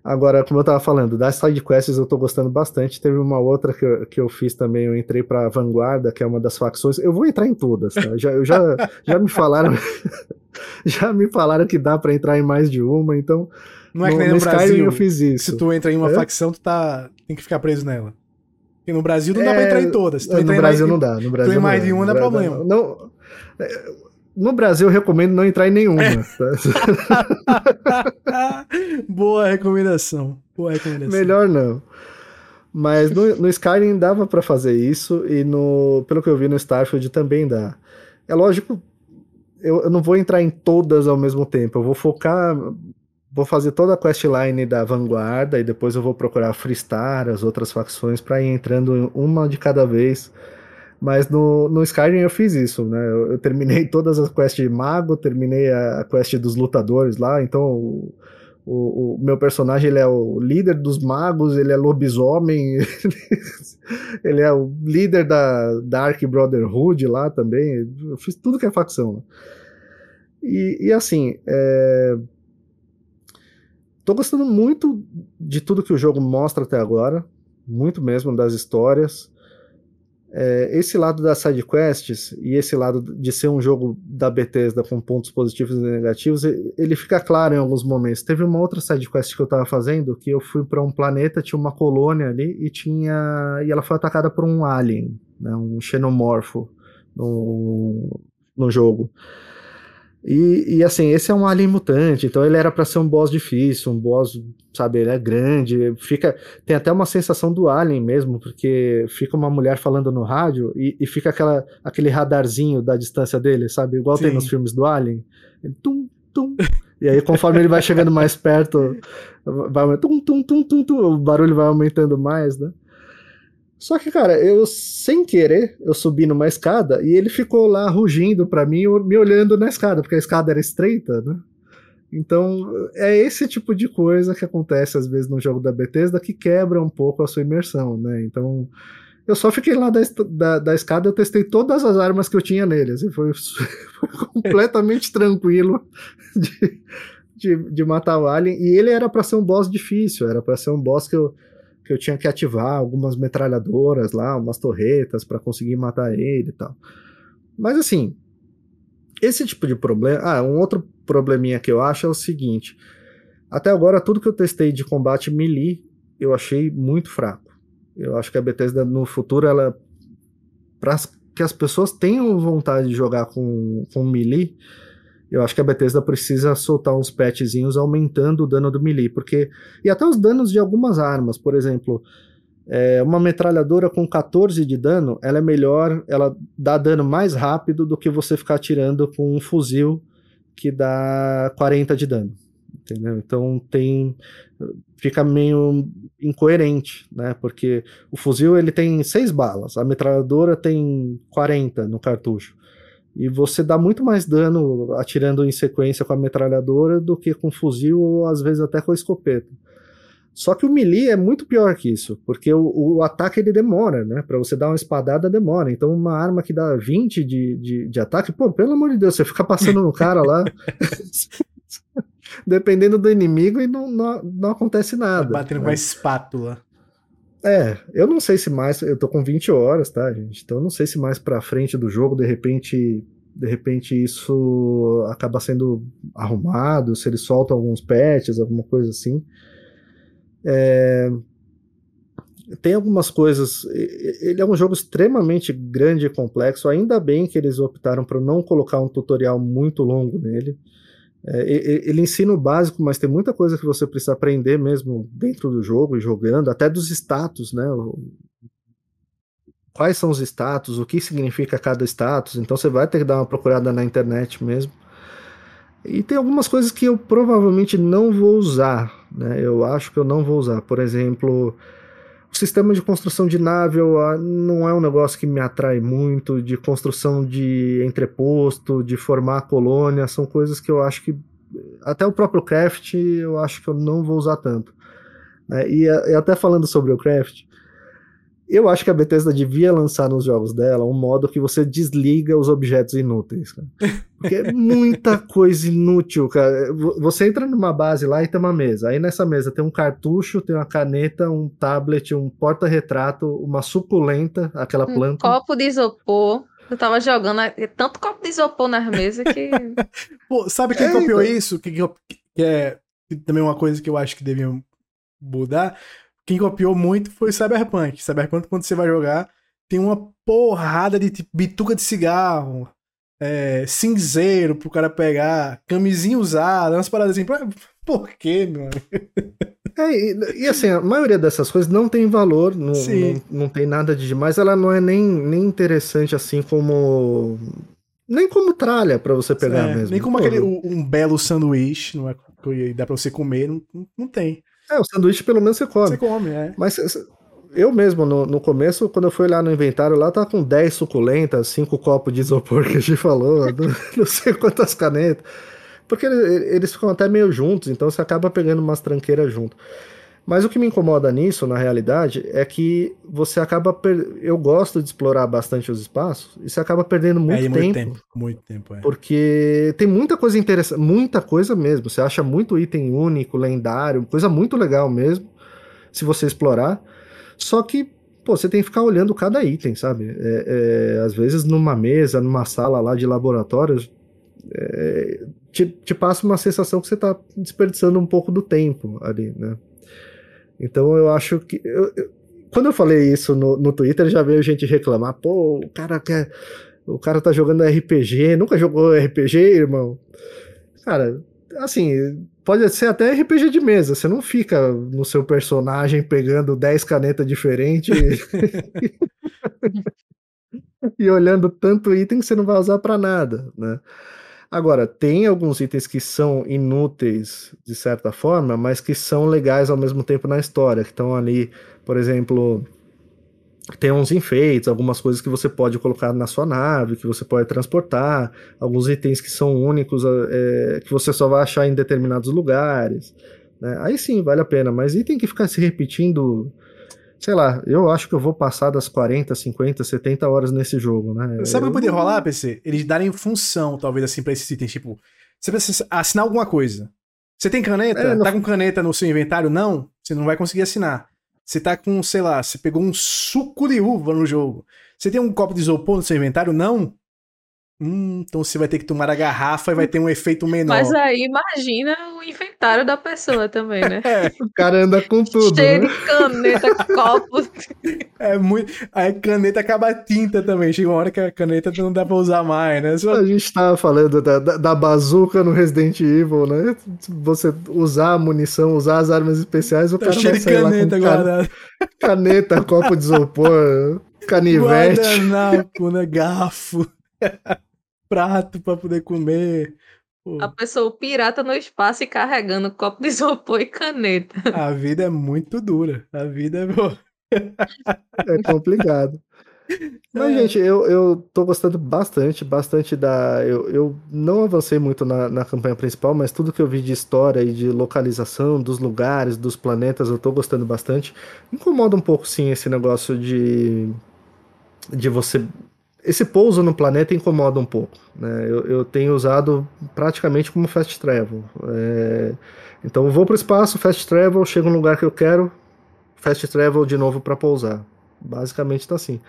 Agora, como eu tava falando, das sidequests eu tô gostando bastante. Teve uma outra que eu, que eu fiz também, eu entrei pra Vanguarda, que é uma das facções. Eu vou entrar em todas, tá? Já, já, já me falaram. já me falaram que dá para entrar em mais de uma, então. Não é que no, nem no, no Brasil, eu fiz isso. Se tu entra em uma é? facção, tu tá, tem que ficar preso nela. Porque no Brasil não é, dá pra entrar em todas. no Brasil não dá. No Brasil tu em mais de uma não é problema. Não, não, no Brasil, eu recomendo não entrar em nenhuma. É. Tá? Boa recomendação. Boa recomendação. Melhor não. Mas no, no Skyrim dava para fazer isso, e no, pelo que eu vi no Starfield também dá. É lógico, eu, eu não vou entrar em todas ao mesmo tempo. Eu vou focar vou fazer toda a questline da vanguarda e depois eu vou procurar freestar as outras facções para ir entrando uma de cada vez mas no, no Skyrim eu fiz isso, né? Eu, eu terminei todas as quests de mago, terminei a, quest dos lutadores lá, então o, o, o, meu personagem ele é o líder dos magos, ele é lobisomem, ele é o líder da Dark Brotherhood lá também. Eu fiz tudo que é facção. E, e assim, é... tô gostando muito de tudo que o jogo mostra até agora, muito mesmo das histórias. É, esse lado das sidequests e esse lado de ser um jogo da Bethesda com pontos positivos e negativos, ele fica claro em alguns momentos. Teve uma outra sidequest que eu estava fazendo, que eu fui para um planeta, tinha uma colônia ali e tinha e ela foi atacada por um alien, né, um xenomorfo no, no jogo. E, e, assim, esse é um alien mutante, então ele era para ser um boss difícil, um boss, sabe, ele é grande, fica, tem até uma sensação do alien mesmo, porque fica uma mulher falando no rádio e, e fica aquela, aquele radarzinho da distância dele, sabe, igual Sim. tem nos filmes do alien, ele, tum, tum, e aí conforme ele vai chegando mais perto, vai tum, tum, tum, tum, tum, o barulho vai aumentando mais, né? Só que, cara, eu sem querer, eu subi numa escada e ele ficou lá rugindo para mim, me olhando na escada, porque a escada era estreita, né? Então, é esse tipo de coisa que acontece às vezes no jogo da Bethesda que quebra um pouco a sua imersão, né? Então, eu só fiquei lá da, da, da escada, eu testei todas as armas que eu tinha nele, assim, foi, foi completamente tranquilo de, de, de, matar o alien. E ele era para ser um boss difícil, era para ser um boss que eu que eu tinha que ativar algumas metralhadoras lá, umas torretas para conseguir matar ele e tal. Mas assim, esse tipo de problema. Ah, um outro probleminha que eu acho é o seguinte: até agora, tudo que eu testei de combate melee eu achei muito fraco. Eu acho que a Bethesda no futuro, ela. Para que as pessoas tenham vontade de jogar com, com melee eu acho que a Bethesda precisa soltar uns patchzinhos aumentando o dano do melee, porque. E até os danos de algumas armas, por exemplo. É, uma metralhadora com 14 de dano, ela é melhor, ela dá dano mais rápido do que você ficar atirando com um fuzil que dá 40 de dano. Entendeu? Então tem fica meio incoerente, né? Porque o fuzil ele tem 6 balas, a metralhadora tem 40 no cartucho. E você dá muito mais dano atirando em sequência com a metralhadora do que com fuzil ou às vezes até com a escopeta. Só que o melee é muito pior que isso, porque o, o ataque ele demora, né? Pra você dar uma espadada demora. Então, uma arma que dá 20 de, de, de ataque, pô, pelo amor de Deus, você fica passando no cara lá, dependendo do inimigo, e não, não, não acontece nada. Batendo né? com a espátula. É, eu não sei se mais, eu tô com 20 horas, tá, gente? Então eu não sei se mais pra frente do jogo, de repente, de repente isso acaba sendo arrumado, se eles soltam alguns patches, alguma coisa assim. É, tem algumas coisas. Ele é um jogo extremamente grande e complexo. Ainda bem que eles optaram por não colocar um tutorial muito longo nele. É, ele ensina o básico, mas tem muita coisa que você precisa aprender mesmo dentro do jogo e jogando, até dos status, né? Quais são os status, o que significa cada status, então você vai ter que dar uma procurada na internet mesmo. E tem algumas coisas que eu provavelmente não vou usar, né? Eu acho que eu não vou usar. Por exemplo, O sistema de construção de nave não é um negócio que me atrai muito, de construção de entreposto, de formar colônia, são coisas que eu acho que até o próprio craft eu acho que eu não vou usar tanto. É, e, e, até falando sobre o craft, eu acho que a Bethesda devia lançar nos jogos dela um modo que você desliga os objetos inúteis. Cara. Porque é muita coisa inútil, cara. Você entra numa base lá e tem uma mesa. Aí nessa mesa tem um cartucho, tem uma caneta, um tablet, um porta-retrato, uma suculenta, aquela um planta. copo de isopor. Eu tava jogando tanto copo de isopor nas mesas que. Pô, sabe quem é, copiou então. isso? Que, que é também uma coisa que eu acho que deviam mudar quem copiou muito foi Cyberpunk. Cyberpunk, quando você vai jogar, tem uma porrada de tipo, bituca de cigarro, é, cinzeiro pro cara pegar, camisinha usada, umas paradas assim. Por quê, meu amigo? É, e, e, assim, a maioria dessas coisas não tem valor, não, não, não, tem nada de demais, ela não é nem, nem interessante assim como. Nem como tralha para você pegar é, mesmo. Nem como Pô, aquele um belo sanduíche, não é que dá pra você comer, não, não tem. É, o sanduíche pelo menos você come. Você come, é. Mas eu mesmo, no, no começo, quando eu fui lá no inventário, lá tá com 10 suculentas, 5 copos de isopor que a gente falou, não sei quantas canetas. Porque eles, eles ficam até meio juntos, então você acaba pegando umas tranqueiras junto. Mas o que me incomoda nisso, na realidade, é que você acaba. Per... Eu gosto de explorar bastante os espaços e você acaba perdendo muito, é, tempo, muito tempo. Muito tempo, é. Porque tem muita coisa interessante, muita coisa mesmo. Você acha muito item único, lendário, coisa muito legal mesmo, se você explorar. Só que, pô, você tem que ficar olhando cada item, sabe? É, é, às vezes numa mesa, numa sala lá de laboratórios, é, te, te passa uma sensação que você está desperdiçando um pouco do tempo ali, né? Então eu acho que. Eu, eu, quando eu falei isso no, no Twitter, já veio gente reclamar, pô, o cara quer. O cara tá jogando RPG, nunca jogou RPG, irmão? Cara, assim, pode ser até RPG de mesa, você não fica no seu personagem pegando 10 canetas diferentes e olhando tanto item que você não vai usar para nada, né? Agora, tem alguns itens que são inúteis de certa forma, mas que são legais ao mesmo tempo na história, que estão ali, por exemplo, tem uns enfeites, algumas coisas que você pode colocar na sua nave, que você pode transportar, alguns itens que são únicos, é, que você só vai achar em determinados lugares. Né? Aí sim, vale a pena, mas item que ficar se repetindo sei lá, eu acho que eu vou passar das 40, 50, 70 horas nesse jogo, né? Sabe o que poderia rolar, PC? Eles darem função, talvez, assim, pra esses itens. Tipo, você precisa assinar alguma coisa. Você tem caneta? É, não... Tá com caneta no seu inventário? Não, você não vai conseguir assinar. Você tá com, sei lá, você pegou um suco de uva no jogo. Você tem um copo de isopor no seu inventário? Não. Hum, então você vai ter que tomar a garrafa e vai ter um efeito menor. Mas aí imagina o inventário da pessoa também, né? É, o cara anda com tudo. Cheio né? de caneta, copos. É muito. Aí caneta acaba a tinta também. Chega uma hora que a caneta não dá pra usar mais, né? Só... A gente tava falando da, da, da, bazuca no Resident Evil, né? Você usar a munição, usar as armas especiais, o tá cara cheio vai de caneta guardada. Caneta, copo de isopor, canivete. Guardanapo, né? Garfo. Prato para poder comer. Pô. A pessoa pirata no espaço e carregando copo de isopor e caneta. A vida é muito dura. A vida é. é complicado. Mas, é. gente, eu, eu tô gostando bastante, bastante da. Eu, eu não avancei muito na, na campanha principal, mas tudo que eu vi de história e de localização, dos lugares, dos planetas, eu tô gostando bastante. Incomoda um pouco, sim, esse negócio de. de você esse pouso no planeta incomoda um pouco. Né? Eu, eu tenho usado praticamente como fast travel. É... Então vou para o espaço, fast travel, chego no lugar que eu quero, fast travel de novo para pousar. Basicamente está assim.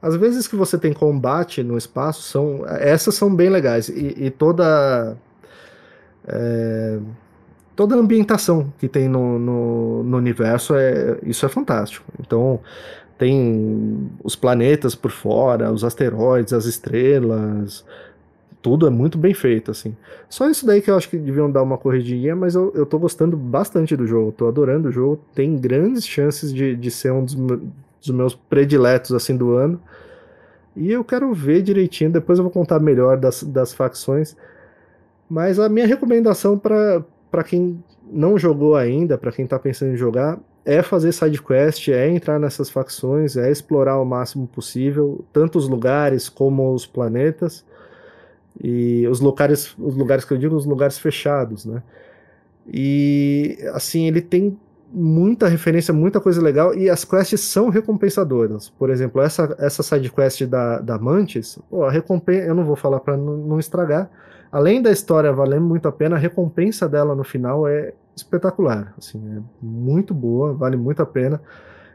As vezes que você tem combate no espaço, são essas são bem legais. E, e toda. É, toda a ambientação que tem no, no, no universo, é, isso é fantástico. Então, tem os planetas por fora, os asteroides, as estrelas, tudo é muito bem feito, assim. Só isso daí que eu acho que deviam dar uma corridinha, mas eu, eu tô gostando bastante do jogo, tô adorando o jogo, tem grandes chances de, de ser um dos, dos meus prediletos, assim, do ano. E eu quero ver direitinho, depois eu vou contar melhor das, das facções. Mas a minha recomendação para quem não jogou ainda, para quem tá pensando em jogar, é fazer side quest, é entrar nessas facções, é explorar o máximo possível, tanto os lugares como os planetas e os lugares, os lugares que eu digo, os lugares fechados, né? E assim, ele tem muita referência, muita coisa legal, e as quests são recompensadoras. Por exemplo, essa, essa side quest da, da Mantis, a recompensa, eu não vou falar para não, não estragar, além da história valer muito a pena, a recompensa dela no final é espetacular, assim, é muito boa, vale muito a pena.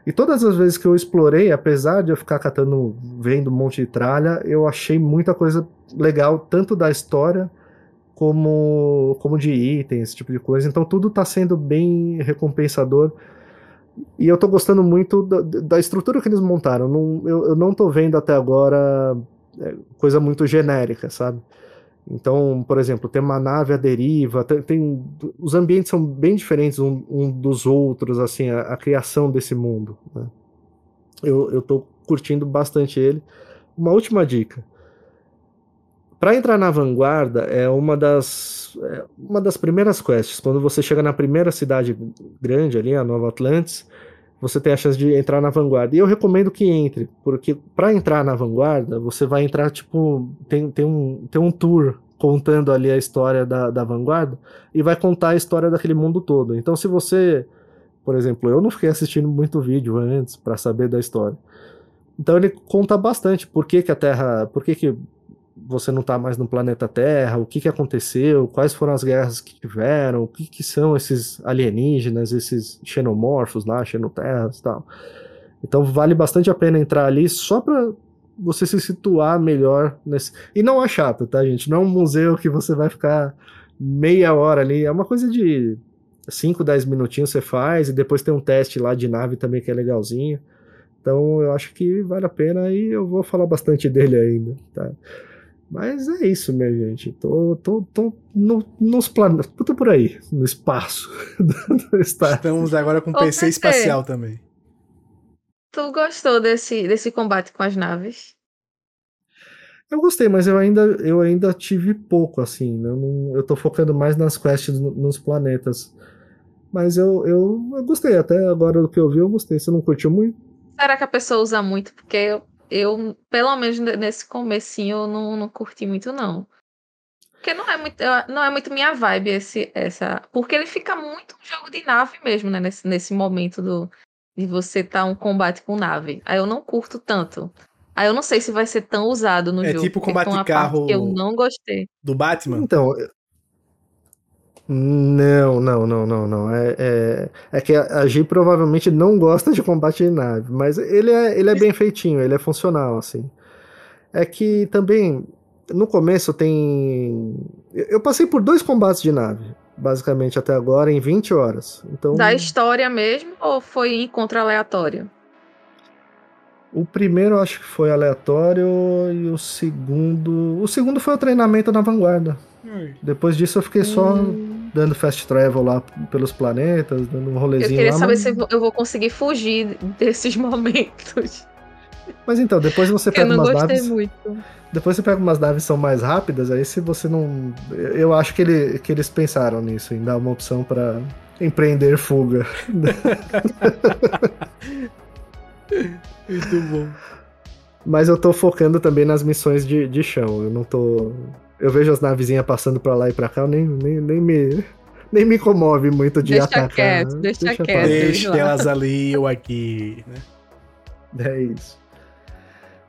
E todas as vezes que eu explorei, apesar de eu ficar catando, vendo um monte de tralha, eu achei muita coisa legal, tanto da história como, como de itens, esse tipo de coisa. Então tudo está sendo bem recompensador. E eu estou gostando muito da, da, estrutura que eles montaram. Não, eu, eu não estou vendo até agora é, coisa muito genérica, sabe? Então, por exemplo, tem uma nave à deriva, tem, tem os ambientes são bem diferentes um, um dos outros, assim, a, a, criação desse mundo. Né? Eu, tô curtindo bastante ele. Uma última dica. Para entrar na vanguarda é uma das é uma das primeiras quests. Quando você chega na primeira cidade grande ali, a Nova Atlantis, você tem a chance de entrar na vanguarda. E eu recomendo que entre, porque para entrar na vanguarda, você vai entrar tipo tem, tem um tem um tour contando ali a história da, da vanguarda e vai contar a história daquele mundo todo. Então se você, por exemplo, eu não fiquei assistindo muito vídeo antes para saber da história. Então ele conta bastante por que, que a Terra, por que, que você não está mais no planeta Terra, o que, que aconteceu, quais foram as guerras que tiveram, o que, que são esses alienígenas, esses xenomorfos lá, xenoterras e tal. Então vale bastante a pena entrar ali só para você se situar melhor nesse. E não é chato, tá, gente? Não é um museu que você vai ficar meia hora ali. É uma coisa de 5, 10 minutinhos você faz, e depois tem um teste lá de nave também que é legalzinho. Então eu acho que vale a pena e eu vou falar bastante dele ainda, tá? Mas é isso, minha gente. Tô, tô, tô no, nos planetas. Tô por aí, no espaço. Estamos agora com PC espacial também. Tu gostou desse, desse combate com as naves? Eu gostei, mas eu ainda, eu ainda tive pouco, assim. Eu, não, eu tô focando mais nas quests nos planetas. Mas eu, eu, eu, gostei, até agora do que eu vi, eu gostei. Você não curtiu muito? Será que a pessoa usa muito? Porque eu, eu, pelo menos nesse comecinho, eu não, não curti muito, não. Porque não é muito, não é muito minha vibe esse, essa. Porque ele fica muito um jogo de nave mesmo, né? Nesse, nesse momento do, de você estar tá um combate com nave. Aí eu não curto tanto. Aí eu não sei se vai ser tão usado no é jogo. É tipo combate de carro. Que eu não gostei. Do Batman? Então, não, não, não, não, não. É, é, é que a G provavelmente não gosta de combate de nave, mas ele é, ele é bem feitinho, ele é funcional, assim. É que também, no começo tem. Eu passei por dois combates de nave, basicamente, até agora, em 20 horas. Então... Da história mesmo ou foi encontro aleatório? O primeiro acho que foi aleatório e o segundo. O segundo foi o treinamento na vanguarda. Depois disso eu fiquei só hum. Dando fast travel lá pelos planetas, dando um rolezinho Eu queria lá, saber mas... se eu vou conseguir fugir desses momentos. Mas então, depois você pega umas naves. Muito. Depois você pega umas naves que são mais rápidas, aí se você não. Eu acho que, ele, que eles pensaram nisso, em dar uma opção para empreender fuga. Muito bom. Mas eu tô focando também nas missões de, de chão. Eu não tô eu vejo as navezinhas passando pra lá e pra cá, eu nem, nem, nem me. Nem me comove muito de deixa atacar. Quieto, deixa, deixa quieto, deixa elas ali ou aqui, né? É isso.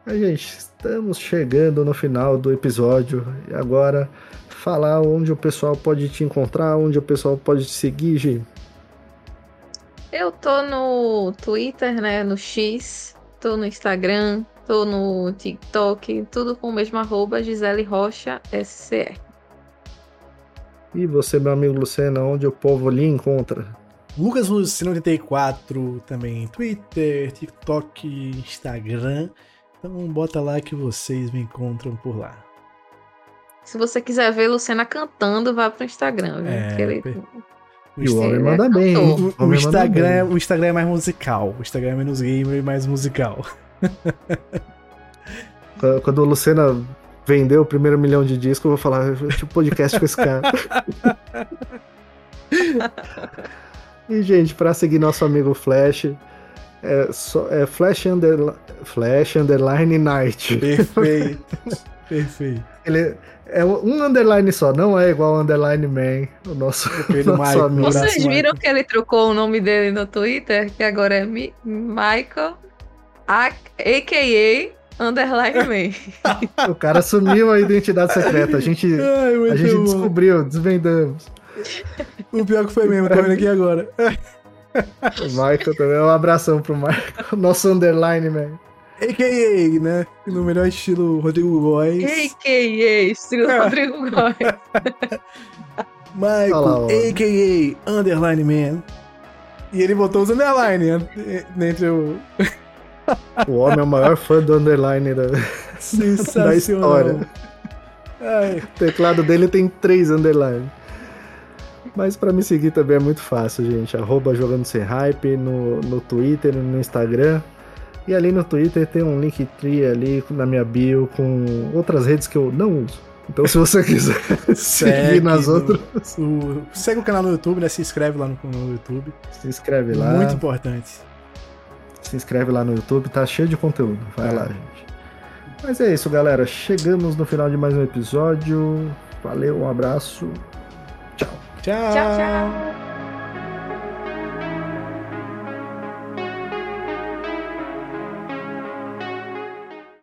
Mas, gente, estamos chegando no final do episódio. E agora, falar onde o pessoal pode te encontrar, onde o pessoal pode te seguir, Gi. Eu tô no Twitter, né? No X, tô no Instagram, Tô no TikTok, tudo com o mesmo arroba, Gisele Rocha SCR. E você, meu amigo Luciano, onde o povo lhe encontra? Lucas Lucino 84, também Twitter, TikTok, Instagram. Então bota lá que vocês me encontram por lá. Se você quiser ver Luciana cantando, vá pro Instagram. É, ele... O, o homem manda bem. O, o, o Instagram, bem. o Instagram é mais musical. O Instagram é menos gamer e mais musical. Quando a Lucena vendeu o primeiro milhão de discos, eu vou falar, tipo podcast com esse cara. E, gente, pra seguir nosso amigo Flash, é, só, é Flash, Flash Underline Night. Perfeito. Perfeito. Ele é um underline só, não é igual ao Underline Man, o nosso, nosso amigo. Vocês viram Michael. que ele trocou o nome dele no Twitter? Que agora é Mi- Michael, a.k.a. Underline Man. O cara assumiu a identidade secreta. A gente, Ai, a gente bom. descobriu, desvendamos. O pior que foi mesmo, tô vendo aqui agora. O Michael também. Um abração pro Michael, nosso underline, man. AKA, né? No melhor estilo Rodrigo Góes. A.k.a. estilo É. Rodrigo Góes. Michael, lá, a.k.a. Underline Man. E ele botou os underline né, entre o... O homem é o maior fã do underline da, da história. Ai, O teclado dele tem três underline. Mas pra me seguir também é muito fácil, gente. Arroba jogando sem hype no, no Twitter no Instagram. E ali no Twitter tem um Linktree ali na minha bio com outras redes que eu não uso. Então se você quiser seguir nas no- outras, o- segue o canal no YouTube, né? Se inscreve lá no, no YouTube. se inscreve lá. Muito importante. Se inscreve lá no YouTube, tá cheio de conteúdo. Vai É. lá, gente. Mas é isso, galera. Chegamos no final de mais um episódio. Valeu, um abraço. Tchau. Tchau. Tchau, tchau.